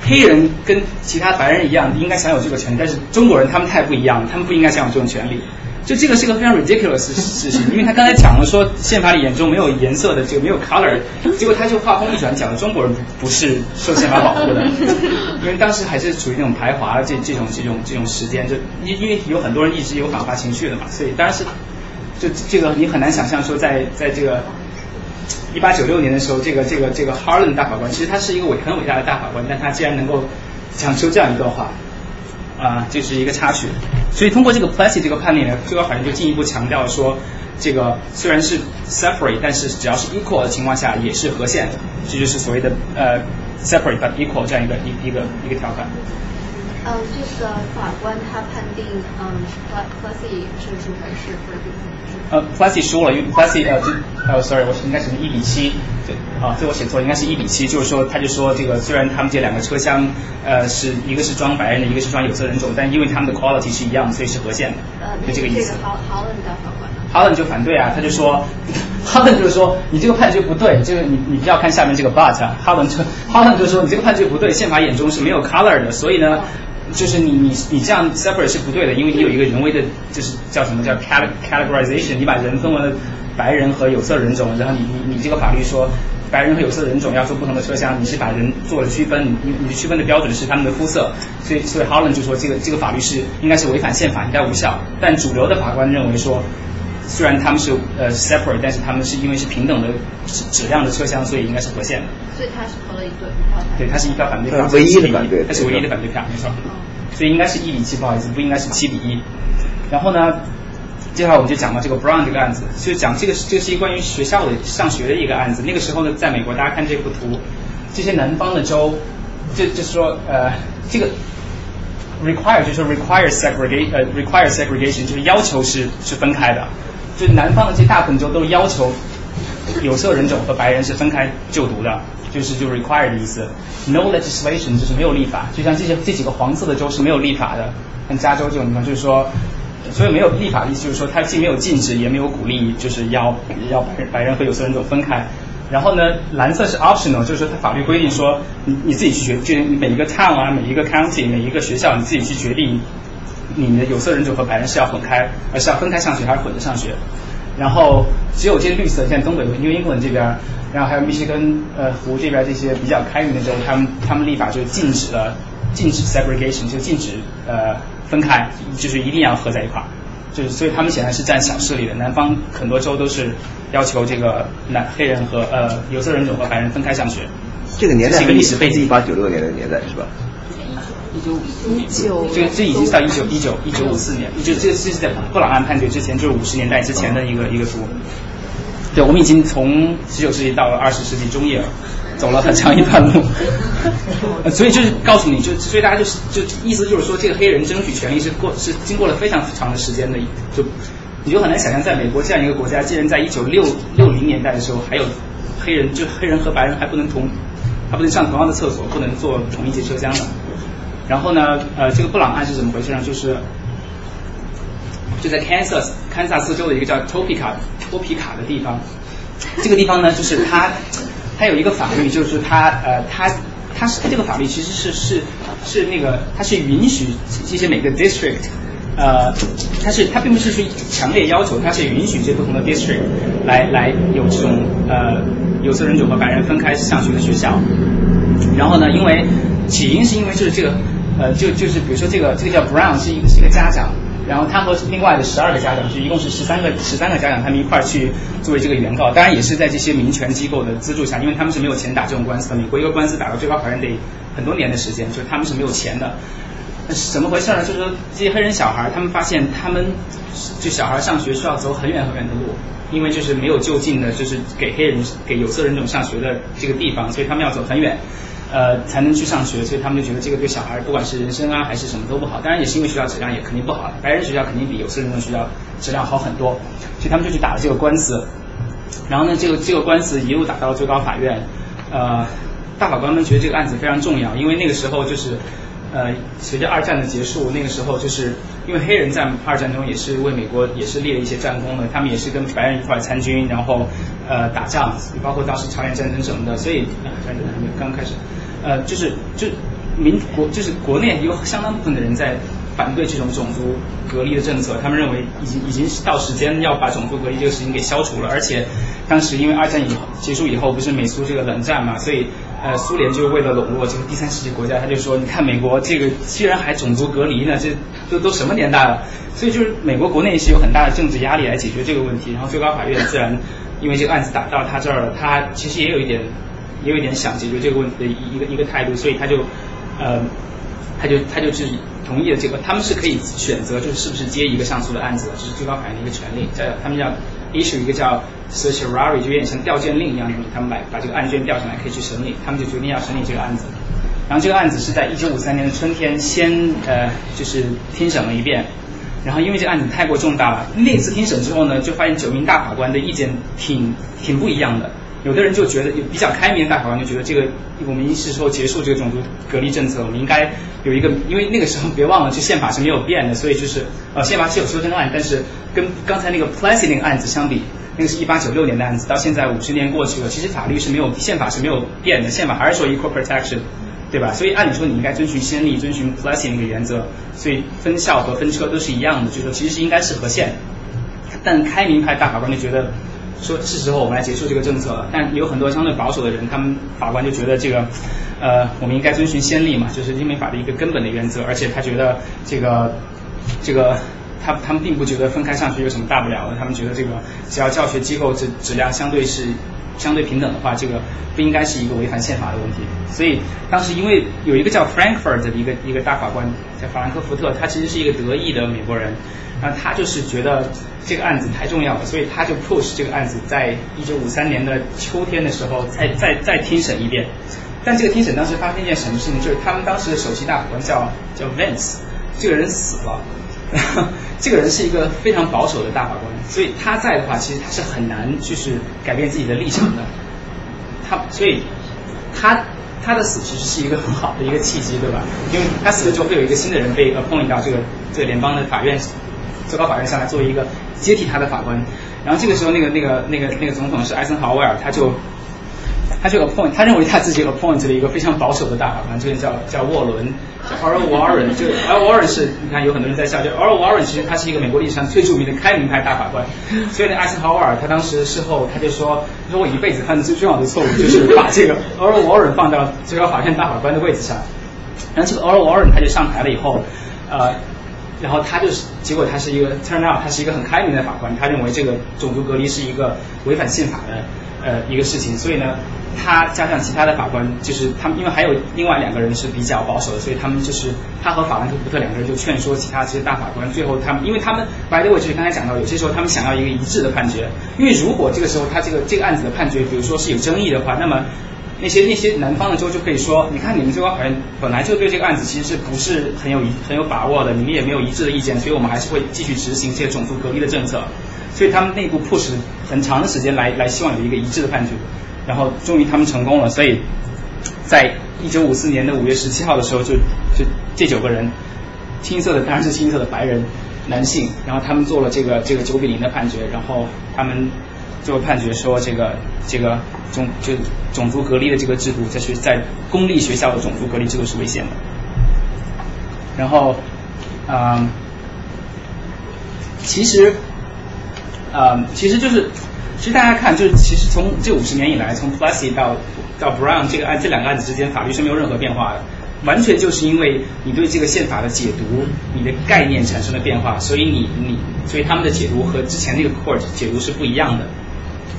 黑人跟其他白人一样，应该享有这个权利，但是中国人他们太不一样了，他们不应该享有这种权利。就这个是个非常 ridiculous 事情，因为他刚才讲了说宪法里眼中没有颜色的，这个没有 color，结果他就话锋一转讲了中国人不是受宪法保护的，因为当时还是处于那种排华这这种这种这种时间，就因因为有很多人一直有反华情绪的嘛，所以当然是就这个你很难想象说在在这个。一八九六年的时候，这个这个这个 Harlan 大法官，其实他是一个伟很伟大的大法官，但他竟然能够讲出这样一段话，啊，这是一个插曲。所以通过这个 Plessy 这个判例呢，最高法院就进一步强调说，这个虽然是 separate，但是只要是 equal 的情况下也是合宪的，这就是所谓的呃 separate but equal 这样一个一一个一个条款。嗯，这个法官他判定，嗯，Plessy 胜诉还是？呃，Plessy 输了，因为 Plessy 呃，呃，sorry，我应该是一比七，对，啊，这我写错，应该是一比七，就是说，他就说这个虽然他们这两个车厢，呃，是一个是装白人的，一个是装有色人种，但因为他们的 quality 是一样，所以是合宪的，就这个意思。好，Holland 的法官。Holland 就反对啊，他就说，Holland 就是说你这个判决不对，这个你你要看下面这个 but，Holland 就就说你这个判决不对，宪法眼中是没有 color 的，所以呢。就是你你你这样 separate 是不对的，因为你有一个人为的，就是叫什么叫 categorization，你把人分为了白人和有色人种，然后你你你这个法律说白人和有色人种要坐不同的车厢，你是把人做了区分，你你区分的标准是他们的肤色，所以所以 Holland 就说这个这个法律是应该是违反宪法，应该无效。但主流的法官认为说，虽然他们是呃 separate，但是他们是因为是平等的质质量的车厢，所以应该是合宪的。所以他是投了一对对，他是一票反对票，唯一的反对，他是唯一的反对票，没错。所以应该是一比七，不好意思，不应该是七比一。然后呢，接下来我们就讲到这个 Brown 这个案子，就讲这个这个是一关于学校的上学的一个案子。那个时候呢，在美国，大家看这幅图，这些南方的州，就就是说呃，这个 require 就是 require segregation，呃 require segregation 就是要求是是分开的，就南方的这大部分州都要求有色人种和白人是分开就读的。就是就 require 的意思，no legislation 就是没有立法，就像这些这几个黄色的州是没有立法的，像加州这种地方就是说，所以没有立法的意思就是说它既没有禁止也没有鼓励，就是要要白人白人和有色人种分开。然后呢，蓝色是 optional，就是说它法律规定说你你自己去决，就每一个 town 啊，每一个 county，每一个学校你自己去决定你的有色人种和白人是要混开，而是要分开上学还是混着上学。然后只有这些绿色，像东北 New England 这边。然后还有密歇根呃湖这边这些比较开明的州，他们他们立法就禁止了禁止 segregation，就禁止呃分开，就是一定要合在一块儿，就是所以他们显然是占小势力的。南方很多州都是要求这个南黑人和呃有色人种和白人分开上学。这个年代是一个历史背景，一八九六年的年代是吧？一九一九这个这已经是到一九一九一九五四年，就这这是在布朗案判决之前，就是五十年代之前的一个一个图。对，我们已经从十九世纪到了二十世纪中叶，走了很长一段路，所以就是告诉你就，所以大家就是就意思就是说，这个黑人争取权利是过是经过了非常长的时间的，就你就很难想象，在美国这样一个国家，竟然在一九六六零年代的时候，还有黑人就黑人和白人还不能同还不能上同样的厕所，不能坐同一节车厢的。然后呢，呃，这个布朗案是怎么回事呢？就是就在 Kansas 堪萨斯州的一个叫 Topeka。托皮卡的地方，这个地方呢，就是它，它有一个法律，就是它，呃，它，它是这个法律其实是是是那个，它是允许这些每个 district，呃，它是它并不是说强烈要求，它是允许这些不同的 district 来来有这种呃有色人种和白人分开上学的学校。然后呢，因为起因是因为就是这个，呃，就就是比如说这个这个叫 Brown 是一个是一个家长。然后他和另外的十二个家长，就一共是十三个十三个家长，他们一块儿去作为这个原告，当然也是在这些民权机构的资助下，因为他们是没有钱打这种官司的。美国一个官司打到最高法院得很多年的时间，就是他们是没有钱的。是怎么回事呢？就是说这些黑人小孩，他们发现他们就小孩上学需要走很远很远的路，因为就是没有就近的，就是给黑人给有色人种上学的这个地方，所以他们要走很远。呃，才能去上学，所以他们就觉得这个对小孩不管是人生啊还是什么都不好。当然也是因为学校质量也肯定不好，白人学校肯定比有色人种学校质量好很多，所以他们就去打了这个官司。然后呢，这个这个官司一路打到了最高法院，呃，大法官们觉得这个案子非常重要，因为那个时候就是。呃，随着二战的结束，那个时候就是因为黑人在二战中也是为美国也是立了一些战功的，他们也是跟白人一块参军，然后呃打仗，包括当时朝鲜战争什么的，所以战争还没有刚开始，呃，就是就民国就是国内有相当部分的人在反对这种种族隔离的政策，他们认为已经已经是到时间要把种族隔离这个事情给消除了，而且当时因为二战以结束以后不是美苏这个冷战嘛，所以。呃，苏联就为了笼络这个第三世界国家，他就说，你看美国这个居然还种族隔离呢，这都都什么年代了？所以就是美国国内是有很大的政治压力来解决这个问题，然后最高法院自然因为这个案子打到他这儿了，他其实也有一点，也有一点想解决这个问题的一一个一个态度，所以他就呃，他就他就是同意了这个，他们是可以选择就是是不是接一个上诉的案子，这是最高法院的一个权利，叫他们叫。issue 一个叫 certiorari，就有点像调卷令一样的东西，他们把把这个案卷调上来可以去审理，他们就决定要审理这个案子。然后这个案子是在一九五三年的春天先呃就是听审了一遍，然后因为这个案子太过重大了，那次听审之后呢，就发现九名大法官的意见挺挺不一样的。有的人就觉得有比较开明的大法官就觉得这个我们是时候结束这个种族隔离政策，我们应该有一个，因为那个时候别忘了，就宪法是没有变的，所以就是呃宪法是有修正案，但是跟刚才那个 Plessy 那个案子相比，那个是一八九六年的案子，到现在五十年过去了，其实法律是没有宪法是没有变的，宪法还是说 equal protection，对吧？所以按理说你应该遵循先例，遵循 Plessy 那个原则，所以分校和分车都是一样的，就说其实是应该是合宪，但开明派大法官就觉得。说是时候我们来结束这个政策了，但有很多相对保守的人，他们法官就觉得这个，呃，我们应该遵循先例嘛，就是英美法的一个根本的原则，而且他觉得这个，这个，他他们并不觉得分开上学有什么大不了的，他们觉得这个只要教学机构质质量相对是相对平等的话，这个不应该是一个违反宪法的问题。所以当时因为有一个叫 Frankfurt 的一个一个大法官叫法兰克福特，他其实是一个德裔的美国人。那他就是觉得这个案子太重要了，所以他就 push 这个案子在一九五三年的秋天的时候再再再听审一遍。但这个听审当时发生一件什么事情？就是他们当时的首席大法官叫叫 Vance，这个人死了。这个人是一个非常保守的大法官，所以他在的话，其实他是很难就是改变自己的立场的。他所以他他的死其实是一个很好的一个契机，对吧？因为他死了之后会有一个新的人被呃碰引到这个这个联邦的法院。最高法院上来作为一个接替他的法官，然后这个时候那个那个那个那个总统是艾森豪威尔，他就他就 appoint，他认为他自己 appoint 了一个非常保守的大法官，这个叫叫沃伦，叫 Earl Warren，就 Earl Warren 是你看有很多人在笑，就 Earl Warren 其实他是一个美国历史上最著名的开明派大法官，所以呢艾森豪威尔他当时事后他就说，他说我一辈子犯的最重要的错误就是把这个 Earl Warren 放到最高法院大法官的位置上，然后这个 Earl Warren 他就上台了以后，呃。然后他就是，结果他是一个 turn out，他是一个很开明的法官，他认为这个种族隔离是一个违反宪法的呃一个事情，所以呢，他加上其他的法官，就是他们因为还有另外两个人是比较保守的，所以他们就是他和法兰克福特两个人就劝说其他这些大法官，最后他们因为他们 by the way 就是刚才讲到，有些时候他们想要一个一致的判决，因为如果这个时候他这个这个案子的判决，比如说是有争议的话，那么。那些那些南方的州就可以说，你看你们最高法院本来就对这个案子其实是不是很有很有把握的，你们也没有一致的意见，所以我们还是会继续执行这些种族隔离的政策。所以他们内部 push 很长的时间来来希望有一个一致的判决，然后终于他们成功了。所以在一九五四年的五月十七号的时候，就就这九个人，青色的当然是青色的白人男性，然后他们做了这个这个九比零的判决，然后他们。最后判决说，这个这个种就种族隔离的这个制度，在学在公立学校的种族隔离制度是危险的。然后，嗯，其实，呃，其实就是，其实大家看，就是其实从这五十年以来，从 Plessy 到到 Brown 这个案这两个案子之间，法律是没有任何变化的，完全就是因为你对这个宪法的解读，你的概念产生了变化，所以你你所以他们的解读和之前那个 Court 解读是不一样的。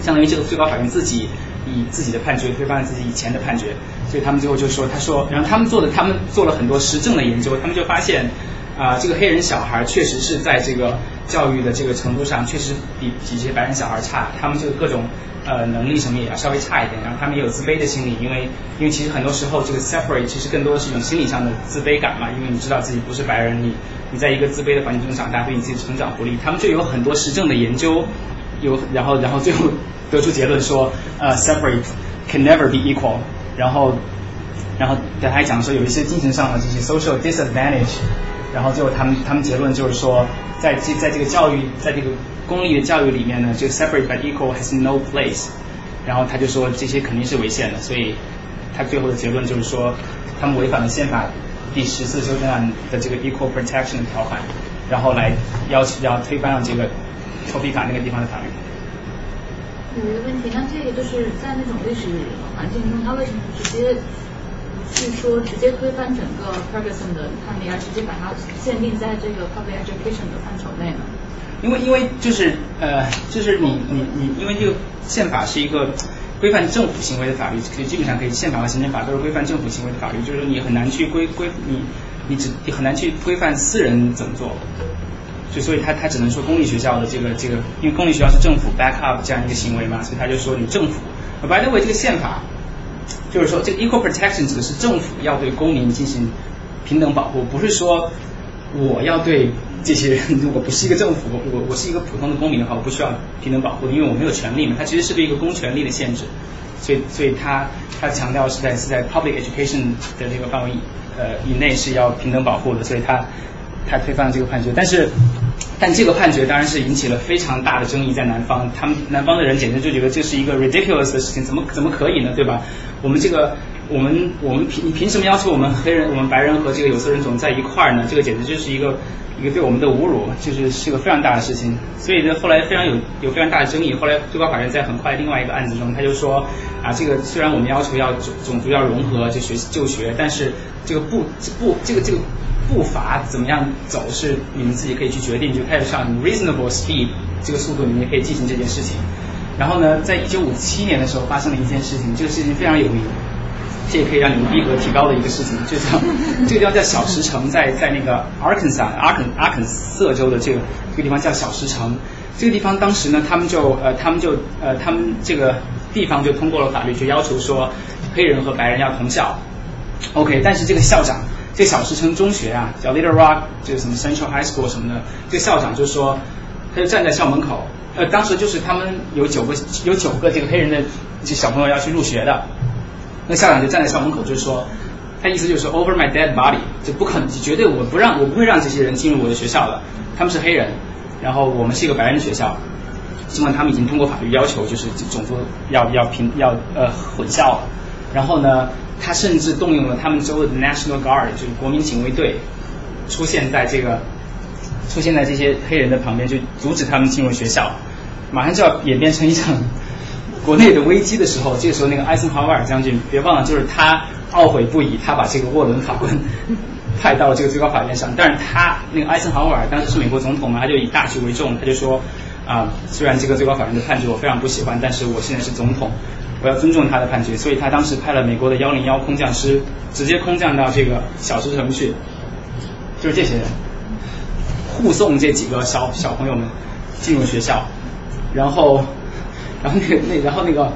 相当于这个最高法院自己以自己的判决推翻了自己以前的判决，所以他们最后就说，他说，然后他们做的，他们做了很多实证的研究，他们就发现，啊，这个黑人小孩确实是在这个教育的这个程度上，确实比比这些白人小孩差，他们这个各种呃能力什么也要稍微差一点，然后他们也有自卑的心理，因为因为其实很多时候这个 separate 其实更多的是一种心理上的自卑感嘛，因为你知道自己不是白人，你你在一个自卑的环境中长大，对你自己成长不利，他们就有很多实证的研究。有，然后，然后最后得出结论说，呃，separate can never be equal。然后然后他还讲说有一些精神上的这些 social disadvantage，然后最后他们他们结论就是说，在这在这个教育在这个公立的教育里面呢，这个 separate but equal has no place，然后他就说这些肯定是违宪的，所以他最后的结论就是说，他们违反了宪法第十四修正案的这个 equal protection 的条款，然后来要求要推翻了这个托皮卡那个地方的法律。有一个问题，那这个就是在那种历史环境中，他为什么不直接是说直接推翻整个 Ferguson 的判例，而直接把它限定在这个 public education 的范畴内呢？因为因为就是呃就是你你你因为这个宪法是一个规范政府行为的法律，可以基本上可以宪法和行政法都是规范政府行为的法律，就是你很难去规规你你只你很难去规范私人怎么做。就所以他他只能说公立学校的这个这个，因为公立学校是政府 back up 这样一个行为嘛，所以他就说你政府。By the way，这个宪法就是说这个 equal protection 指的是政府要对公民进行平等保护，不是说我要对这些人，如果不是一个政府，我我是一个普通的公民的话，我不需要平等保护，因为我没有权利嘛。它其实是对一个公权力的限制，所以所以他他强调是在是在 public education 的这个范围呃以内是要平等保护的，所以他。他推翻了这个判决，但是，但这个判决当然是引起了非常大的争议，在南方，他们南方的人简直就觉得这是一个 ridiculous 的事情，怎么怎么可以呢？对吧？我们这个，我们我们凭凭什么要求我们黑人、我们白人和这个有色人种在一块儿呢？这个简直就是一个一个对我们的侮辱，就是是个非常大的事情。所以呢，后来非常有有非常大的争议。后来最高法院在很快另外一个案子中，他就说啊，这个虽然我们要求要种种族要融合就学就学，但是这个不不这个这个。步伐怎么样走是你们自己可以去决定，就开始上 reasonable speed 这个速度，你们也可以进行这件事情。然后呢，在一九五七年的时候发生了一件事情，这个事情非常有名，这也可以让你们逼格提高的一个事情，就叫 这个地方叫小石城，在在那个 Arkansas 阿肯阿肯色州的这个这个地方叫小石城。这个地方当时呢，他们就呃他们就呃他们这个地方就通过了法律，就要求说黑人和白人要同校。OK，但是这个校长。这小石城中学啊，叫 Little Rock，就是什么 Central High School 什么的。这校长就说，他就站在校门口，呃，当时就是他们有九个有九个这个黑人的这小朋友要去入学的，那校长就站在校门口，就说，他意思就是 Over my dead body，就不可能，绝对我不让我不会让这些人进入我的学校的，他们是黑人，然后我们是一个白人学校，尽管他们已经通过法律要求，就是种族要要平要呃混校了，然后呢。他甚至动用了他们州的 National Guard，就是国民警卫队，出现在这个出现在这些黑人的旁边，就阻止他们进入学校。马上就要演变成一场国内的危机的时候，这个时候那个艾森豪威尔将军，别忘了，就是他懊悔不已，他把这个沃伦法官 派到了这个最高法院上。但是他那个艾森豪威尔当时是美国总统嘛，他就以大局为重，他就说啊，虽然这个最高法院的判决我非常不喜欢，但是我现在是总统。我要尊重他的判决，所以他当时派了美国的幺零幺空降师，直接空降到这个小石城去，就是这些人护送这几个小小朋友们进入学校，然后，然后那个那然后那个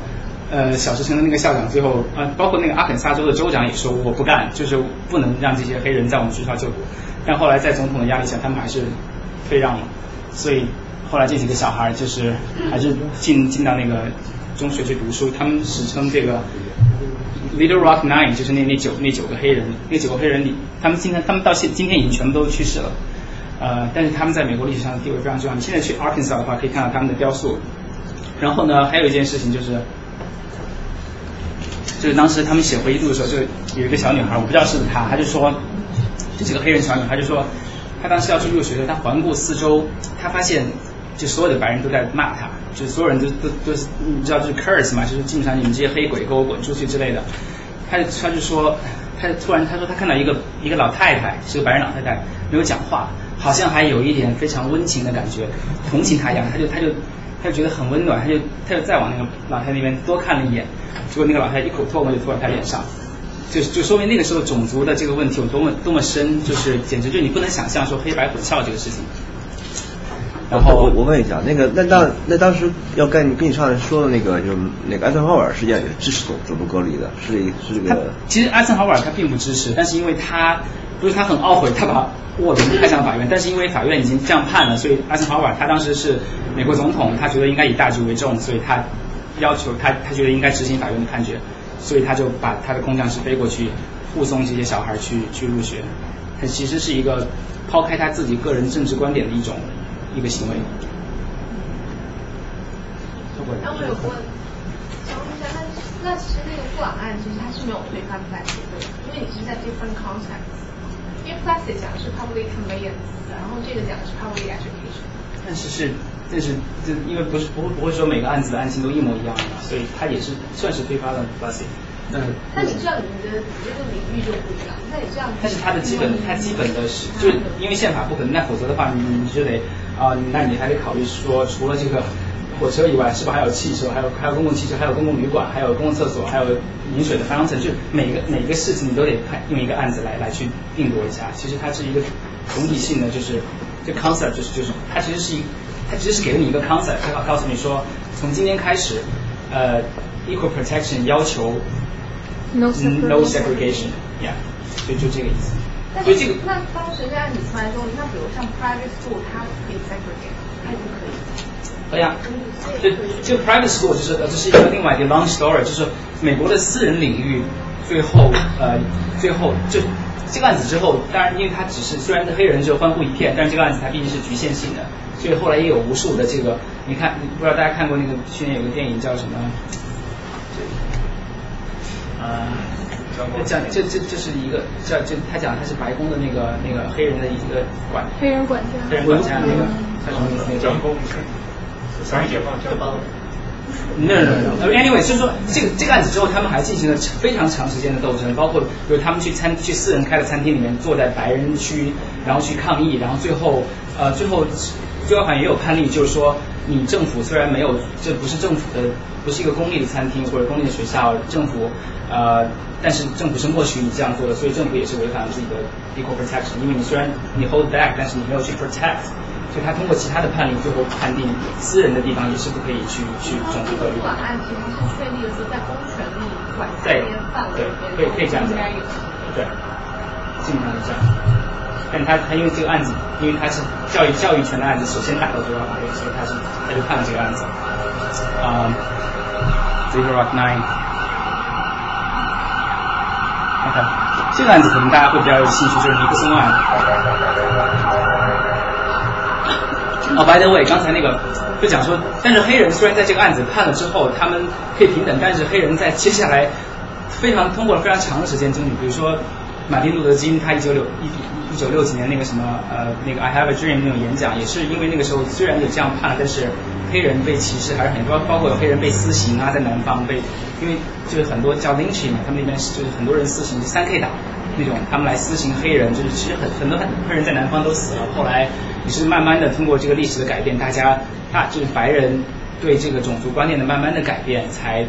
呃小石城的那个校长最后啊，包括那个阿肯萨州的州长也说我不干，就是不能让这些黑人在我们学校就读，但后来在总统的压力下，他们还是退让了，所以后来这几个小孩就是还是进进到那个。中学去读书，他们史称这个 Little Rock Nine，就是那那九那九个黑人，那九个黑人里，他们今天他们到现今天已经全部都去世了，呃，但是他们在美国历史上的地位非常重要。你现在去 Arkansas 的话，可以看到他们的雕塑。然后呢，还有一件事情就是，就是当时他们写回忆录的时候，就有一个小女孩，我不知道是不是她，她就说，这几个黑人小女孩就说，她当时要去入学的，她环顾四周，她发现。就所有的白人都在骂他，就所有人都都都是你知道就是 curse 嘛，就是基本上你们这些黑鬼给我滚出去之类的。他他就说，他突然他说他看到一个一个老太太，是个白人老太太，没有讲话，好像还有一点非常温情的感觉，同情他一样，他就他就他就觉得很温暖，他就他就再往那个老太太那边多看了一眼，结果那个老太太一口唾沫就吐在他脸上，就就说明那个时候种族的这个问题有多么多么深，就是简直就你不能想象说黑白混校这个事情。然后我我问一下，那个那当那当时要跟你跟你上来说的那个，就是那个艾森豪威尔事件也支持种种族隔离的，是是这个。其实艾森豪威尔他并不支持，但是因为他不是他很懊悔，他把沃伦派上法院，但是因为法院已经这样判了，所以艾森豪威尔他当时是美国总统，他觉得应该以大局为重，所以他要求他他觉得应该执行法院的判决，所以他就把他的空降师飞过去护送这些小孩去去入学。他其实是一个抛开他自己个人政治观点的一种一个行为。那我有问，想问一下，那那其实那个布朗案其实它是没有推翻 Plastic 对因为你是在 different context，因为 Plastic 讲的是 public conveyance，然后这个讲的是 public education。但是是，但是这因为不是不会不会说每个案子的案情都一模一样的，所以它也是算是推翻了 Plastic。嗯，那你这样，你的你这个领域就不一样。那你这样，但是它的基本，它基本的是，就是因为宪法不可能，那否则的话，你你就得啊，那你还得考虑说，除了这个火车以外，是不是还有汽车，还有还有公共汽车，还有公共旅馆，还有公共厕所，还有饮水的发生层，就每个每个事情你都得看用一个案子来来去定夺一下。其实它是一个总体性的，就是这 concept 就是就是它其实是一，它其实是给了你一个 concept，它告诉你说，从今天开始，呃，equal protection 要求。no segregation，yeah，所以就这个意思。所以这个那当时在案子出来之后，那比如像 private school，它可以 segregate，它就可以。对呀，这这个 private school 就是呃这是一个另外一个 long story，就是美国的私人领域最后呃最后就这个案子之后，当然因为它只是虽然黑人就欢呼一片，但是这个案子它毕竟是局限性的，所以后来也有无数的这个你看不知道大家看过那个去年有个电影叫什么？呃，讲这这这是一个叫就他讲他是白宫的那个那个黑人的一个管黑人管家黑人管家那个叫什么名字？叫公三一解放叫 no no no anyway 就是说这个这个案子之后，他们还进行了非常长时间的斗争，包括就是他们去餐去私人开的餐厅里面坐在白人区，然后去抗议，然后最后呃最后最高法院也有判例，就是说你政府虽然没有这不是政府的。不是一个公立的餐厅或者公立的学校，政府呃，但是政府是默许你这样做的，所以政府也是违反了自己的 equal protection。因为你虽然你 hold back，但是你没有去 protect，所以他通过其他的判例，最后判定私人的地方也是不可以去去种族隔离。法案其实是确立的是在公权力管辖范围，对，可以可以这样子，对，基本上是这样。但他他因为这个案子，因为他是教育教育权的案子，首先打到最高法院，所以他是他就判了这个案子，啊。Zero Rock Nine。OK，这个案子可能大家会比较有兴趣，就是尼克松案。哦，By the way，刚才那个就讲说，但是黑人虽然在这个案子判了之后，他们可以平等，但是黑人在接下来非常通过了非常长的时间争取，比如说马丁路德金，他一九六一一九六几年那个什么呃那个 I Have a Dream 那种演讲，也是因为那个时候虽然有这样判了，但是。黑人被歧视还是很多，包括有黑人被私刑啊，在南方被，因为就是很多叫 lynching，他们那边就是很多人私刑三 K 打那种，他们来私刑黑人，就是其实很很多黑人在南方都死了。后来也是慢慢的通过这个历史的改变，大家大就是白人对这个种族观念的慢慢的改变，才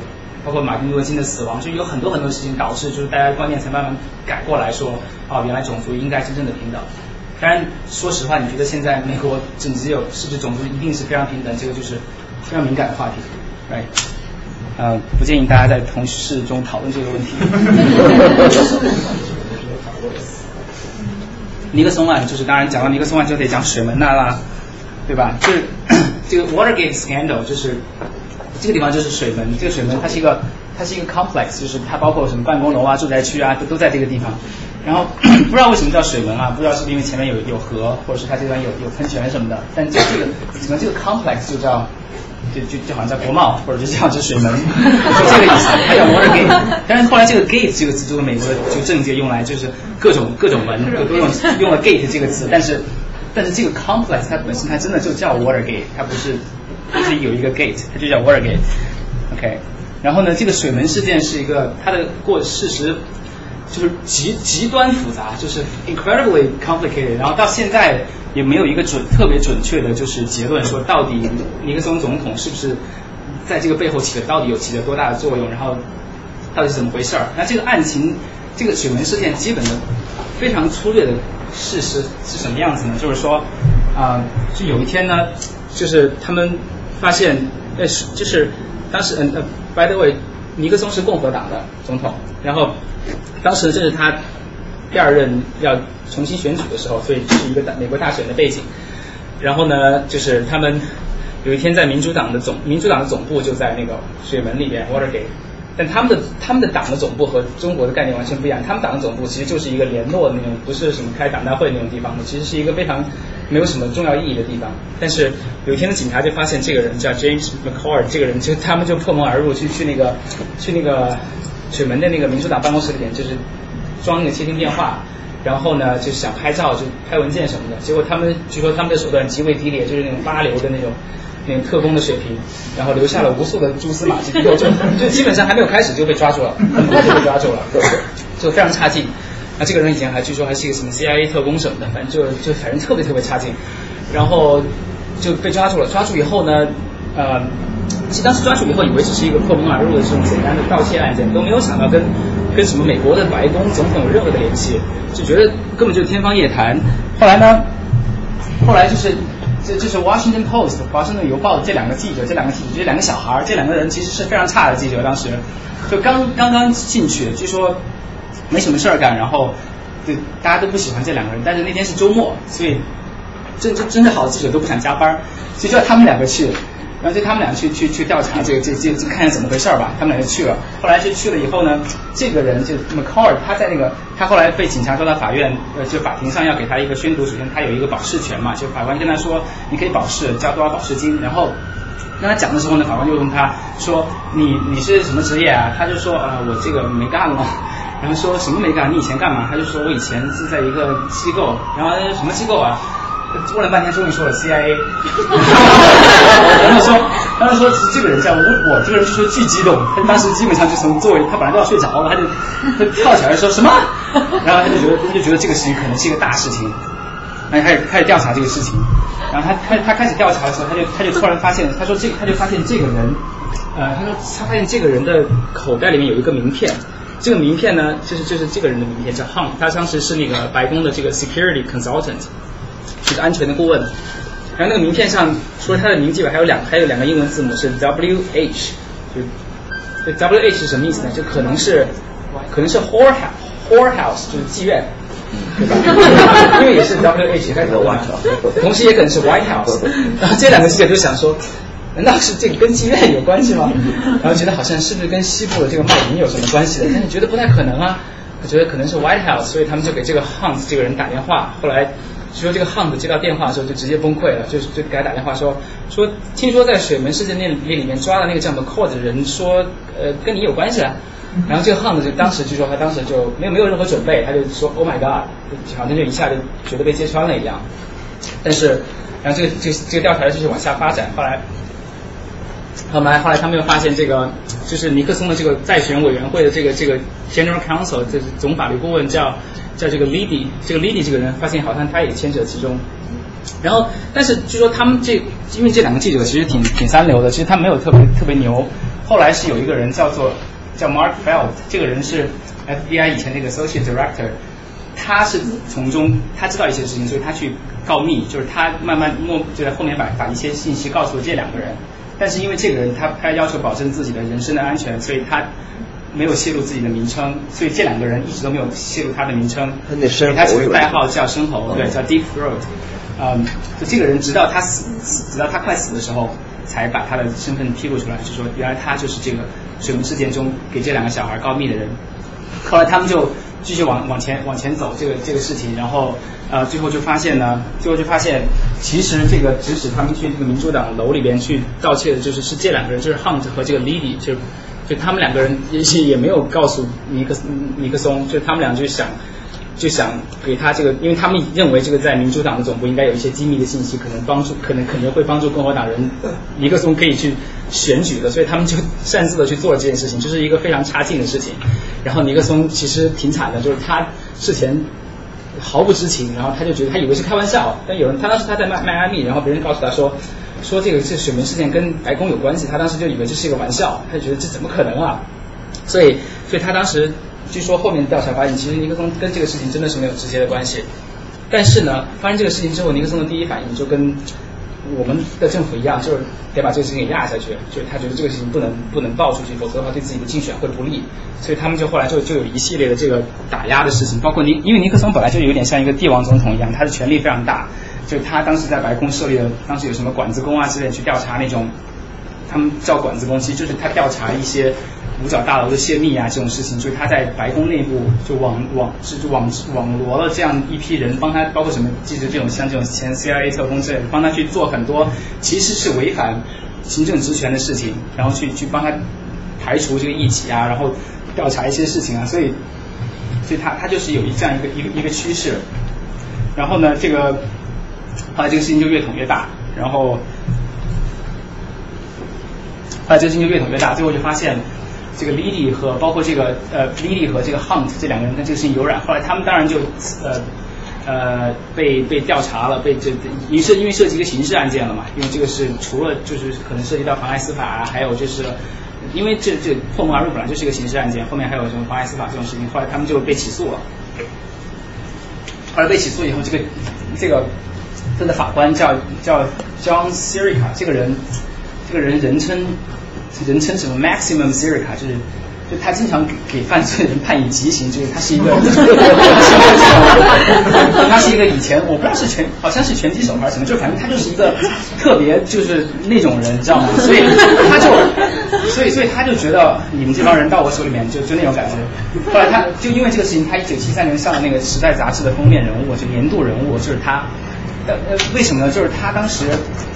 包括马丁路德金的死亡，就有很多很多事情导致就是大家观念才慢慢改过来说，哦，原来种族应该真正的平等。当然，说实话，你觉得现在美国整只有是不是种族一定是非常平等？这个就是非常敏感的话题，right？呃，不建议大家在同事中讨论这个问题。尼克松案就是，当然讲到尼克松案就得讲水门那啦，对吧？就是 这个 Watergate scandal，就是这个地方就是水门，这个水门它是一个它是一个 complex，就是它包括什么办公楼啊、住宅区啊，都都在这个地方。然后 不知道为什么叫水门啊？不知道是不是因为前面有有河，或者是它这边有有喷泉什么的。但这这个整个这个 complex 就叫就就就好像叫国贸，或者就叫这水门，就 这个意思。它叫 water gate。但是后来这个 gate 这个词，作为美国的就政界用来就是各种各种门都用用了 gate 这个词。但是但是这个 complex 它本身它真的就叫 water gate，它不是就是有一个 gate，它就叫 water gate。OK，然后呢，这个水门事件是一个它的过事实。就是极极端复杂，就是 incredibly complicated，然后到现在也没有一个准特别准确的，就是结论说到底尼克松总统是不是在这个背后起了到底有起了多大的作用，然后到底是怎么回事儿？那这个案情，这个水门事件基本的非常粗略的事实是什么样子呢？就是说啊，就有一天呢，就是他们发现，呃，就是当时嗯呃，by the way，尼克松是共和党的总统，然后。当时正是他第二任要重新选举的时候，所以是一个大美国大选的背景。然后呢，就是他们有一天在民主党的总民主党的总部就在那个水门里面 Watergate，但他们的他们的党的总部和中国的概念完全不一样，他们党的总部其实就是一个联络的那种，不是什么开党大会那种地方的，其实是一个非常没有什么重要意义的地方。但是有一天的警察就发现这个人叫 James McCord，这个人就他们就破门而入去去那个去那个水门的那个民主党办公室里面，就是装那个窃听电话。然后呢，就想拍照，就拍文件什么的。结果他们据说他们的手段极为低劣，就是那种八流的那种那个特工的水平，然后留下了无数的蛛丝马迹，就就基本上还没有开始就被抓住了，很快就被抓住了，就非常差劲。那这个人以前还据说还是一个什么 CIA 特工什么的，反正就就反正特别特别差劲。然后就被抓住了，抓住以后呢，呃，其实当时抓住以后以为只是一个破门而入的这种简单的盗窃案件，都没有想到跟。跟什么美国的白宫总统有任何的联系，就觉得根本就是天方夜谭。后来呢，后来就是这就是 Washington Post 华盛顿邮报的这两个记者，这两个记者，这两个小孩，这两个人其实是非常差的记者。当时就刚刚刚进去，据说没什么事儿干，然后对大家都不喜欢这两个人。但是那天是周末，所以真真真的好的记者都不想加班，所以就要他们两个去。然后就他们俩去去去调查这个这这这看看怎么回事吧，他们俩就去了。后来就去了以后呢，这个人就 McCord，他在那个他后来被警察抓到法院，呃，就法庭上要给他一个宣读，首先他有一个保释权嘛，就法官跟他说你可以保释，交多少保释金。然后跟他讲的时候呢，法官就问他说你你是什么职业啊？他就说呃我这个没干了。然后说什么没干？你以前干嘛？他就说我以前是在一个机构。然后什么机构啊？问了半天，终于说了 CIA。然后说，他就说这个人叫我，我这个人就说巨激动，他当时基本上就从座位，他本来都要睡着了，他就他跳起来说什么？然后他就觉得他就觉得这个事情可能是一个大事情，然后开始开始调查这个事情。然后他他他开始调查的时候，他就他就突然发现，他说这他就发现这个人，呃，他说他发现这个人的口袋里面有一个名片，这个名片呢，就是就是这个人的名片叫 Hunt，他当时是那个白宫的这个 security consultant。就是安全的顾问，然后那个名片上除了他的名字以外，还有两还有两个英文字母是 W H，就 W H 是什么意思呢？就可能是可能是 whore house whore house 就是妓院，对吧？因为也是 W H 开头的 White，同时也可能是 White House。然后这两个记者就想说，难道是这个跟妓院有关系吗？然后觉得好像是不是跟西部的这个卖淫有什么关系的？但是觉得不太可能啊，他觉得可能是 White House，所以他们就给这个 Hans 这个人打电话，后来。说这个 Hunt 接到电话的时候就直接崩溃了，就就给他打电话说说，听说在水门事件那那里面抓的那个叫 McCord 的人说，呃，跟你有关系啊。然后这个 Hunt 就当时据说他当时就没有没有任何准备，他就说 Oh my God，好像就一下就觉得被揭穿了一样。但是，然后这个这个这个调查继续往下发展，后来后来后来他们又发现这个就是尼克松的这个在选委员会的这个这个 General Counsel，就是总法律顾问叫。叫这个 Lady，这个 Lady 这个人发现好像他也牵扯其中，然后但是据说他们这因为这两个记者其实挺挺三流的，其实他没有特别特别牛。后来是有一个人叫做叫 Mark Felt，这个人是 FBI 以前那个 Associate Director，他是从中他知道一些事情，所以他去告密，就是他慢慢默就在后面把把一些信息告诉了这两个人，但是因为这个人他他要求保证自己的人身的安全，所以他。没有泄露自己的名称，所以这两个人一直都没有泄露他的名称。给他起个代号叫生猴，对，叫 Deep Throat。嗯，就这个人直到他死，直到他快死的时候，才把他的身份披露出来，就说原来他就是这个水门事件中给这两个小孩告密的人。后来他们就继续往往前往前走这个这个事情，然后呃最后就发现呢，最后就发现其实这个指使他们去这个民主党楼里边去盗窃的就是是这两个人，就是 Hunt 和这个 Lily，就就他们两个人也也没有告诉尼克尼克松，就他们俩就想就想给他这个，因为他们认为这个在民主党的总部应该有一些机密的信息，可能帮助可能可能会帮助共和党人尼克松可以去选举的，所以他们就擅自的去做了这件事情，就是一个非常差劲的事情。然后尼克松其实挺惨的，就是他事前毫不知情，然后他就觉得他以为是开玩笑，但有人他当时他在迈迈阿密，然后别人告诉他说。说这个这水门事件跟白宫有关系，他当时就以为这是一个玩笑，他就觉得这怎么可能啊？所以，所以他当时据说后面调查发现，其实尼克松跟这个事情真的是没有直接的关系。但是呢，发生这个事情之后，尼克松的第一反应就跟我们的政府一样，就是得把这个事情给压下去，就是他觉得这个事情不能不能爆出去，否则的话对自己的竞选会不利。所以他们就后来就就有一系列的这个打压的事情，包括尼，因为尼克松本来就有点像一个帝王总统一样，他的权力非常大。就他当时在白宫设立了，当时有什么管子工啊之类去调查那种，他们叫管子工，其实就是他调查一些五角大楼的泄密啊这种事情，就是他在白宫内部就网网就网网罗了这样一批人，帮他包括什么记者这种像这种前 CIA 特工之类的，帮他去做很多其实是违反行政职权的事情，然后去去帮他排除这个异己啊，然后调查一些事情啊，所以所以他他就是有一这样一个一个一个趋势，然后呢这个后来这个事情就越捅越大，然后。后来这个事情就越捅越大，最后就发现这个 Lily 和包括这个呃 Lily 和这个 Hunt 这两个人跟这个事情有染。后来他们当然就呃呃被被调查了，被这因涉因为涉及一个刑事案件了嘛，因为这个是除了就是可能涉及到妨碍司法啊，还有就是因为这这破门而入本来就是一个刑事案件，后面还有什么妨碍司法这种事情，后来他们就被起诉了。后来被起诉以后，这个这个他的法官叫叫 John Sirica，这个人这个人人称。人称什么 maximum Sirica，就是就他经常给给犯罪人判以极刑，就是他是一个，他是一个以前我不知道是拳好像是拳击手还是什么，就反正他就是一个特别就是那种人，你知道吗？所以他就所以所以他就觉得你们这帮人到我手里面就就那种感觉。后来他就因为这个事情，他一九七三年上了那个《时代》杂志的封面人物，就年度人物，就是他。呃，为什么呢？就是他当时，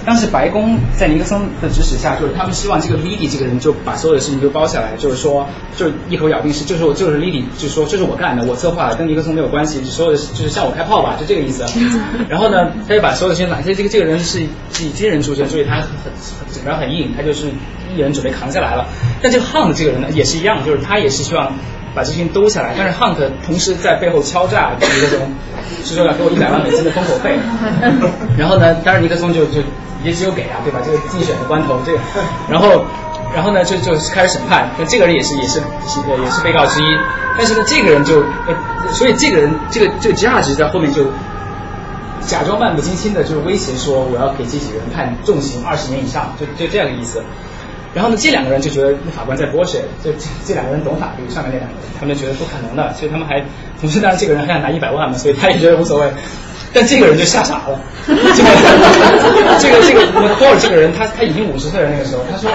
当时白宫在尼克松的指使下，就是他们希望这个 Liddy 这个人就把所有的事情都包下来，就是说，就是一口咬定是，就是我就是 Liddy，就是说这是我干的，我策划的，跟尼克松没有关系，所有的就是向我开炮吧，就这个意思。然后呢，他就把所有的事情揽下，这个这个人是是以军人出身，所以他很整个很硬，他就是一人准备扛下来了。但这个 Hunt 这个人呢，也是一样，就是他也是希望。把这些兜下来，但是 Hunt 同时在背后敲诈尼克松，是说要给我一百万美金的封口费。然后呢，当然尼克松就就也只有给啊，对吧？这个竞选的关头，这个，然后然后呢就就开始审判，那这个人也是也是也是被告之一。但是呢，这个人就呃，所以这个人这个这个 Judge 在后面就假装漫不经心的就是威胁说，我要给这几个人判重刑二十年以上，就就这样的意思。然后呢，这两个人就觉得那法官在剥削，就这两个人懂法律，上面那两个人，他们觉得不可能的，所以他们还同时，当然这个人还想拿一百万嘛，所以他也觉得无所谓。但这个人就吓傻了，这个这个这个托尔这个人，他他已经五十岁了那个时候，他说，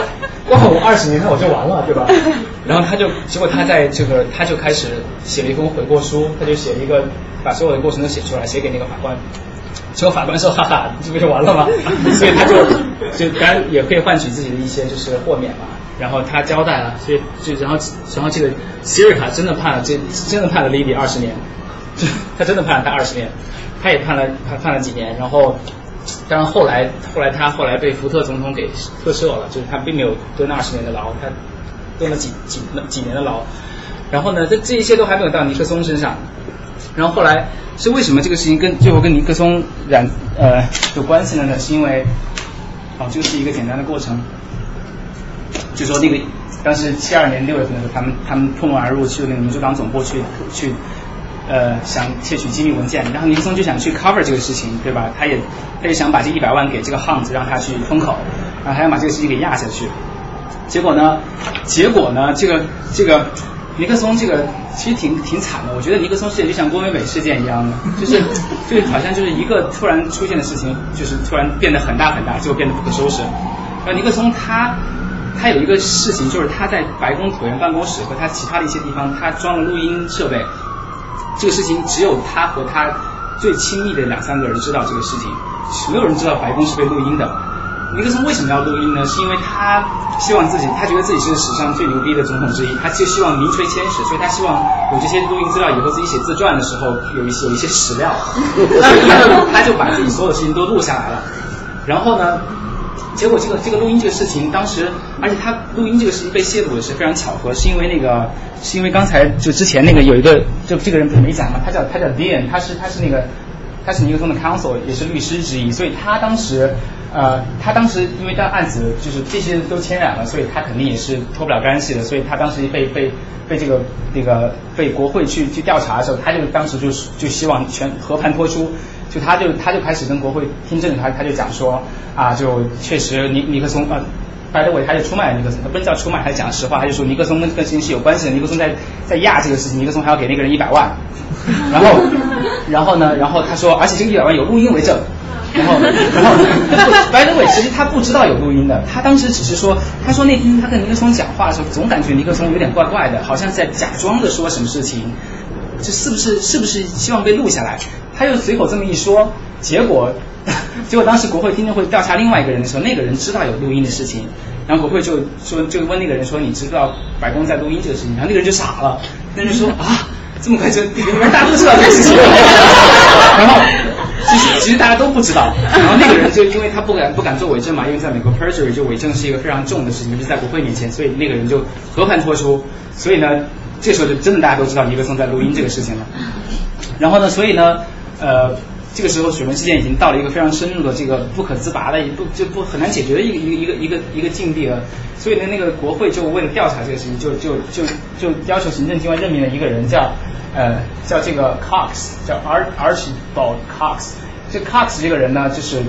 哇，我二十年后我就完了，对吧？然后他就结果他在这个他就开始写了一封悔过书，他就写了一个把所有的过程都写出来，写给那个法官。结果法官说：“哈哈，这不就完了吗？” 所以他就就当然也可以换取自己的一些就是豁免嘛。然后他交代了，所以就然后然后这个希瑞卡真的判了，这真的判了莉莉二十年，他真的判了他二十年，他也判了他判了几年。然后当然后来后来他后来被福特总统给特赦了，就是他并没有蹲二十年的牢，他蹲了几几几年的牢。然后呢，这这一切都还没有到尼克松身上。然后后来是为什么这个事情跟最后跟尼克松染呃有关系了呢？是因为，哦，这个是一个简单的过程，就说那个当时七二年六月份的时候，他们他们破门而入去那个民主党总部去去呃想窃取机密文件，然后尼克松就想去 cover 这个事情，对吧？他也他也想把这一百万给这个 Hunt 让他去封口，然后还要把这个事情给压下去。结果呢？结果呢？这个这个。尼克松这个其实挺挺惨的，我觉得尼克松事件就像郭美美事件一样的，就是就是好像就是一个突然出现的事情，就是突然变得很大很大，最后变得不可收拾。然后尼克松他他有一个事情，就是他在白宫椭圆办公室和他其他的一些地方，他装了录音设备。这个事情只有他和他最亲密的两三个人知道这个事情，没有人知道白宫是被录音的。尼克松为什么要录音呢？是因为他希望自己，他觉得自己是史上最牛逼的总统之一，他就希望名垂千史，所以他希望有这些录音资料，以后自己写自传的时候有一些有一些史料，他就把自己所有的事情都录下来了。然后呢，结果这个这个录音这个事情，当时而且他录音这个事情被泄露也是非常巧合，是因为那个是因为刚才就之前那个有一个就这个人不是没讲嘛，他叫他叫 Dean，他是他是那个他是尼克松的 counsel，也是律师之一，所以他当时。呃，他当时因为这案子就是这些都牵染了，所以他肯定也是脱不了干系的。所以他当时被被被这个那个被国会去去调查的时候，他就当时就就希望全和盘托出，就他就他就开始跟国会听证，他他就讲说啊，就确实尼尼克松啊，拜登伟他就出卖尼克松，他不是叫出卖，他讲实话，他就说尼克松跟跟事情是有关系的，尼克松在在压这个事情，尼克松还要给那个人一百万，然后然后呢，然后他说，而且这个一百万有录音为证。然后然后 by the way，其实他不知道有录音的，他当时只是说，他说那天他跟尼克松讲话的时候，总感觉尼克松有点怪怪的，好像在假装的说什么事情，这是不是是不是希望被录下来？他又随口这么一说，结果结果当时国会听证会调查另外一个人的时候，那个人知道有录音的事情，然后国会就说就问那个人说你知道白宫在录音这个事情，然后那个人就傻了，那人说啊。这么快就原来大家都知道这个事情，然后其实其实大家都不知道，然后那个人就因为他不敢不敢做伪证嘛，因为在美国 perjury 就伪证是一个非常重的事情，就是在国会面前，所以那个人就和盘托出，所以呢，这时候就真的大家都知道尼克松在录音这个事情了，然后呢，所以呢，呃。这个时候，水门事件已经到了一个非常深入的、这个不可自拔的一、不就不很难解决的一个一个一个一个一个境地了。所以呢，那个国会就为了调查这个事情，就就就就要求行政机关任命了一个人，叫呃叫这个 Cox，叫 Ar Archibald Cox。这 Cox 这个人呢，就是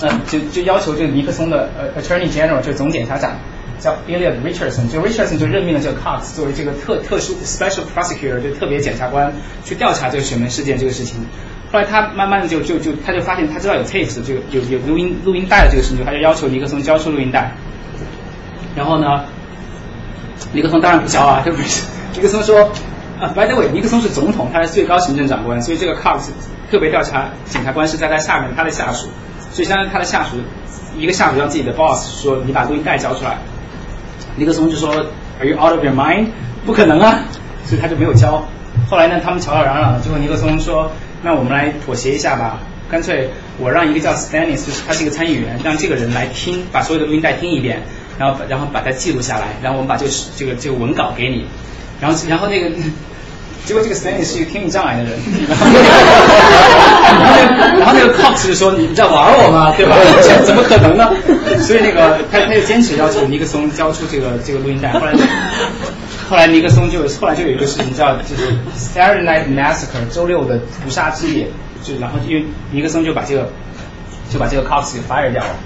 嗯就就要求这个尼克松的呃 Attorney General，就总检察长叫 Elliot Richardson，就 Richardson 就任命了这个 Cox 作为这个特特殊 Special Prosecutor，就特别检察官去调查这个水门事件这个事情。后来他慢慢的就就就他就发现他知道有 tapes 这个有有录音录音带的这个事情，他就要求尼克松交出录音带。然后呢，尼克松当然不交啊，对不对？尼克松说啊，by the way，尼克松是总统，他是最高行政长官，所以这个 cops 特别调查检察官是在他下面他的下属，所以相当于他的下属一个下属让自己的 boss 说你把录音带交出来。尼克松就说 Are you out of your mind？不可能啊，所以他就没有交。后来呢，他们吵吵嚷嚷的，最后尼克松说。那我们来妥协一下吧，干脆我让一个叫 Stanis，就是他是一个参议员，让这个人来听，把所有的录音带听一遍，然后然后把它记录下来，然后我们把这个这个这个文稿给你，然后然后那个 结果这个 Stannis 是一个听力障碍的人，然 后然后那个 Cox 就说你在玩我吗？对吧？怎么可能呢？所以那个他他就坚持要求尼克松交出这个这个录音带，后来。后来尼克松就后来就有一个事情叫就是 Saturday Night Massacre 周六的屠杀之夜，就然后因为尼克松就把这个就把这个 Cox 给 fire 掉了，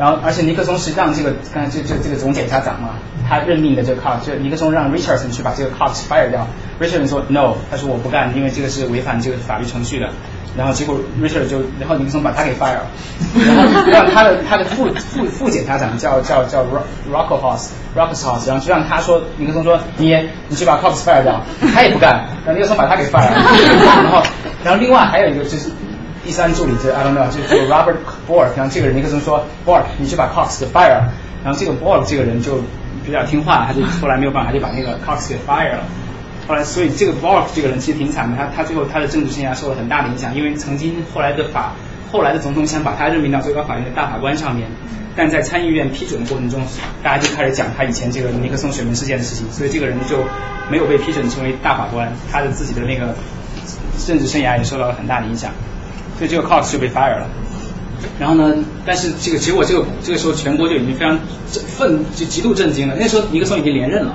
然后而且尼克松是让这个刚才这这这个总检察长嘛，他任命的这个 Cox 就尼克松让 Richardson 去把这个 Cox fire 掉，Richardson 说 No，他说我不干，因为这个是违反这个法律程序的。然后结果 Richard 就，然后尼克松把他给 fire 了，然后让他的他的副副副检察长叫叫叫 Rockerhouse，Rockerhouse，然后就让他说，尼克松说你你去把 Cox fire 掉，他也不干，然后尼克松把他给 fire 了，然后然后另外还有一个就是第三助理就 I don't know，就就 Robert Bork，然后这个人尼克松说 Bork 你去把 Cox 给 fire 了，然后这个 Bork 这个人就比较听话，他就后来没有办法就把那个 Cox 给 fire 了。后来，所以这个 Bork 这个人其实挺惨的，他他最后他的政治生涯受了很大的影响，因为曾经后来的法后来的总统想把他任命到最高法院的大法官上面，但在参议院批准的过程中，大家就开始讲他以前这个尼克松选民事件的事情，所以这个人就没有被批准成为大法官，他的自己的那个政治生涯也受到了很大的影响，所以这个 Cox 就被 fire 了。然后呢，但是这个结果这个这个时候全国就已经非常愤就极度震惊了，那时候尼克松已经连任了。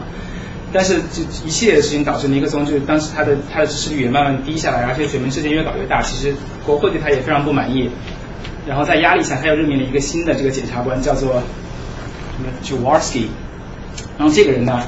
但是这一系列的事情导致尼克松就当时他的他的支持率也慢慢低下来，而且水门事件越搞越大，其实国会对他也非常不满意。然后在压力下，他又任命了一个新的这个检察官，叫做什么 Jaworski。然后这个人呢，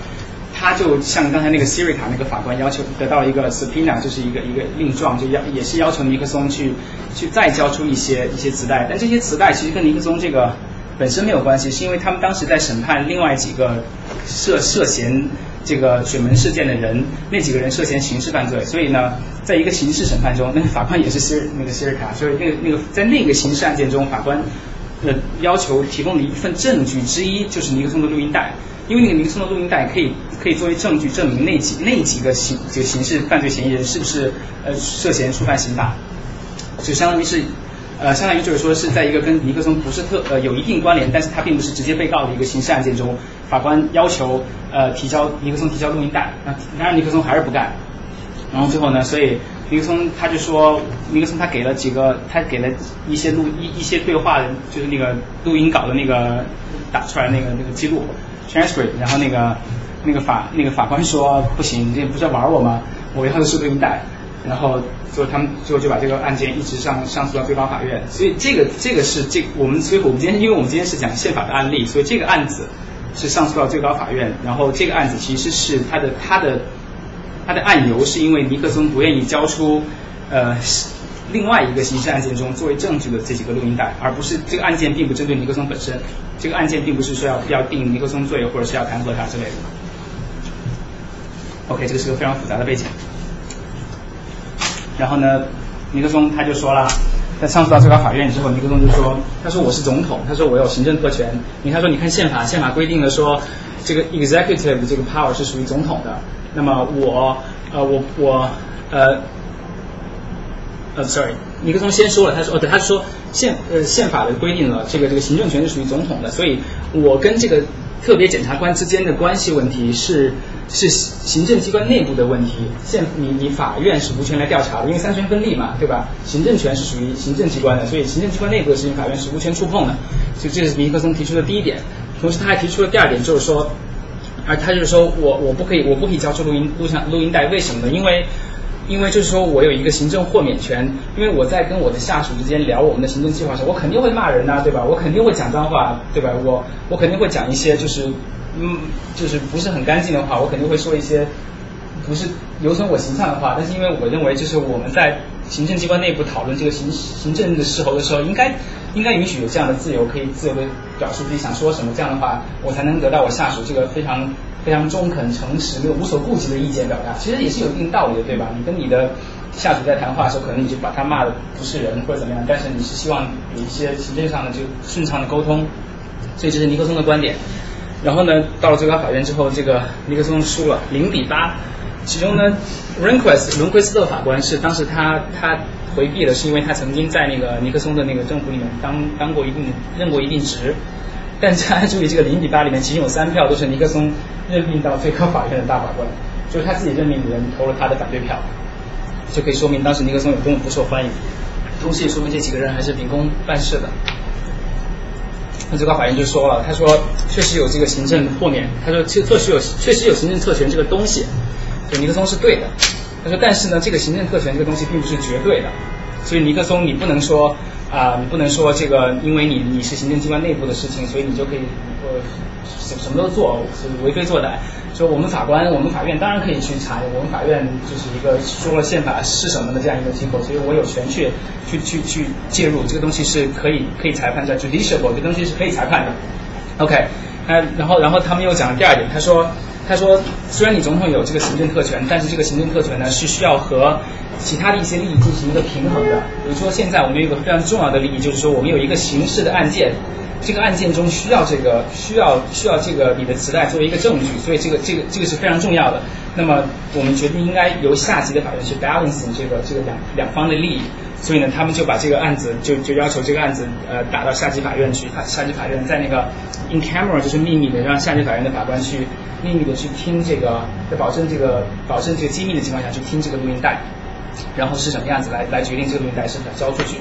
他就像刚才那个 Siri 卡那个法官要求得到一个 subpoena，就是一个一个令状，就要也是要求尼克松去去再交出一些一些磁带。但这些磁带其实跟尼克松这个本身没有关系，是因为他们当时在审判另外几个涉涉嫌。这个水门事件的人，那几个人涉嫌刑事犯罪，所以呢，在一个刑事审判中，那个法官也是希尔那个希尔卡，所以那个那个在那个刑事案件中，法官的要求提供的一份证据之一就是尼克松的录音带，因为那个尼克松的录音带可以可以作为证据证明那几那几个刑这个刑事犯罪嫌疑人是不是呃涉嫌触犯刑法，就相当于是。呃，相当于就是说是在一个跟尼克松不是特呃有一定关联，但是他并不是直接被告的一个刑事案件中，法官要求呃提交尼克松提交录音带，那当然尼克松还是不干，然后最后呢，所以尼克松他就说尼克松他给了几个他给了一些录一一些对话，就是那个录音稿的那个打出来那个那个记录 transcript，然后那个那个法那个法官说不行，这不是玩我吗？我要的是录音带。然后，最后他们最后就把这个案件一直上上诉到最高法院。所以这个这个是这我们所以我们今天因为我们今天是讲宪法的案例，所以这个案子是上诉到最高法院。然后这个案子其实是他的他的他的案由是因为尼克松不愿意交出呃另外一个刑事案件中作为证据的这几个录音带，而不是这个案件并不针对尼克松本身，这个案件并不是说要要定尼克松罪或者是要弹劾他之类的。OK，这个是个非常复杂的背景。然后呢，尼克松他就说了，在上诉到最高法院之后，尼克松就说，他说我是总统，他说我有行政特权。你他说你看宪法，宪法规定了说这个 executive 这个 power 是属于总统的。那么我呃我我呃呃 sorry，尼克松先说了，他说哦对，他说宪呃宪法的规定了这个这个行政权是属于总统的，所以我跟这个特别检察官之间的关系问题是是行政机关内部的问题，宪你你法院是无权来调查的，因为三权分立嘛，对吧？行政权是属于行政机关的，所以行政机关内部的事情法院是无权触碰的，所以这是尼克松提出的第一点。同时他还提出了第二点，就是说。而他就是说我我不可以我不可以交出录音录像录音带，为什么呢？因为因为就是说我有一个行政豁免权，因为我在跟我的下属之间聊我们的行政计划时，我肯定会骂人呐，对吧？我肯定会讲脏话，对吧？我我肯定会讲一些就是嗯就是不是很干净的话，我肯定会说一些不是有损我形象的话。但是因为我认为就是我们在行政机关内部讨论这个行行政的时候的时候，应该应该允许有这样的自由，可以自由的表述自己想说什么，这样的话我才能得到我下属这个非常。非常中肯、诚实、没有无所顾忌的意见表达，其实也是有一定道理的，对吧？你跟你的下属在谈话的时候，可能你就把他骂的不是人或者怎么样，但是你是希望有一些行政上的就顺畅的沟通，所以这是尼克松的观点。然后呢，到了最高法院之后，这个尼克松输了零比八。其中呢，Rehnquist 伦奎斯特法官是当时他他回避的，是因为他曾经在那个尼克松的那个政府里面当当过一定任过一定职。但大家注意，这个零比八里面其中有三票都是尼克松任命到最高法院的大法官，就是他自己任命的人投了他的反对票，就可以说明当时尼克松有多么不受欢迎。同时也说明这几个人还是秉公办事的。那最高法院就说了，他说确实有这个行政豁免，他说确确实有确实有行政特权这个东西，就尼克松是对的。他说但是呢，这个行政特权这个东西并不是绝对的，所以尼克松你不能说。啊，你不能说这个，因为你你是行政机关内部的事情，所以你就可以呃什什么都做，是为非作歹。说我们法官，我们法院当然可以去查，我们法院就是一个说了宪法是什么的这样一个机构，所以我有权去去去去介入，这个东西是可以可以裁判的，judicial，这东西是可以裁判的。OK，呃，然后然后他们又讲了第二点，他说他说虽然你总统有这个行政特权，但是这个行政特权呢是需要和其他的一些利益进行一个平衡的，比如说现在我们有一个非常重要的利益，就是说我们有一个刑事的案件，这个案件中需要这个需要需要这个你的磁带作为一个证据，所以这个这个这个是非常重要的。那么我们决定应该由下级的法院去 balancing 这个这个两两方的利益，所以呢，他们就把这个案子就就要求这个案子呃打到下级法院去，他下级法院在那个 in camera 就是秘密的让下级法院的法官去秘密的去听这个，在保证这个保证这个机密的情况下去听这个录音带。然后是什么样子来来决定这个录音带是否交出去？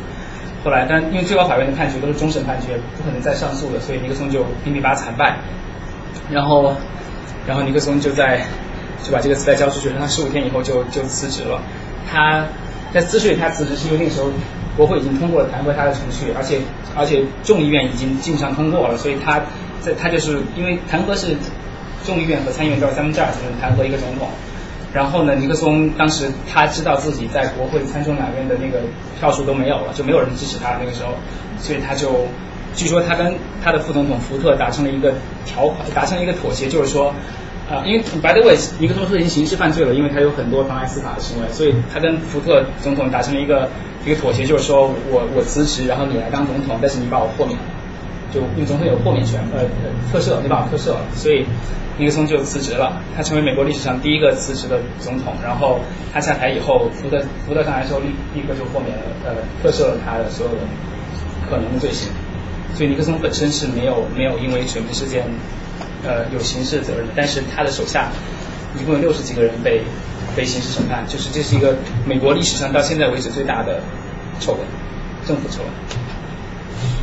后来，但因为最高法院的判决都是终审判决，不可能再上诉了，所以尼克松就零比八惨败。然后，然后尼克松就在就把这个磁带交出去，他十五天以后就就辞职了。他在之所以他辞职，是因为那个时候国会已经通过了弹劾他的程序，而且而且众议院已经基本上通过了，所以他在他就是因为弹劾是众议院和参议院都是三分之二才能弹劾一个总统。然后呢，尼克松当时他知道自己在国会参众两院的那个票数都没有了，就没有人支持他那个时候，所以他就据说他跟他的副总统福特达成了一个条款，达成了一个妥协，就是说，啊，因为 by the way，尼克松是已经刑事犯罪了，因为他有很多妨碍司法的行为，所以他跟福特总统达成了一个一个妥协，就是说我我辞职，然后你来当总统，但是你把我豁免了，就因为总统有豁免权，呃，特赦，对吧特赦，所以。尼克松就辞职了，他成为美国历史上第一个辞职的总统。然后他下台以后，福特福特上来之后立立刻就豁免了，呃，特赦了他的所有的可能的罪行。所以尼克松本身是没有没有因为水门事件，呃，有刑事责任。但是他的手下一共有六十几个人被被刑事审判，就是这是一个美国历史上到现在为止最大的丑闻，政府丑闻。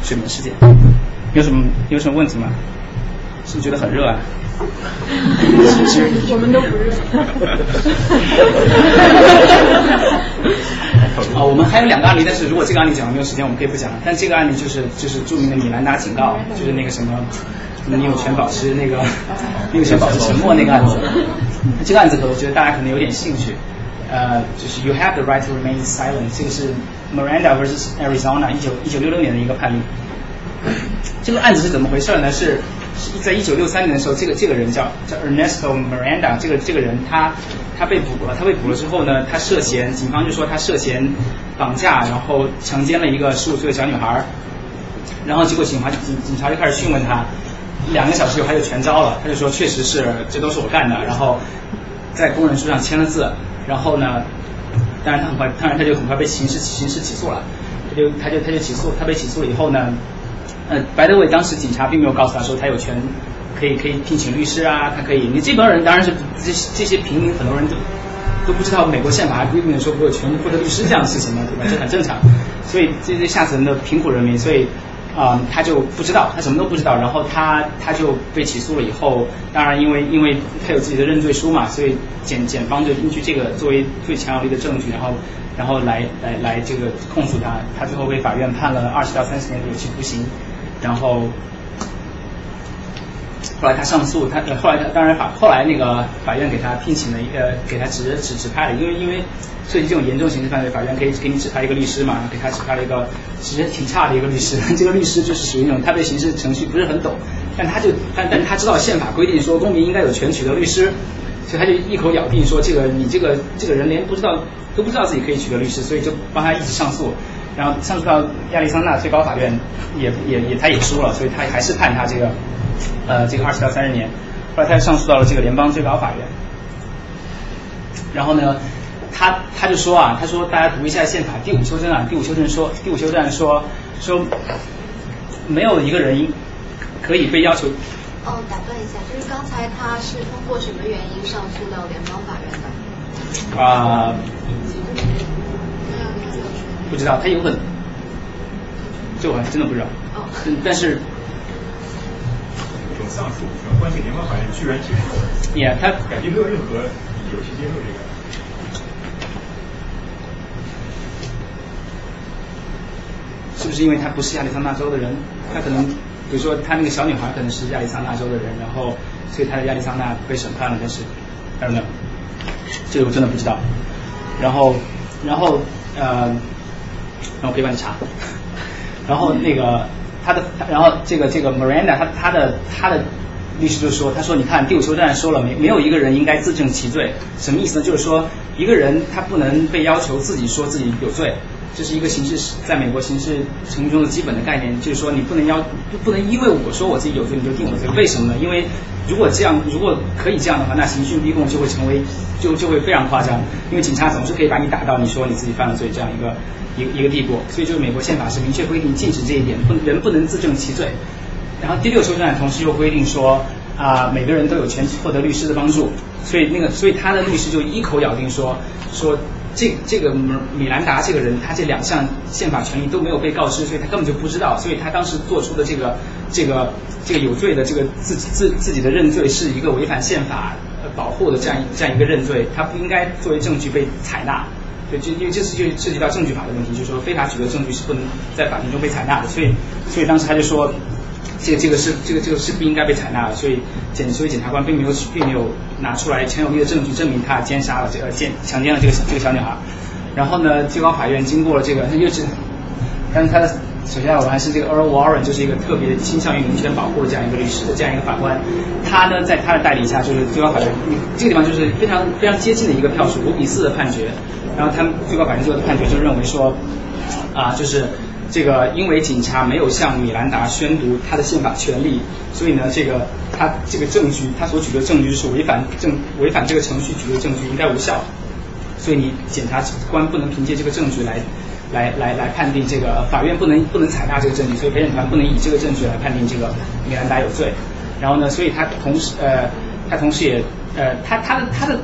水门事件有什么有什么问题吗？是不是觉得很热啊？其实我们都不热。啊，我们还有两个案例，但是如果这个案例讲了没有时间，我们可以不讲。但这个案例就是就是著名的米兰达警告，就是那个什么，你有权保持那个，你有权保持沉默那个案子。这个案子我觉得大家可能有点兴趣。呃，就是 you have the right to remain silent，这个是 Miranda versus Arizona 一九一九六六年的一个判例。这个案子是怎么回事呢？是是在一九六三年的时候，这个这个人叫叫 Ernesto Miranda，这个这个人他他被捕了，他被捕了之后呢，他涉嫌，警方就说他涉嫌绑架，然后强奸了一个十五岁的小女孩，然后结果警察警警察就开始讯问他，两个小时以后他就全招了，他就说确实是这都是我干的，然后在公证书上签了字，然后呢，当然他很快，当然他就很快被刑事刑事起诉了，他就他就他就起诉，他被起诉了以后呢。呃，白德伟当时警察并没有告诉他说他有权可以可以聘请律师啊，他可以。你这帮人当然是这这些平民，很多人都都不知道美国宪法还规定说我有权获得律师这样的事情嘛，对吧？这很正常。所以这些下层的贫苦人民，所以啊他就不知道，他什么都不知道。然后他他就被起诉了以后，当然因为因为他有自己的认罪书嘛，所以检检方就依据这个作为最强有力的证据，然后然后来来来这个控诉他。他最后被法院判了二十到三十年的有期徒刑。然后，后来他上诉，他呃后来他当然法后来那个法院给他聘请了一个，给他指指指派了，因为因为涉及这种严重刑事犯罪，法院可以给你指派一个律师嘛，给他指派了一个其实挺差的一个律师，这个律师就是属于那种他对刑事程序不是很懂，但他就但但他知道宪法规定说公民应该有权取得律师，所以他就一口咬定说这个你这个这个人连不知道都不知道自己可以取得律师，所以就帮他一起上诉。然后上诉到亚利桑那最高法院，也也也他也输了，所以他还是判他这个，呃，这个二十到三十年。后来他又上诉到了这个联邦最高法院。然后呢，他他就说啊，他说大家读一下宪法第五修正案，第五修正说，第五修正案说说，没有一个人可以被要求。哦，打断一下，就是刚才他是通过什么原因上诉到联邦法院的？啊。不知道，他有可能，这我还真的不知道。哦。嗯，但是。这种上诉，关系联邦法院居然接受。也，他感觉没有任何理由去接受这个。是不是因为他不是亚利桑那州的人？他可能，比如说他那个小女孩可能是亚利桑那州的人，然后所以他在亚利桑那被审判了，但是还有没有？这个我真的不知道。然后，然后，呃。然后可以帮你查，然后那个他的，然后这个这个 Miranda 他他的他的律师就说，他说你看第五修正案说了没没有一个人应该自证其罪，什么意思呢？就是说一个人他不能被要求自己说自己有罪，这是一个刑事在美国刑事程序中的基本的概念，就是说你不能要不能因为我说我自己有罪你就定我罪，为什么呢？因为如果这样如果可以这样的话，那刑讯逼供就会成为就就会非常夸张，因为警察总是可以把你打到你说你自己犯了罪这样一个。一一个地步，所以就是美国宪法是明确规定禁止这一点，不人不能自证其罪。然后第六修正案同时又规定说啊，每个人都有权获得律师的帮助。所以那个，所以他的律师就一口咬定说说这这个米兰达这个人，他这两项宪法权利都没有被告知，所以他根本就不知道。所以他当时做出的这个这个这个有罪的这个自自自己的认罪是一个违反宪法保护的这样这样一个认罪，他不应该作为证据被采纳。对，就因为这次就涉及到证据法的问题，就是说非法取得证据是不能在法庭中被采纳的，所以所以当时他就说，这个这个是这个这个是不应该被采纳的，所以检所以检察官并没有并没有拿出来强有力的证据证明他奸杀了这个奸强奸了这个这个小女孩，然后呢，最高法院经过了这个，他又是，但是他的首先我还是这个 Earl Warren 就是一个特别倾向于民权保护的这样一个律师的这样一个法官，他呢在他的带领下就是最高法院这个地方就是非常非常接近的一个票数五比四的判决。然后他们最高法院最后的判决就认为说，啊，就是这个因为警察没有向米兰达宣读他的宪法权利，所以呢，这个他这个证据他所举的证据是违反证违反这个程序举的证据应该无效，所以你检察官不能凭借这个证据来来来来判定这个法院不能不能采纳这个证据，所以陪审团不能以这个证据来判定这个米兰达有罪。然后呢，所以他同时呃他同时也呃他他的他的。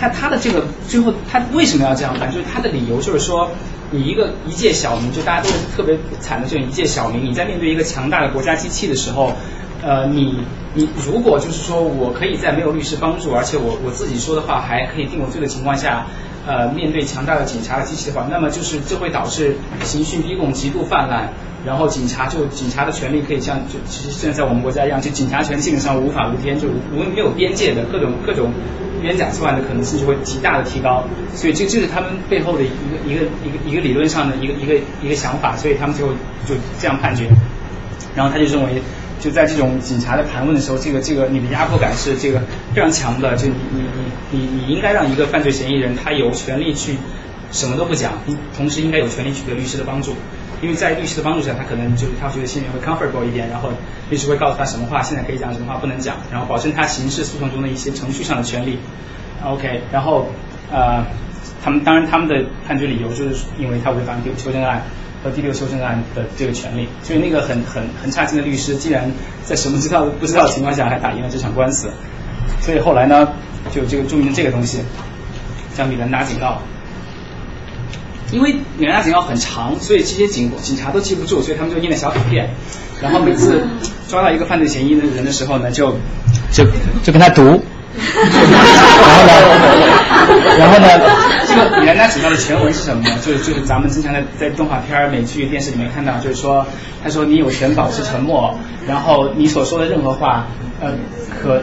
他他的这个最后他为什么要这样办？就是他的理由就是说，你一个一介小民，就大家都是特别惨的这种一介小民，你在面对一个强大的国家机器的时候，呃，你你如果就是说我可以在没有律师帮助，而且我我自己说的话还可以定我罪的情况下，呃面对强大的警察的机器的话，那么就是这会导致刑讯逼供极度泛滥，然后警察就警察的权利可以像就其实现在在我们国家一样，就警察权基本上无法无天，就无没有边界的各种各种冤假错案的可能性就会极大的提高，所以这这是他们背后的一个一个一个一个理论上的一个一个一个想法，所以他们就就这样判决，然后他就认为。就在这种警察的盘问的时候，这个这个你的压迫感是这个非常强的。就你你你你你应该让一个犯罪嫌疑人他有权利去什么都不讲，同时应该有权利取得律师的帮助，因为在律师的帮助下，他可能就是他觉得心里会 comfortable 一点，然后律师会告诉他什么话现在可以讲，什么话不能讲，然后保证他刑事诉讼中的一些程序上的权利。OK，然后呃，他们当然他们的判决理由就是因为他违反修正案。和第六修正案的这个权利，所以那个很很很差劲的律师，竟然在什么知道不知道的情况下还打赢了这场官司，所以后来呢，就这个著名的这个东西，叫米兰达警告，因为米兰达警告很长，所以这些警警察都记不住，所以他们就印了小卡片，然后每次抓到一个犯罪嫌疑的人的时候呢，就就就跟他读。然后呢，然后呢，这个米兰达警告的全文是什么呢？就是就是咱们经常在在动画片、美剧、电视里面看到，就是说，他说你有权保持沉默，然后你所说的任何话，呃，可，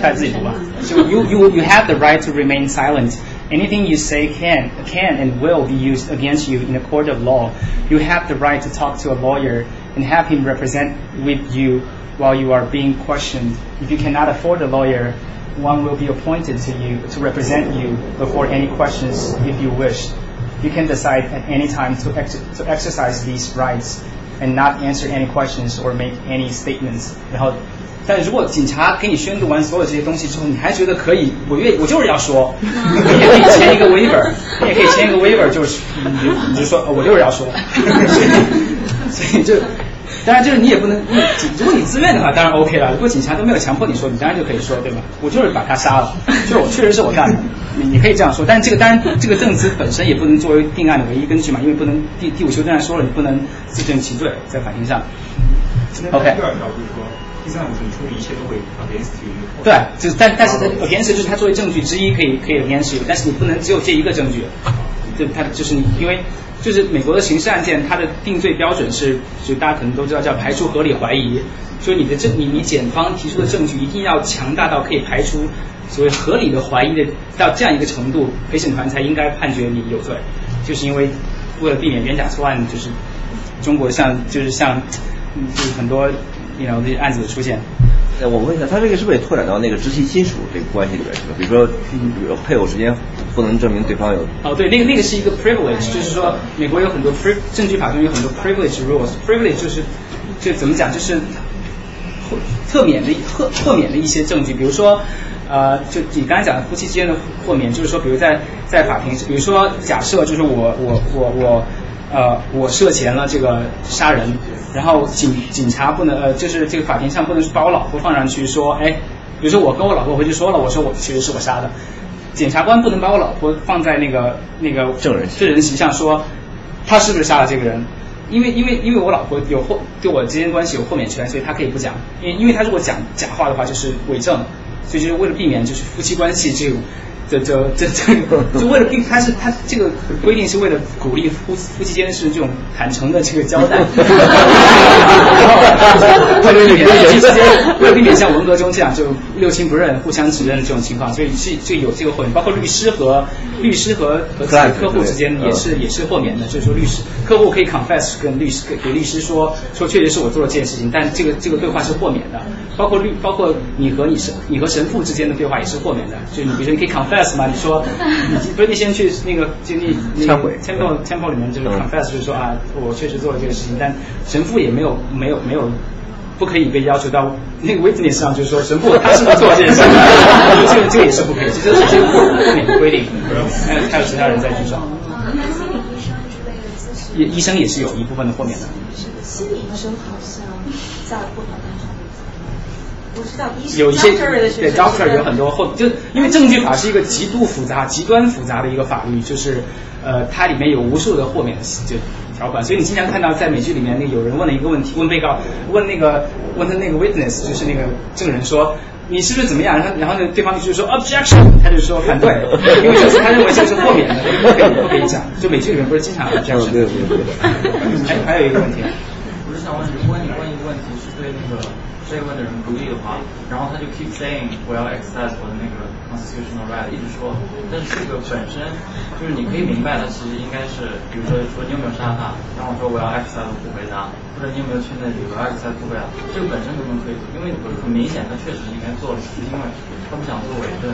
带自己读吧。就 you you you have the right to remain silent. Anything you say can can and will be used against you in a court of law. You have the right to talk to a lawyer and have him represent with you while you are being questioned. If you cannot afford a lawyer, one will be appointed to you to represent you before any questions if you wish. You can decide at any time to, ex to exercise these rights and not answer any questions or make any statements. 然后，但如果警察给你宣读完所有这些东西之后，你还觉得可以，我愿我就是要说，你也可以签一个 waiver，你也可以签一个 waiver，就是你就你就说我就是要说，所以就。 当然，就是你也不能，你如果你自愿的话，当然 OK 了。如果警察都没有强迫你说，你当然就可以说，对吧？我就是把他杀了，就是我确实是我干的，你你可以这样说。但是这个当然，这个证词本身也不能作为定案的唯一根据嘛，因为不能第第五修正案说了，你不能自证其罪在法庭上。OK。第二条就是说，第三条是你说的一切都会 against you。对，就是但但是 against 就是它作为证据之一可以可以 against you，但是你不能只有这一个证据，就它就是你因为。就是美国的刑事案件，它的定罪标准是，就大家可能都知道叫排除合理怀疑，所以你的证，你你检方提出的证据一定要强大到可以排除所谓合理的怀疑的到这样一个程度，陪审团才应该判决你有罪。就是因为为了避免冤假错案，就是中国像就是像就是很多 you know 这些案子的出现。我问一下，他这个是不是也拓展到那个直系亲属这个关系里边去了？比如说，比如配偶之间不能证明对方有……哦，对，那个那个是一个 privilege，就是说美国有很多 pri 证据法中有很多 privilege rules，privilege 就是就怎么讲，就是特免的特特免的一些证据，比如说呃，就你刚才讲的夫妻之间的豁免，就是说，比如在在法庭，比如说假设就是我我我我。呃，我涉嫌了这个杀人，然后警警察不能呃，就是这个法庭上不能把我老婆放上去说，哎，比如说我跟我老婆回去说了，我说我其实是我杀的，检察官不能把我老婆放在那个那个证人证人席上说，他是不是杀了这个人？因为因为因为我老婆有后对我之间关系有豁免权，所以他可以不讲，因为因为他如果讲假话的话就是伪证，所以就是为了避免就是夫妻关系这种。这这这这 就为了避，他是他这个规定是为了鼓励夫夫妻间是这种坦诚的这个交代，为了避免夫妻之间，为了避免像文革中这样就六亲不认、互相指认的这种情况，所以是就有这个豁免，包括律师和律师和和客户之间也是也是豁免的，就是说律师客户可以 confess 跟律师给给律师说说确实是我做了这件事情，但这个这个对话是豁免的，包括律包括你和你神你和神父之间的对话也是豁免的，就你比如说你可以 confess。嘛？你说，你 不是你先去那个经历忏悔，temple temple 里面就是 confess，就是说啊，我确实做了这个事情，但神父也没有没有没有不可以被要求到那个 witness 上，就是说神父他是不是做了这件事情，这个这个也是不可以，这是这个豁免的规定，还有还有其他人在举手。医医生也是有一部分的豁免的。心理医生好像在不同的。有一些对 doctor 有很多后，就因为证据法是一个极度复杂、极端复杂的一个法律，就是呃，它里面有无数的豁免的就条款，所以你经常看到在美剧里面，那有人问了一个问题，问被告，问那个问他那个 witness，就是那个证人说。你是不是怎么样？然后，然后呢？对方就说 objection，他就说反对，因为就是他认为这是豁免的，不可以不可以讲。就美剧里面不是经常 objection？对对对。还还有一个问题，我是想问，如果你问一个问题是对那个这一问的人不利的话，然后他就 keep saying 我要 exercise 我的那个 constitutional right，一直说，但是这个本身就是你可以明白，他其实应该是，比如说说你有没有杀他，然后说我要 exercise 不回答。或者你有没有去那里？我要才不回答，这个本身能不能可以？因为很明显，他确实应该做了，是因为他不想做伪证。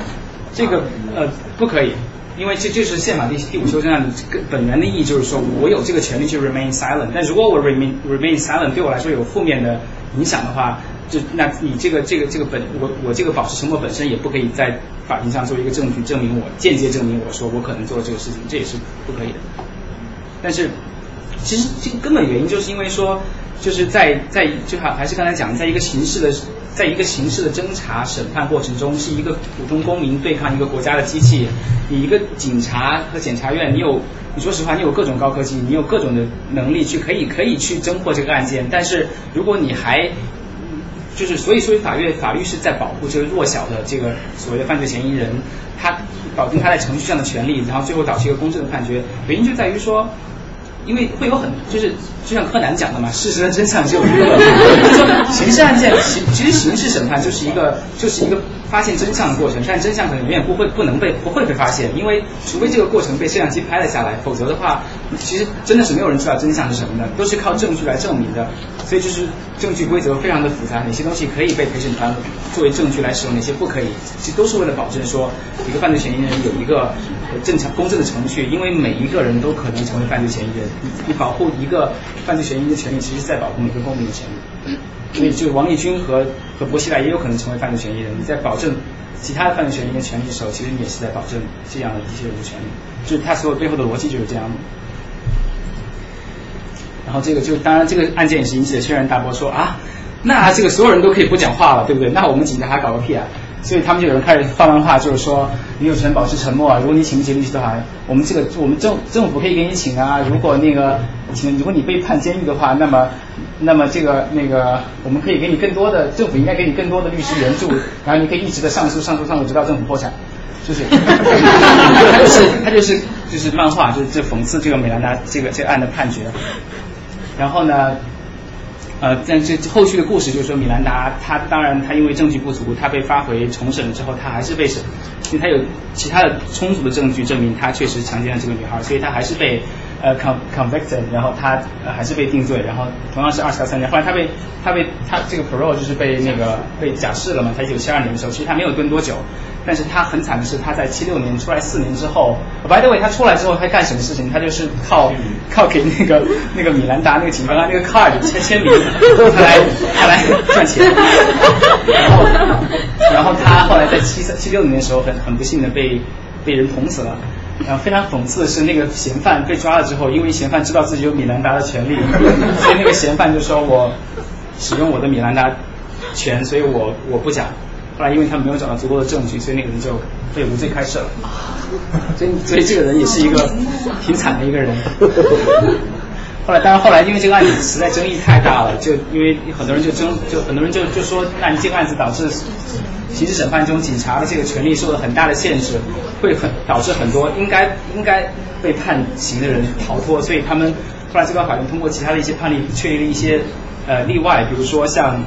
这个呃不可以，因为这就是宪法第第五修正案本源的意义，就是说我有这个权利去 remain silent。但如果我 remain remain silent 对我来说有负面的影响的话，就那你这个这个这个本我我这个保持沉默本身也不可以在法庭上作为一个证据证明我间接证明我说我可能做了这个事情，这也是不可以的。但是。其实这个根本原因就是因为说，就是在在就好还是刚才讲，在一个刑事的，在一个刑事的侦查审判过程中，是一个普通公民对抗一个国家的机器。你一个警察和检察院，你有你说实话，你有各种高科技，你有各种的能力去可以可以去侦破这个案件。但是如果你还就是所以说法律法律是在保护这个弱小的这个所谓的犯罪嫌疑人，他保证他在程序上的权利，然后最后导致一个公正的判决。原因就在于说。因为会有很，就是就像柯南讲的嘛，事实的真相只有一个。就是说，刑事案件，其其实刑事审判就是一个，就是一个。发现真相的过程，但真相可能永远不会不能被不会被发现，因为除非这个过程被摄像机拍了下来，否则的话，其实真的是没有人知道真相是什么的，都是靠证据来证明的。所以就是证据规则非常的复杂，哪些东西可以被陪审团作为证据来使用，哪些不可以，其实都是为了保证说一个犯罪嫌疑人有一个正常公正的程序，因为每一个人都可能成为犯罪嫌疑人，你你保护一个犯罪嫌疑人的权利，其实在保护每个公民的权利。所以，就王立军和和薄熙来也有可能成为犯罪嫌疑人。你在保证其他的犯罪嫌疑人的权利的时候，其实你也是在保证这样的一些人的权利。就是他所有背后的逻辑就是这样。然后这个就当然这个案件也是引起了轩然大波，说啊，那这个所有人都可以不讲话了，对不对？那我们警察还搞个屁啊！所以他们就有人开始放漫画，就是说你有权保持沉默啊。如果你请不起律师的话，我们这个我们政政府可以给你请啊。如果那个请，如果你被判监狱的话，那么那么这个那个我们可以给你更多的政府应该给你更多的律师援助，然后你可以一直的上诉上诉上诉直到政府破产，就是他就是他就是就是漫画，就是就讽刺这个美兰达这个这个案的判决。然后呢？呃，但这后续的故事就是说，米兰达他当然他因为证据不足，他被发回重审了之后，他还是被审，因为他有其他的充足的证据证明他确实强奸了这个女孩，所以他还是被呃 con convicted，然后他还是被定罪，然后同样是二十到三年，后来他被他被他这个 pro 就是被那个被假释了嘛，他一九七二年的时候，其实他没有蹲多久。但是他很惨的是，他在七六年出来四年之后，by the way，他出来之后他干什么事情？他就是靠靠给那个那个米兰达那个警官那个 card 签签名，他来他来赚钱。然后然后他后来在七三七六年的时候，很很不幸的被被人捅死了。然后非常讽刺的是，那个嫌犯被抓了之后，因为嫌犯知道自己有米兰达的权利，所以那个嫌犯就说我使用我的米兰达权，所以我我不讲。后来因为他没有找到足够的证据，所以那个人就被无罪开释了。所以所以这个人也是一个 挺惨的一个人。后来当然后来因为这个案子实在争议太大了，就因为很多人就争就很多人就就说，那你这个案子导致刑事审判中警察的这个权利受了很大的限制，会很导致很多应该应该被判刑的人逃脱，所以他们后来最高法院通过其他的一些判例确立了一些呃例外，比如说像。